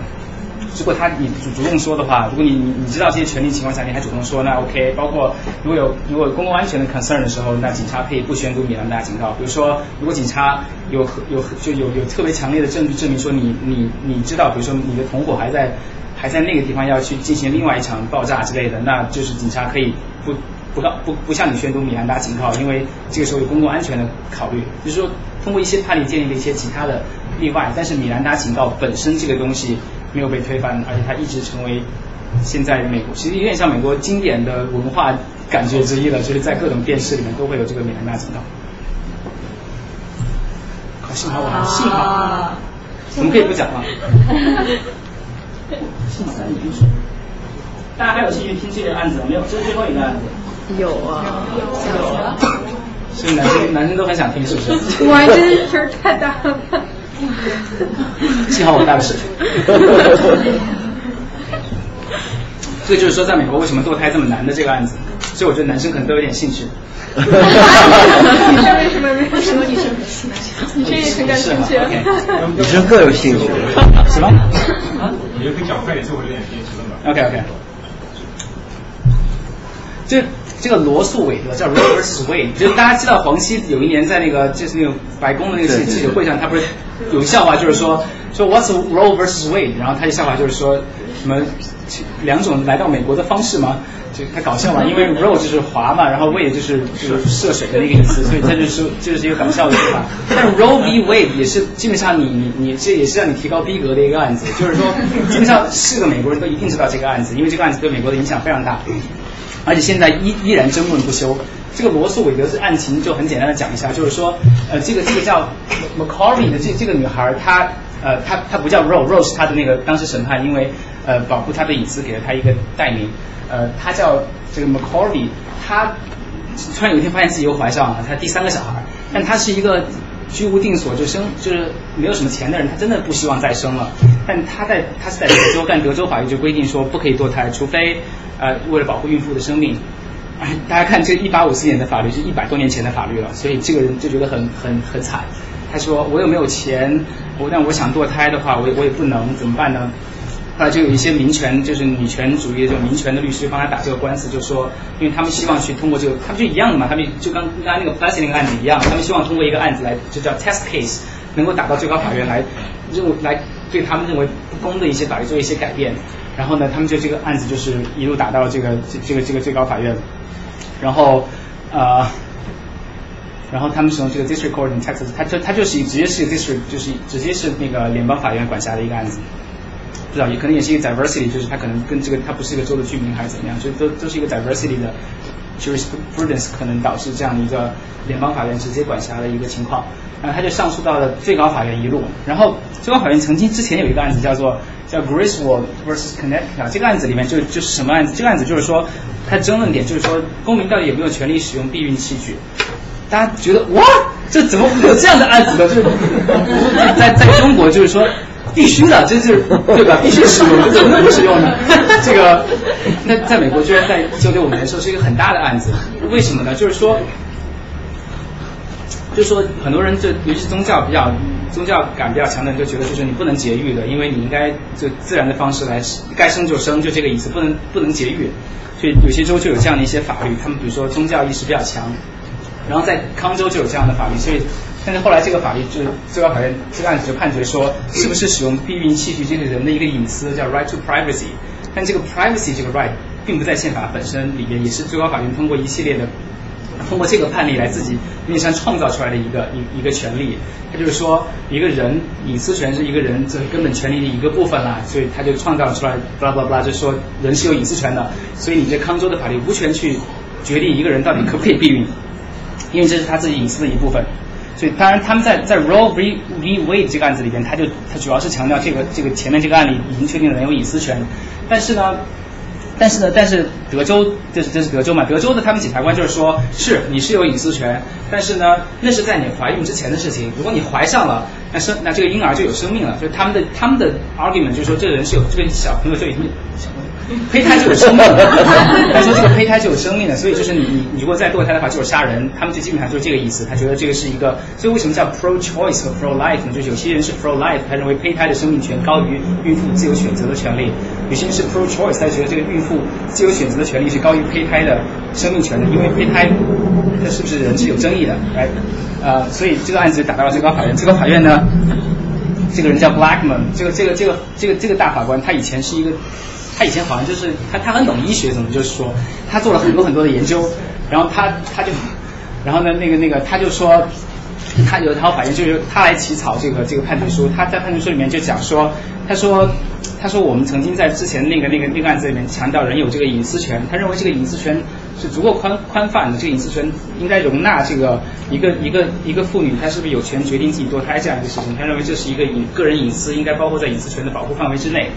如果他你主主动说的话，如果你你你知道这些权利情况下，你还主动说，那 OK。包括如果有如果公共安全的 concern 的时候，那警察可以不宣读米兰达警告。比如说，如果警察有有就有有特别强烈的证据证明说你你你知道，比如说你的同伙还在还在那个地方要去进行另外一场爆炸之类的，那就是警察可以不不告不不向你宣读米兰达警告，因为这个时候有公共安全的考虑。就是说，通过一些判例建立了一些其他的例外，但是米兰达警告本身这个东西。没有被推翻，而且它一直成为现在美国，其实有点像美国经典的文化感觉之一了，就是在各种电视里面都会有这个米兰达警告。幸好我还幸好，我们可以不讲了。幸好你不说。大家还有兴趣听这个案子没有？这是最后一个案子。有啊。有啊。所以男生男生都很想听，是不是？哇，这声儿太大了。幸好我大的是。所以就是说，在美国为什么堕胎这么难的这个案子，所以我觉得男生可能都有点兴趣。女生为什么为什么女生女生也很感兴趣？女生更有兴趣。什么？啊？我觉得可以讲快点，这我有点兴趣了嘛。OK OK。这这个罗素韦德叫 Robert Wade，就是大家知道黄西有一年在那个就是那个白宫的那个记者会上，他不是有笑话，就是说说 What's Roe versus Wade，然后他的笑话就是说什么两种来到美国的方式吗？就太搞笑了，因为 Roe 就是滑嘛，然后 Wade 就是就是涉水的那个意思，所以他就是就是一个搞笑的说法。但是 Roe v Wade 也是基本上你你你这也是让你提高逼格的一个案子，就是说基本上是个美国人都一定知道这个案子，因为这个案子对美国的影响非常大。而且现在依依然争论不休。这个罗素韦德是案情就很简单的讲一下，就是说，呃，这个这个叫 McCarvey 的这这个女孩，她呃她她不叫 Rose，Rose 她的那个当时审判，因为呃保护她的隐私给了她一个代名，呃她叫这个 McCarvey，她突然有一天发现自己又怀上了她第三个小孩，但她是一个居无定所就生就是没有什么钱的人，他真的不希望再生了，但他在他是在德州，但德州法律就规定说不可以堕胎，除非。呃，为了保护孕妇的生命，大家看这一八五四年的法律是一百多年前的法律了，所以这个人就觉得很很很惨。他说我又没有钱，我但我想堕胎的话，我我也不能，怎么办呢？后来就有一些民权，就是女权主义的这种民权的律师帮他打这个官司，就说，因为他们希望去通过这个，他们就一样的嘛，他们就刚刚那个 p l a s 那个案子一样，他们希望通过一个案子来，就叫 test case，能够打到最高法院来，认为来对他们认为不公的一些法律做一些改变。然后呢，他们就这个案子就是一路打到这个这这个这个最高法院，然后呃，然后他们使用这个 district court in Texas，它就它就是直接是 district，就是直接是那个联邦法院管辖的一个案子，不知道也可能也是一个 diversity，就是他可能跟这个他不是一个州的居民还是怎么样，就都都是一个 diversity 的 jurisprudence 可能导致这样的一个联邦法院直接管辖的一个情况，然后他就上诉到了最高法院一路，然后最高法院曾经之前有一个案子叫做。叫 Griswold versus Connecticut，这个案子里面就就是什么案子？这个案子就是说，他争论点就是说，公民到底有没有权利使用避孕器具？大家觉得哇，这怎么会有这样的案子呢？就是 在在中国就是说必须的，这是 对吧？必须使用，这怎么能不使用呢？这个那在美国居然在九九五年的时候是一个很大的案子，为什么呢？就是说。就是说很多人就尤其是宗教比较宗教感比较强的人就觉得就是你不能节育的，因为你应该就自然的方式来该生就生，就这个意思，不能不能节育。所以有些州就有这样的一些法律，他们比如说宗教意识比较强，然后在康州就有这样的法律。所以但是后来这个法律就是最高法院这个案子就判决说，是不是使用避孕器具这个人的一个隐私叫 right to privacy，但这个 privacy 这个 right 并不在宪法本身里面，也是最高法院通过一系列的。通过这个判例来自己面上创造出来的一个一一个权利，他就是说一个人隐私权是一个人这根本权利的一个部分啦，所以他就创造出来，巴拉巴拉巴拉，就说人是有隐私权的，所以你这康州的法律无权去决定一个人到底可不可以避孕，因为这是他自己隐私的一部分。所以当然他们在在 Roe v v Wade 这个案子里边，他就他主要是强调这个这个前面这个案例已经确定了人有隐私权，但是呢。但是呢，但是德州这是这是德州嘛？德州的他们检察官就是说，是你是有隐私权，但是呢，那是在你怀孕之前的事情。如果你怀上了，那生那这个婴儿就有生命了。就他们的他们的 argument 就是说，这个人是有这个小朋友就已经。胚胎就有生命，他说这个胚胎是有生命的，所以就是你你你如果再堕胎的话就是杀人，他们就基本上就是这个意思。他觉得这个是一个，所以为什么叫 pro choice 和 pro life 呢？就是有些人是 pro life，他认为胚胎的生命权高于孕妇自由选择的权利；有些人是 pro choice，他觉得这个孕妇自由选择的权利是高于胚胎的生命权的，因为胚胎它是不是人是有争议的，哎，呃，所以这个案子打到了最高法院。最高法院呢，这个人叫 Blackman，这个这个这个这个这个大法官，他以前是一个。他以前好像就是他，他很懂医学，怎么就是说他做了很多很多的研究，然后他他就，然后呢那个那个他就说，他有一条法院就是他来起草这个这个判决书，他在判决书里面就讲说，他说他说我们曾经在之前那个那个那个案子里面强调人有这个隐私权，他认为这个隐私权是足够宽宽泛的，这个隐私权应该容纳这个一个一个一个妇女她是不是有权决定自己堕胎这样一个事情，他认为这是一个隐个人隐私应该包括在隐私权的保护范围之内。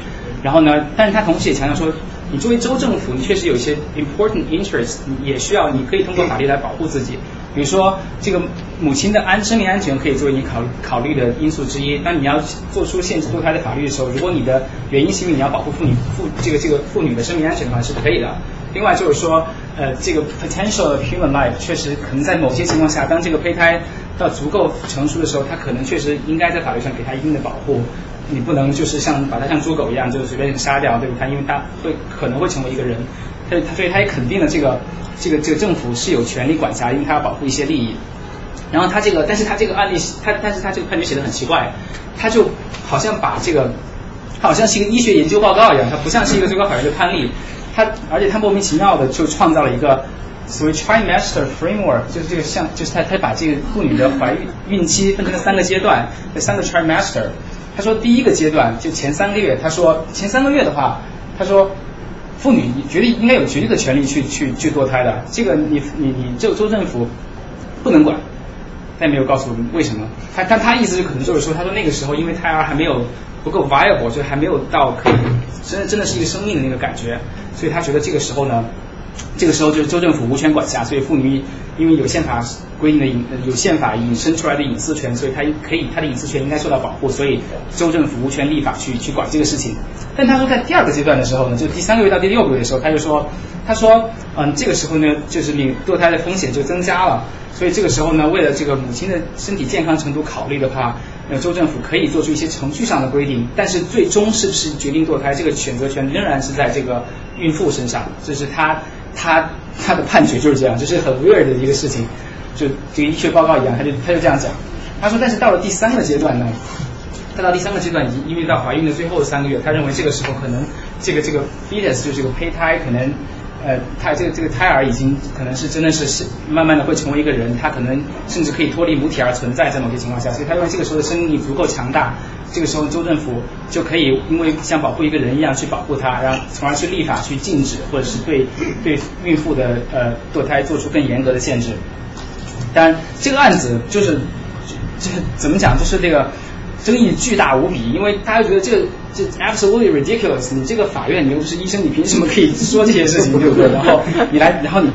然后呢？但是他同时也强调说，你作为州政府，你确实有一些 important interest，也需要你可以通过法律来保护自己。比如说，这个母亲的安生命安全可以作为你考考虑的因素之一。当你要做出限制堕胎的法律的时候，如果你的原因是因为你要保护妇女妇这个这个妇女的生命安全的话，是可以的。另外就是说，呃，这个 potential human life 确实可能在某些情况下，当这个胚胎到足够成熟的时候，它可能确实应该在法律上给它一定的保护。你不能就是像把它像猪狗一样就随便杀掉，对不对？它因为它会可能会成为一个人，它它所以它也肯定了这个这个这个政府是有权利管辖，因为它要保护一些利益。然后他这个，但是他这个案例，他但是他这个判决写的很奇怪，他就好像把这个，他好像是一个医学研究报告一样，他不像是一个最高法院的判例。他而且他莫名其妙的就创造了一个所谓 trimester framework，就是这个像就是他他把这个妇女的怀孕孕期分成了三个阶段，这三个 trimester。他说第一个阶段就前三个月，他说前三个月的话，他说妇女绝对应该有绝对的权利去去去堕胎的，这个你你你州州政府不能管。他也没有告诉我们为什么，他但他意思就可能就是说，他说那个时候因为胎儿还没有不够 viable，就还没有到可以真的真的是一个生命的那个感觉，所以他觉得这个时候呢，这个时候就是州政府无权管辖，所以妇女因为有宪法规定的隐有宪法引申出来的隐私权，所以他可以他的隐私权应该受到保护，所以州政府无权立法去去管这个事情。但他说在第二个阶段的时候呢，就第三个月到第六个月的时候，他就说他说嗯这个时候呢就是你堕胎的风险就增加了。所以这个时候呢，为了这个母亲的身体健康程度考虑的话，呃，州政府可以做出一些程序上的规定，但是最终是不是决定堕胎这个选择权仍然是在这个孕妇身上。这是他他他的判决就是这样，就是很 weird 的一个事情，就这个医学报告一样，他就他就这样讲。他说，但是到了第三个阶段呢，他到第三个阶段已经因为到怀孕的最后三个月，他认为这个时候可能这个这个 fetus 就是这个胚胎可能。呃，他这个这个胎儿已经可能是真的是是慢慢的会成为一个人，他可能甚至可以脱离母体而存在，在某些情况下，所以他认为这个时候的生命力足够强大，这个时候州政府就可以因为像保护一个人一样去保护他，然后从而去立法去禁止或者是对 对孕妇的呃堕胎做出更严格的限制。当然，这个案子就是这怎么讲，就是这个争议巨大无比，因为大家觉得这个。这 absolutely ridiculous！你这个法院，你又不是医生，你凭什么可以说这些事情，对不对？然后你来，然后你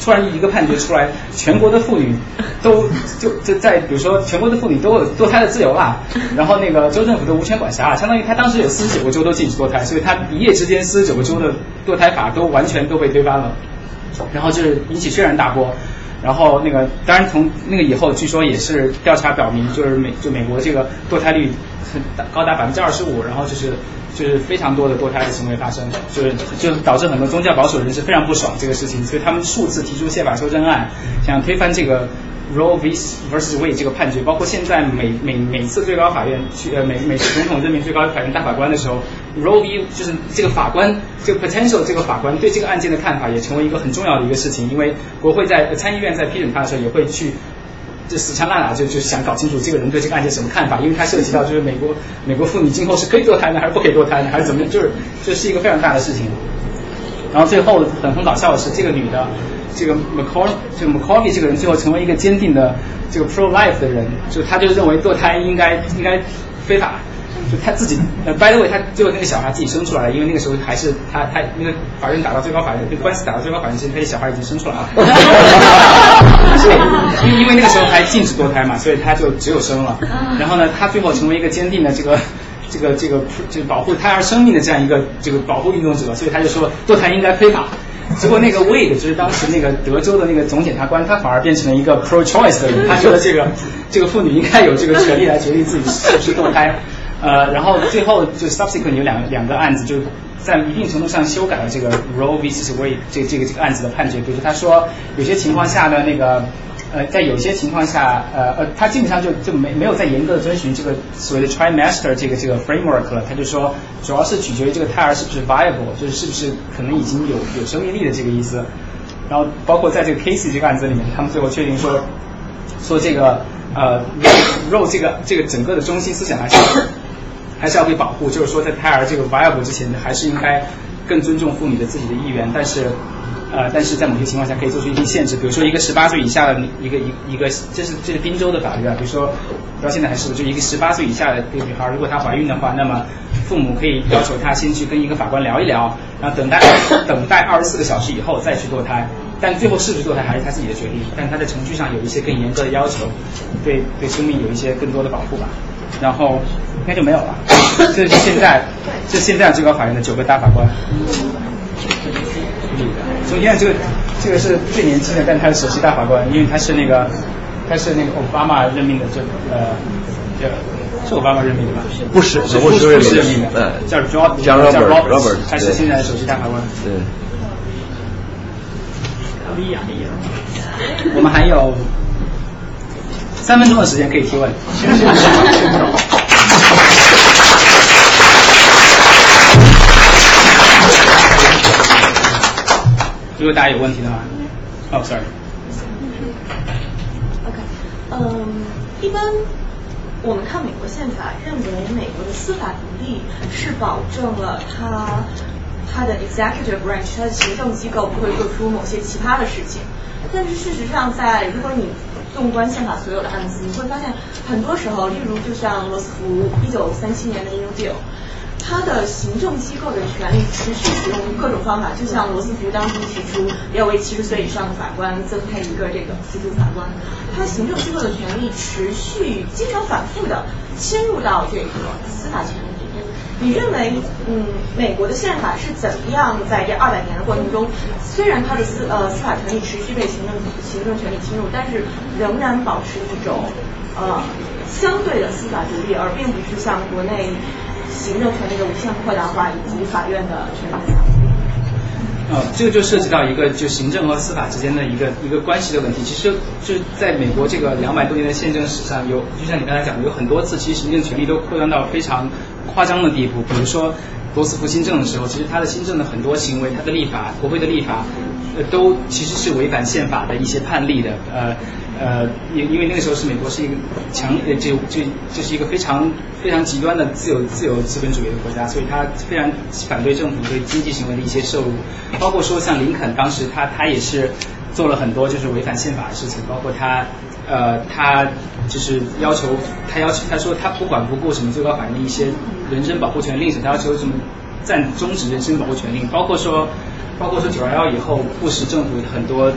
突然一个判决出来，全国的妇女都就就在比如说全国的妇女都有堕胎的自由啦，然后那个州政府都无权管辖，相当于他当时有四十九个州都禁止堕胎，所以他一夜之间四十九个州的堕胎法都完全都被推翻了，然后就是引起轩然大波。然后那个当然从那个以后，据说也是调查表明，就是美就美国这个堕胎率很高达百分之二十五，然后就是就是非常多的堕胎的行为发生，就是就导致很多宗教保守人士非常不爽这个事情，所以他们数次提出宪法修正案，想推翻这个。Roe v. vs. Wade 这个判决，包括现在每每每次最高法院去呃每每次总统任命最高法院大法官的时候，Roe v. 就是这个法官这个 potential 这个法官对这个案件的看法也成为一个很重要的一个事情，因为国会在参议院在批准他的时候也会去就死缠烂打就就想搞清楚这个人对这个案件什么看法，因为它涉及到就是美国美国妇女今后是可以堕胎呢还是不可以堕胎呢还是怎么就是这是一个非常大的事情，然后最后很很搞笑的是这个女的。这个 McCall，这个 McCall 这个人最后成为一个坚定的这个 pro life 的人，就他就认为堕胎应该应该非法，就他自己呃 by the way 他最后那个小孩自己生出来了，因为那个时候还是他他那个法院打到最高法院，那个官司打到最高法院之前，他的小孩已经生出来了，因因为那个时候还禁止堕胎嘛，所以他就只有生了，然后呢，他最后成为一个坚定的这个这个这个这个保护胎儿生命的这样一个这个保护运动者，所以他就说堕胎应该非法。结果那个 Wade 就是当时那个德州的那个总检察官，他反而变成了一个 pro-choice 的人，他觉得这个这个妇女应该有这个权利来决定自己是不是堕胎。呃，然后最后就 subsequent 有两两个案子，就在一定程度上修改了这个 Roe v. Wade 这这个这个案子的判决。比如他说有些情况下呢，那个。呃，在有些情况下，呃呃，他基本上就就没没有再严格的遵循这个所谓的 trimester 这个这个 framework 了。他就说，主要是取决于这个胎儿是不是 viable，就是是不是可能已经有有生命力的这个意思。然后包括在这个 Casey 这个案子里面，他们最后确定说，说这个呃 Roe 这个这个整个的中心思想还是还是要被保护，就是说在胎儿这个 viable 之前，还是应该更尊重妇女的自己的意愿。但是。呃，但是在某些情况下可以做出一定限制，比如说一个十八岁以下的一个一一个，这是这是宾州的法律啊，比如说到现在还是就一个十八岁以下的一个女孩，如果她怀孕的话，那么父母可以要求她先去跟一个法官聊一聊，然后等待等待二十四个小时以后再去堕胎，但最后是不是堕胎还是他自己的决定，但他在程序上有一些更严格的要求，对对生命有一些更多的保护吧，然后应该就没有了，这是现在这是现在最高法院的九个大法官。首先，这个这个是最年轻的，但他是首席大法官，因为他是那个他是那个奥巴马任命的，这呃，这是奥巴马任命的吧？不是，不是不是任命的，嗯，叫 George 叫 Robert，他是现在的首席大法官。对。利亚利亚，我们还有三分钟的时间可以提问。如果大家有问题的话，哦，sorry。OK，嗯，一般我们看美国宪法，认为美国的司法独立是保证了它它的 executive branch，它的行政机构不会做出某些奇葩的事情。但是事实上，在如果你纵观宪法所有的案子，你会发现很多时候，例如就像罗斯福一九三七年的 New Deal。他的行政机构的权利持续使用各种方法，就像罗斯福当初提出要为七十岁以上的法官增配一个这个辅助法官，他行政机构的权利持续、经常反复的侵入到这个司法权利。你认为，嗯，美国的宪法是怎么样在这二百年的过程中，虽然它的司呃司法权利持续被行政行政权力侵入，但是仍然保持一种呃相对的司法独立，而并不是像国内。行政权力的无限扩大化以及法院的权力呃，这个就涉及到一个就行政和司法之间的一个一个关系的问题。其实就在美国这个两百多年的宪政史上，有就像你刚才讲的，有很多次其实行政权力都扩张到非常夸张的地步。比如说罗斯福新政的时候，其实他的新政的很多行为，他的立法，国会的立法，呃，都其实是违反宪法的一些判例的，呃。呃，因因为那个时候是美国是一个强呃，就就就是一个非常非常极端的自由自由资本主义的国家，所以他非常反对政府对经济行为的一些摄入，包括说像林肯当时他他也是做了很多就是违反宪法的事情，包括他呃他就是要求他要求他说他不管不顾什么最高法院的一些人身保护权令，他要求什么暂终止人身保护权令，包括说。包括说九二幺以后，布什政府很多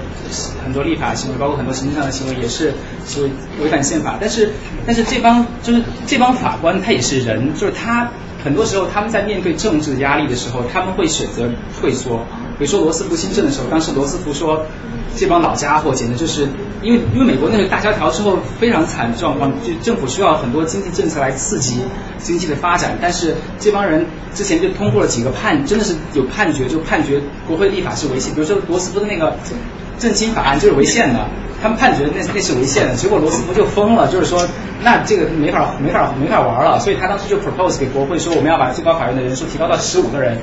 很多立法行为，包括很多行政上的行为，也是是违反宪法。但是但是这帮就是这帮法官，他也是人，就是他很多时候他们在面对政治压力的时候，他们会选择退缩。比如说罗斯福新政的时候，当时罗斯福说，这帮老家伙简直就是因为因为美国那个大萧条之后非常惨状况，就政府需要很多经济政策来刺激经济的发展，但是这帮人之前就通过了几个判，真的是有判决，就判决国会立法是违宪，比如说罗斯福的那个政经法案就是违宪的。他们判决那那是违宪的，结果罗斯福就疯了，就是说那这个没法没法没法玩了，所以他当时就 propose 给国会说我们要把最高法院的人数提高到十五个人，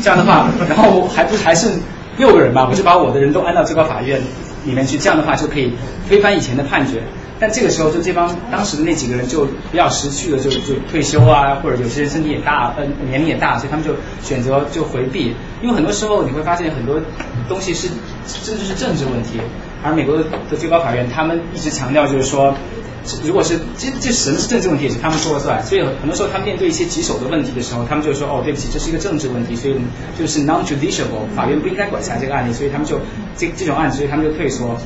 这样的话，然后还不还剩六个人吧，我就把我的人都安到最高法院里面去，这样的话就可以推翻以前的判决。但这个时候就这帮当时的那几个人就比较识趣的就就退休啊，或者有些人身体也大，呃年龄也大，所以他们就选择就回避，因为很多时候你会发现很多东西是甚至是政治问题。而美国的最高法院，他们一直强调就是说，如果是这这什么是政治问题，也是他们说了算。所以很多时候，他们面对一些棘手的问题的时候，他们就说，哦，对不起，这是一个政治问题，所以就是 non-judicial，法院不应该管辖这个案例，所以他们就这这种案子，所以他们就退缩。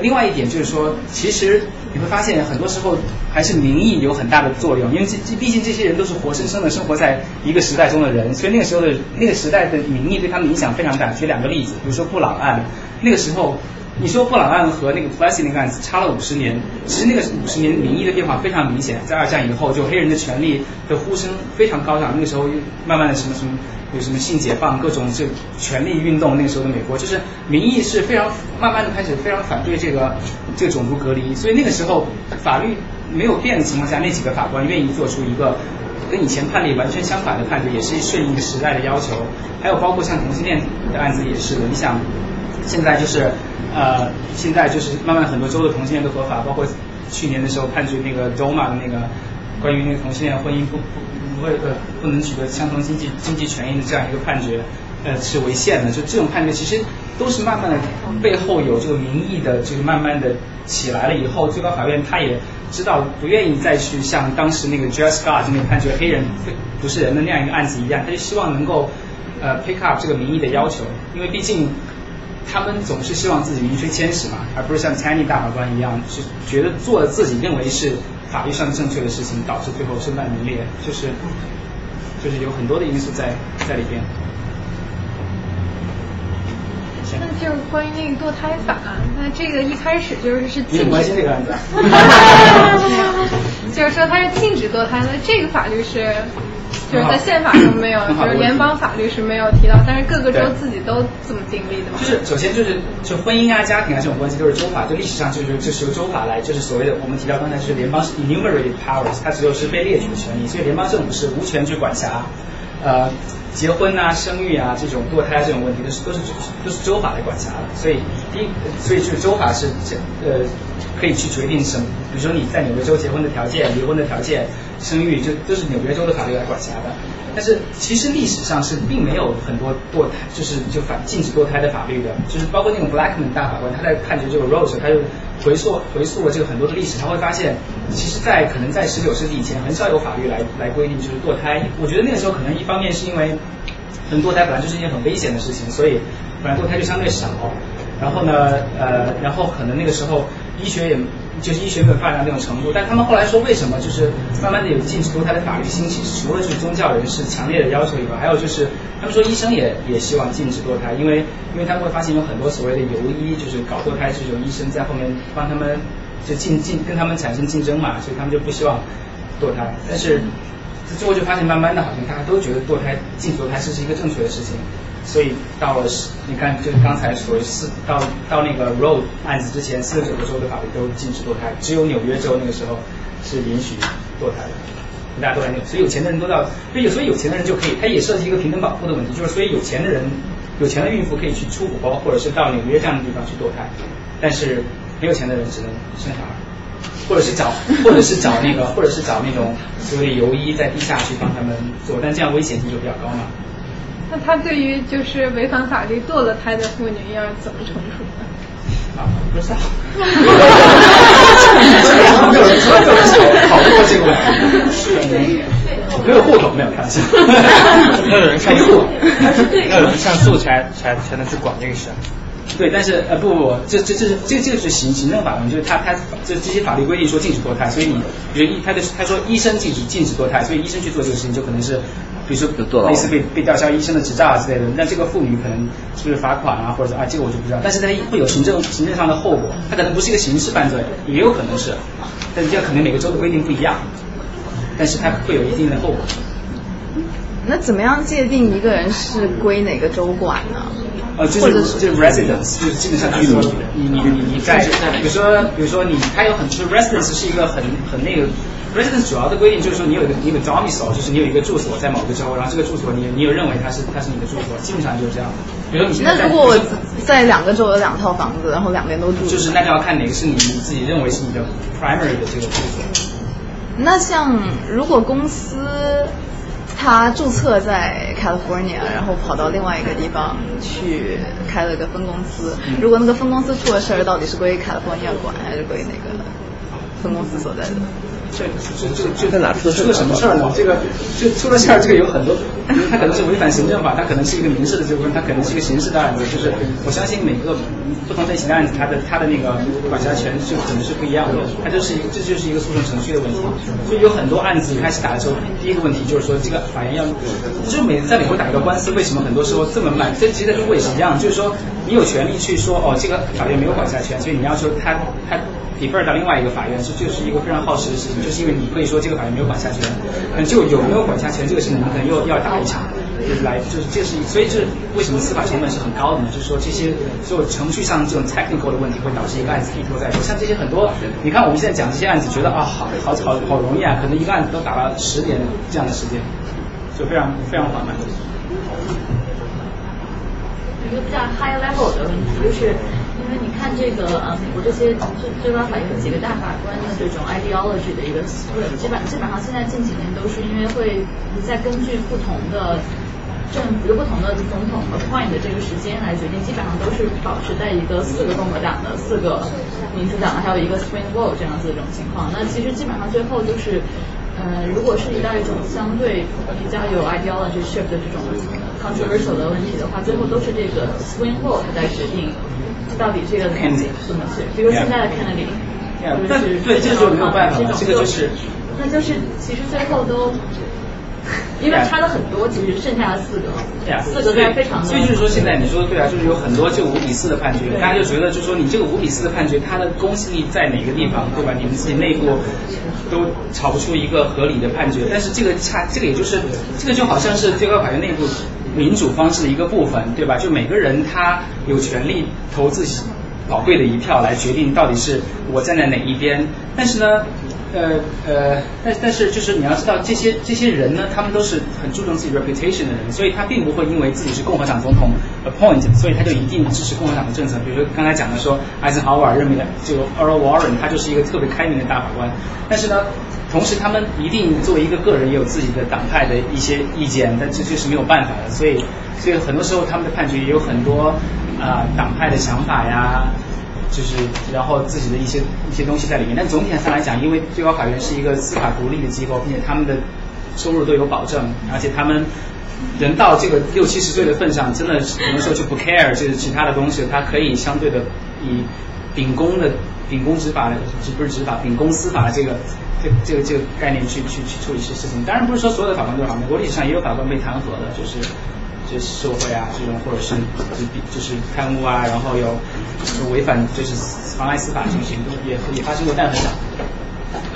另外一点就是说，其实你会发现，很多时候还是民意有很大的作用，因为这这毕竟这些人都是活生生的生活在一个时代中的人，所以那个时候的那个时代的民意对他们影响非常大。举两个例子，比如说布朗案，那个时候。你说布朗案和那个 p l a s s 那个案子差了五十年，其实那个五十年民意的变化非常明显。在二战以后，就黑人的权利的呼声非常高涨。那个时候又慢慢的什么什么有什么性解放，各种这权利运动。那个时候的美国就是民意是非常慢慢的开始非常反对这个 这个种族隔离。所以那个时候法律没有变的情况下，那几个法官愿意做出一个跟以前判例完全相反的判决，也是顺应时代的要求。还有包括像同性恋的案子也是的，你想现在就是。呃，现在就是慢慢很多州的同性恋都合法，包括去年的时候判决那个 DOMA 的那个关于那个同性恋婚姻不不不会呃不能取得相同经济经济权益的这样一个判决，呃是违宪的，就这种判决其实都是慢慢的背后有这个民意的这个慢慢的起来了以后，最高法院他也知道不愿意再去像当时那个 j u s t Scott 就那判决黑人不是人的那样一个案子一样，他就希望能够呃 pick up 这个民意的要求，因为毕竟。他们总是希望自己名垂千史嘛，而不是像 Tiny 大法官一样，是觉得做自己认为是法律上正确的事情，导致最后身败名裂，就是就是有很多的因素在在里边。那就是关于那个堕胎法，那这个一开始就是是禁止。关心这个案子。就是说它是禁止堕胎的，这个法律是。就是在宪法中没有，就是联邦法律是没有提到，但是各个州自己都这么定立的嘛。就是首先就是就婚姻啊、家庭啊这种关系都是州法，就历史上就是就是由州法来，就是所谓的我们提到刚才就是联邦是 enumerated powers，它只有是被列举的权利，所以联邦政府是无权去管辖，呃，结婚啊、生育啊这种堕胎这种问题都是都是都是州法来管辖的，所以第一，所以就是州法是这呃可以去决定什么，比如说你在纽约州结婚的条件、离婚的条件。生育就都是纽约州的法律来管辖的，但是其实历史上是并没有很多堕胎，就是就反禁止堕胎的法律的，就是包括那种 Blackman 大法官，他在判决这个 Rose，他就回溯回溯了这个很多的历史，他会发现，其实，在可能在十九世纪以前，很少有法律来来规定就是堕胎。我觉得那个时候可能一方面是因为，可能堕胎本来就是一件很危险的事情，所以本来堕胎就相对少，然后呢，呃，然后可能那个时候医学也。就是医学没有发展那种程度，但他们后来说为什么就是慢慢的有禁止堕胎的法律兴起，除了就是宗教人士强烈的要求以外，还有就是他们说医生也也希望禁止堕胎，因为因为他们会发现有很多所谓的游医，就是搞堕胎这种医生在后面帮他们就竞竞跟他们产生竞争嘛，所以他们就不希望堕胎，但是最后就发现慢慢的好像大家都觉得堕胎禁止堕胎是是一个正确的事情。所以到了你看，就是刚才所谓四到到那个 Roe 案子之前，四十九个州的法律都禁止堕胎，只有纽约州那个时候是允许堕胎的，大家都来纽，所以有钱的人都到，所以所以有钱的人就可以，它也涉及一个平等保护的问题，就是所以有钱的人，有钱的孕妇可以去出国，或者是到纽约这样的地方去堕胎，但是没有钱的人只能生小孩，或者是找 或者是找那个或者是找那种所谓的游医在地下去帮他们做，但这样危险性就比较高嘛。那他对于就是违反法律堕了胎的妇女要怎么惩处呢？啊，不知道。没有人没有人讨论过这个问题。是没有户口，没有开玩笑。要有人上诉，要有人上诉才才才能去管这个事。对，但是呃不不不，这这这是这这个是行行政法律，就是他他这这些法律规定说禁止堕胎，所以你比如医他的他说医生禁止禁止堕胎，所以医生去做这个事情就可能是。比如说类似被被吊销医生的执照啊之类的，那这个妇女可能是不是罚款啊，或者啊这个我就不知道，但是它会有行政行政上的后果，它可能不是一个刑事犯罪，也有可能是，但是这可能每个州的规定不一样，但是它会有一定的后果。那怎么样界定一个人是归哪个州管呢？呃，就是就是 residence，就是基本上就是说你你你你在，比如说比如说你它有很就是 residence 是一个很很那个。residence 主要的规定就是说，你有一个你有 domicile，就是你有一个住所在某个州，然后这个住所你你有认为它是它是你的住所，基本上就是这样。比如说你那如果我在两个州有两套房子，然后两边都住，就是那就要看哪个是你你自己认为是你的 primary 的这个住所。那像如果公司它注册在 California，然后跑到另外一个地方去开了个分公司，如果那个分公司出了事儿，到底是归 California 管还是归那个分公司所在的？这这这这在哪出了什么事儿呢？这个就出了事儿，这个有很多，他可能是违反行政法，他可能是一个民事的纠纷，他可能是一个刑事的案子。就是我相信每个不同类型的案子，它的它的那个管辖权就可能是不一样的。它就是一个这就是一个诉讼程序的问题。所以有很多案子一开始打的时候，第一个问题就是说这个法院要，就是每在美国打一个官司，为什么很多时候这么慢？这其实在中国也是一样，就是说你有权利去说哦，这个法院没有管辖权，所以你要求他他。你分到另外一个法院，这就是一个非常耗时的事情，就是因为你可以说这个法院没有管辖权，那就有没有管辖权这个事情，你可能又要打一场，就是来就是这是所以这为什么司法成本是很高的呢？就是说这些就程序上这种 technical 的问题会导致一个案子一拖再拖，像这些很多，你看我们现在讲这些案子，觉得啊好好好好容易啊，可能一个案子都打了十年这样的时间，就非常非常缓慢。一个比较 high level 的问题就是。那你看这个呃，美国这些最最高法院有几个大法官的这种 ideology 的一个 split，基本基本上现在近几年都是因为会在根据不同的政府不同的总统和 point 的这个时间来决定，基本上都是保持在一个四个共和党的、四个民主党的，还有一个 swing vote 这样子的一种情况。那其实基本上最后就是，呃，如果涉及到一种相对比较有 ideology shift 的这种 controversial 的问题的话，最后都是这个 swing vote 在决定到底这个怎么去。比如现在的是对，这就没有办法，这个就是。那就是其实最后都。因为差了很多，其实剩下的四个，对啊，四个在非常。所以就是说，现在你说的对啊，就是有很多就五比四的判决，大家就觉得就是说，你这个五比四的判决，它的公信力在哪个地方，对吧？你们自己内部都吵不出一个合理的判决。但是这个差，这个也就是这个就好像是最高法院内部民主方式的一个部分，对吧？就每个人他有权利投自己宝贵的一票来决定到底是我站在哪一边。但是呢？呃呃，但但是就是你要知道，这些这些人呢，他们都是很注重自己 reputation 的人，所以他并不会因为自己是共和党总统 appoint，所以他就一定支持共和党的政策。比如说刚才讲的说，艾森豪威尔认为的这个 Earl Warren，他就是一个特别开明的大法官。但是呢，同时他们一定作为一个个人也有自己的党派的一些意见，但这就是没有办法的。所以所以很多时候他们的判决也有很多啊党派的想法呀。就是，然后自己的一些一些东西在里面，但总体上来讲，因为最高法院是一个司法独立的机构，并且他们的收入都有保证，而且他们人到这个六七十岁的份上，真的很多时候就不 care 就是其他的东西，他可以相对的以秉公的秉公执法的，不是执法，秉公司法这个这这个这个概念去去去处理一些事情。当然不是说所有的法官都是好，美国历史上也有法官被弹劾的，就是。就是受贿啊，这种或者是就就是贪污啊，然后有违反就是妨碍司法进行，也也发生过，但很少。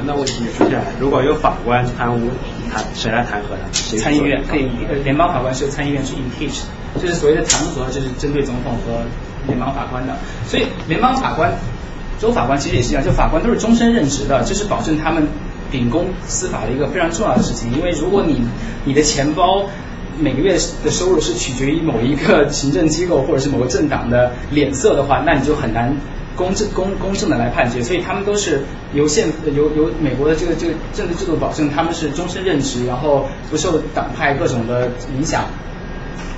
那问题就出现了，如果有法官贪污，弹谁来弹劾他？参议院可以，联邦法官是由参议院去 impeach，就是所谓的弹劾，就是针对总统和联邦法官的。所以联邦法官、州法官其实也是一样，就法官都是终身任职的，这是保证他们秉公司法的一个非常重要的事情。因为如果你你的钱包。每个月的收入是取决于某一个行政机构或者是某个政党的脸色的话，那你就很难公正公公正的来判决。所以他们都是由宪由由美国的这个这个政治制度保证他们是终身任职，然后不受党派各种的影响，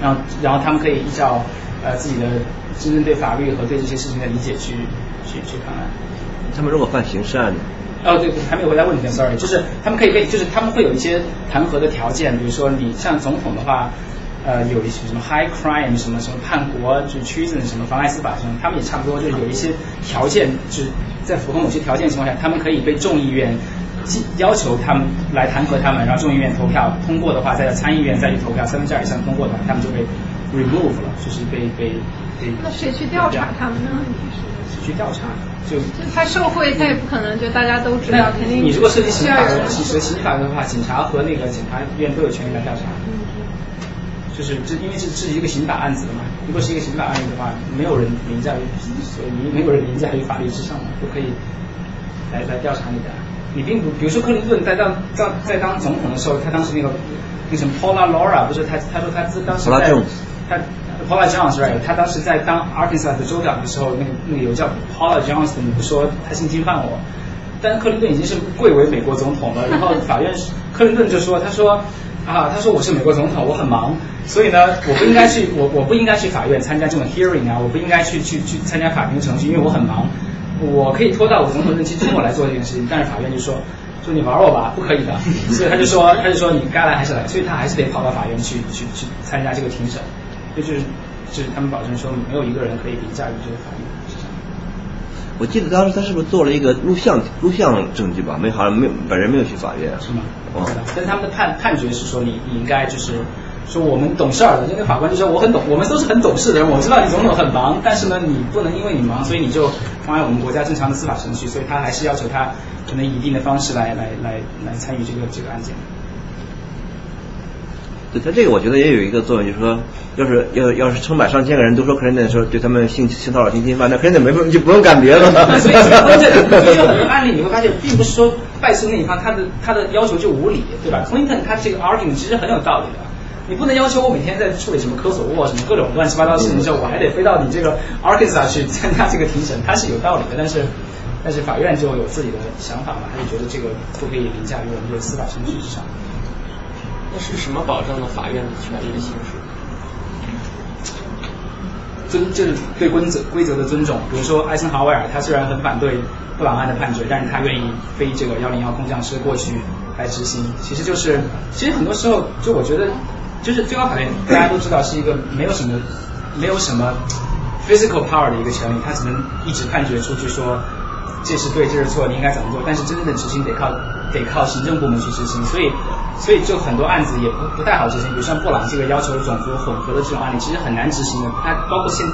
然后然后他们可以依照呃自己的真正对法律和对这些事情的理解去去去判案。他们如果犯刑事案？哦，对，还没有回答问题，sorry，就是他们可以被，就是他们会有一些弹劾的条件，比如说你像总统的话，呃，有一些什么 high crime 什么什么叛国，就 treason 什么妨碍司法什么，他们也差不多，就是有一些条件，就是在符合某些条件情况下，他们可以被众议院要求他们来弹劾他们，然后众议院投票通过的话，再到参议院再去投票，三分之二以上通过的话，他们就被 remove 了，就是被被被。那谁去调查他们呢？去调查，就他受贿，他也不可能就大家都知道，肯定。你如果涉及刑法，其实刑法的话，警察和那个检察院都有权利来调查。嗯就是这，因为这是一个刑法案子的嘛。如果是一个刑法案子的话，没有人凌驾于，所以没有人凌驾于法律之上嘛，都可以来来调查你的。你并不，比如说克林顿在当在在当总统的时候，他当时那个那什么 Paula Laura 不是他他说他自当时在他。Paula Jones right，他当时在当 Arkansas 的州长的时候，那个那个有叫 Paula Jones 的女的说他性侵犯我，但克林顿已经是贵为美国总统了，然后法院克林顿就说他说啊他说我是美国总统我很忙，所以呢我不应该去 我我不应该去法院参加这种 hearing 啊，我不应该去去去参加法庭程序，因为我很忙，我可以拖到我总统任期之后来做这件事情，但是法院就说说你玩我吧，不可以的，所以他就说他就说你该来还是来，所以他还是得跑到法院去去去参加这个庭审。就是，就是他们保证说没有一个人可以凌驾于这个法律之上。我记得当时他是不是做了一个录像录像证据吧？没好像没有本人没有去法院。是吗？哦。但是他们的判判决是说你你应该就是说我们懂事儿的，因为法官就说我很懂，我们都是很懂事的人，我知道你总统很忙，但是呢你不能因为你忙，所以你就妨碍我们国家正常的司法程序，所以他还是要求他可能以一定的方式来来来来参与这个这个案件。对他这个，我觉得也有一个作用，就是说，要是要要是成百上千个人都说克林顿说对他们性性骚扰、性侵犯，那克林顿没就不用干别的了。所以，所以有很多案例你会发现，并不是说败诉那一方他的他的要求就无理，对吧？克林顿他这个 argument 其实很有道理的。你不能要求我每天在处理什么科索沃什么各种乱七八糟的事情的时候，我还得飞到你这个 Arkansas 去参加这个庭审，他是有道理的。但是，但是法院就有自己的想法嘛，他就觉得这个不可以凌驾于我们这个司法程序之上。那是什么保证了法院的权利的行使？尊就是对规则规则的尊重。比如说艾森豪威尔，他虽然很反对布朗案的判决，但是他愿意飞这个幺零幺空降师过去来执行。其实就是，其实很多时候，就我觉得，就是最高法院大家都知道是一个没有什么没有什么 physical power 的一个权利，他只能一直判决出去说这是对，这是错，你应该怎么做。但是真正的执行得靠得靠行政部门去执行，所以。所以就很多案子也不不太好执行，比如像布朗这个要求种族混合的这种案例，其实很难执行的。它包括现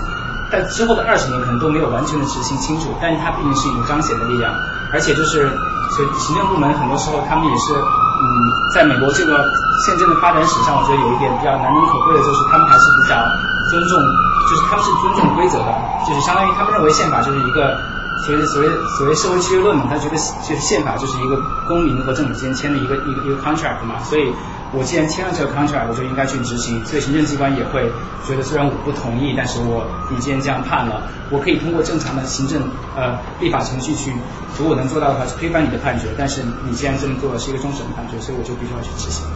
在之后的二十年可能都没有完全的执行清楚，但是它毕竟是一种彰显的力量。而且就是，所以行政部门很多时候他们也是，嗯，在美国这个宪政的发展史上，我觉得有一点比较难能可贵的就是他们还是比较尊重，就是他们是尊重规则的，就是相当于他们认为宪法就是一个。所谓所谓所谓社会契约论嘛，他觉得就是宪法就是一个公民和政府之间签的一个一个一个 contract 嘛，所以我既然签了这个 contract，我就应该去执行。所以行政机关也会觉得，虽然我不同意，但是我你既然这样判了，我可以通过正常的行政呃立法程序去，如果能做到的话，去推翻你的判决。但是你既然这么做，是一个终审判决，所以我就必须要去执行。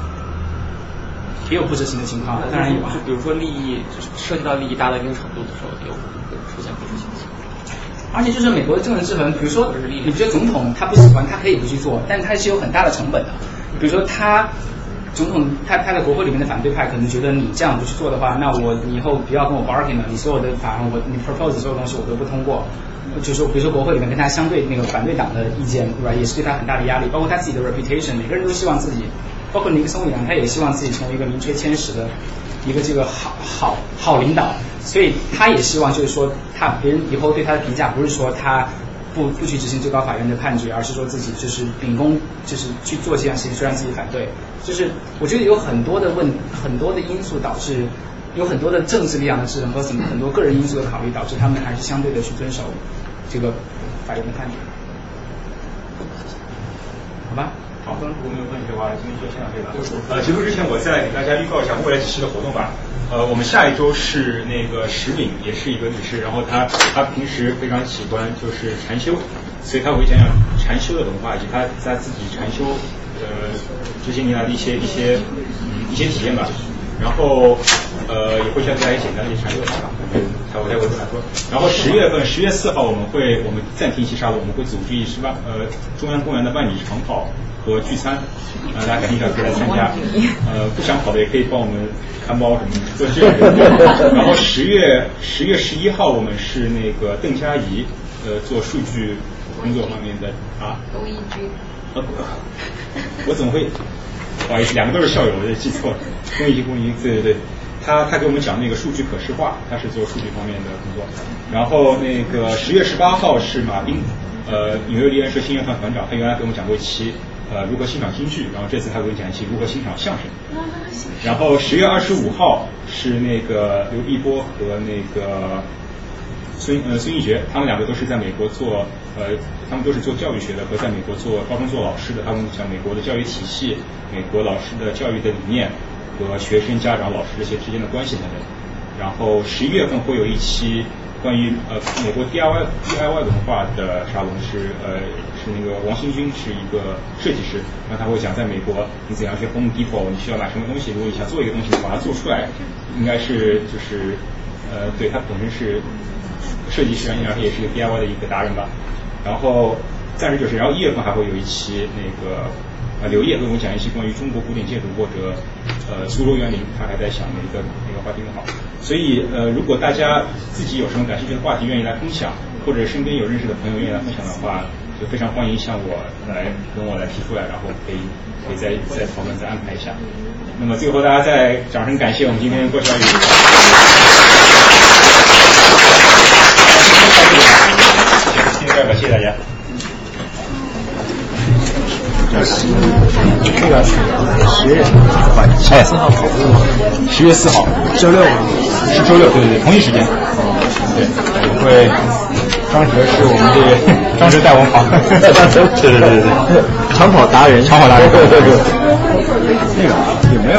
也有不执行的情况，当然有。就比如说利益涉及到利益大到一定程度的时候，有会出现不执行的情况。而且就是美国的政治制衡，比如说，你觉得总统他不喜欢，他可以不去做，但他是有很大的成本的。比如说他总统他他的国会里面的反对派可能觉得你这样不去做的话，那我以后不要跟我 bargain 了，你所有的法案我你 propose 所有东西我都不通过。就是，比如说国会里面跟他相对那个反对党的意见，对吧？也是对他很大的压力，包括他自己的 reputation，每个人都希望自己，包括尼克松一样，他也希望自己成为一个名垂千史的一个这个好好好领导。所以他也希望，就是说，他别人以后对他的评价不是说他不不去执行最高法院的判决，而是说自己就是秉公，就是去做这件事情，虽然自己反对。就是我觉得有很多的问，很多的因素导致，有很多的政治力量的制衡和什么很多个人因素的考虑，导致他们还是相对的去遵守这个法院的判决。好吧。好，如果没有问题的话，今天就先到这里吧。呃，结束之前，我再给大家预告一下未来几期的活动吧。呃，我们下一周是那个石敏，也是一个女士，然后她她平时非常喜欢就是禅修，所以她会讲讲禅修的文化以及她在自己禅修呃这些年来的一些一些一些体验吧。然后呃也会向大家简单的一些禅修的想法，待会待会跟她说。然后十月份十月四号我们会我们暂停一期沙龙，我们会组织一次万呃中央公园的万米长跑。和聚餐，呃，大家感兴趣可以来参加。呃，不想跑的也可以帮我们看包什么的，做这个。然后十月十月十一号，我们是那个邓佳怡，呃，做数据工作方面的啊。呃，我怎么会？不好意思，两个都是校友，我记错了。龚一军，龚一军，对对对，他他给我们讲那个数据可视化，他是做数据方面的工作。然后那个十月十八号是马丁，呃，纽约梨园社新乐团团长，他原来给我们讲过一期。呃，如何欣赏京剧？然后这次他给我讲一期如何欣赏相声。然后十月二十五号是那个刘碧波和那个孙呃孙艺觉，他们两个都是在美国做呃，他们都是做教育学的和在美国做高中做老师的，他们讲美国的教育体系、美国老师的教育的理念和学生、家长、老师这些之间的关系等等。然后十一月份会有一期。关于呃美国 DIY DIY 文化的沙龙是呃是那个王新军是一个设计师，那他会讲在美国你怎样去 Home Depot，你需要买什么东西，如果你想做一个东西，把它做出来，应该是就是呃对他本身是设计师，然后也是一个 DIY 的一个达人吧。然后暂时就是，然后一月份还会有一期那个呃刘烨跟我们讲一期关于中国古典建筑或者呃苏州园林，他还在想哪个哪个话题更好。所以，呃，如果大家自己有什么感兴趣的话题，愿意来分享，或者身边有认识的朋友愿意来分享的话，就非常欢迎向我来跟我来提出来，然后可以可以再再讨论再安排一下。那么最后，大家再掌声感谢我们今天郭小雨。谢谢。代表，谢谢。大家。这个十月四号，十月四号，周六，是周六，对对对，同一时间。对，我会张哲是我们这个张哲带我们跑，张哲，对对对对对，长跑达人，长跑达人，对对对。那个有没有？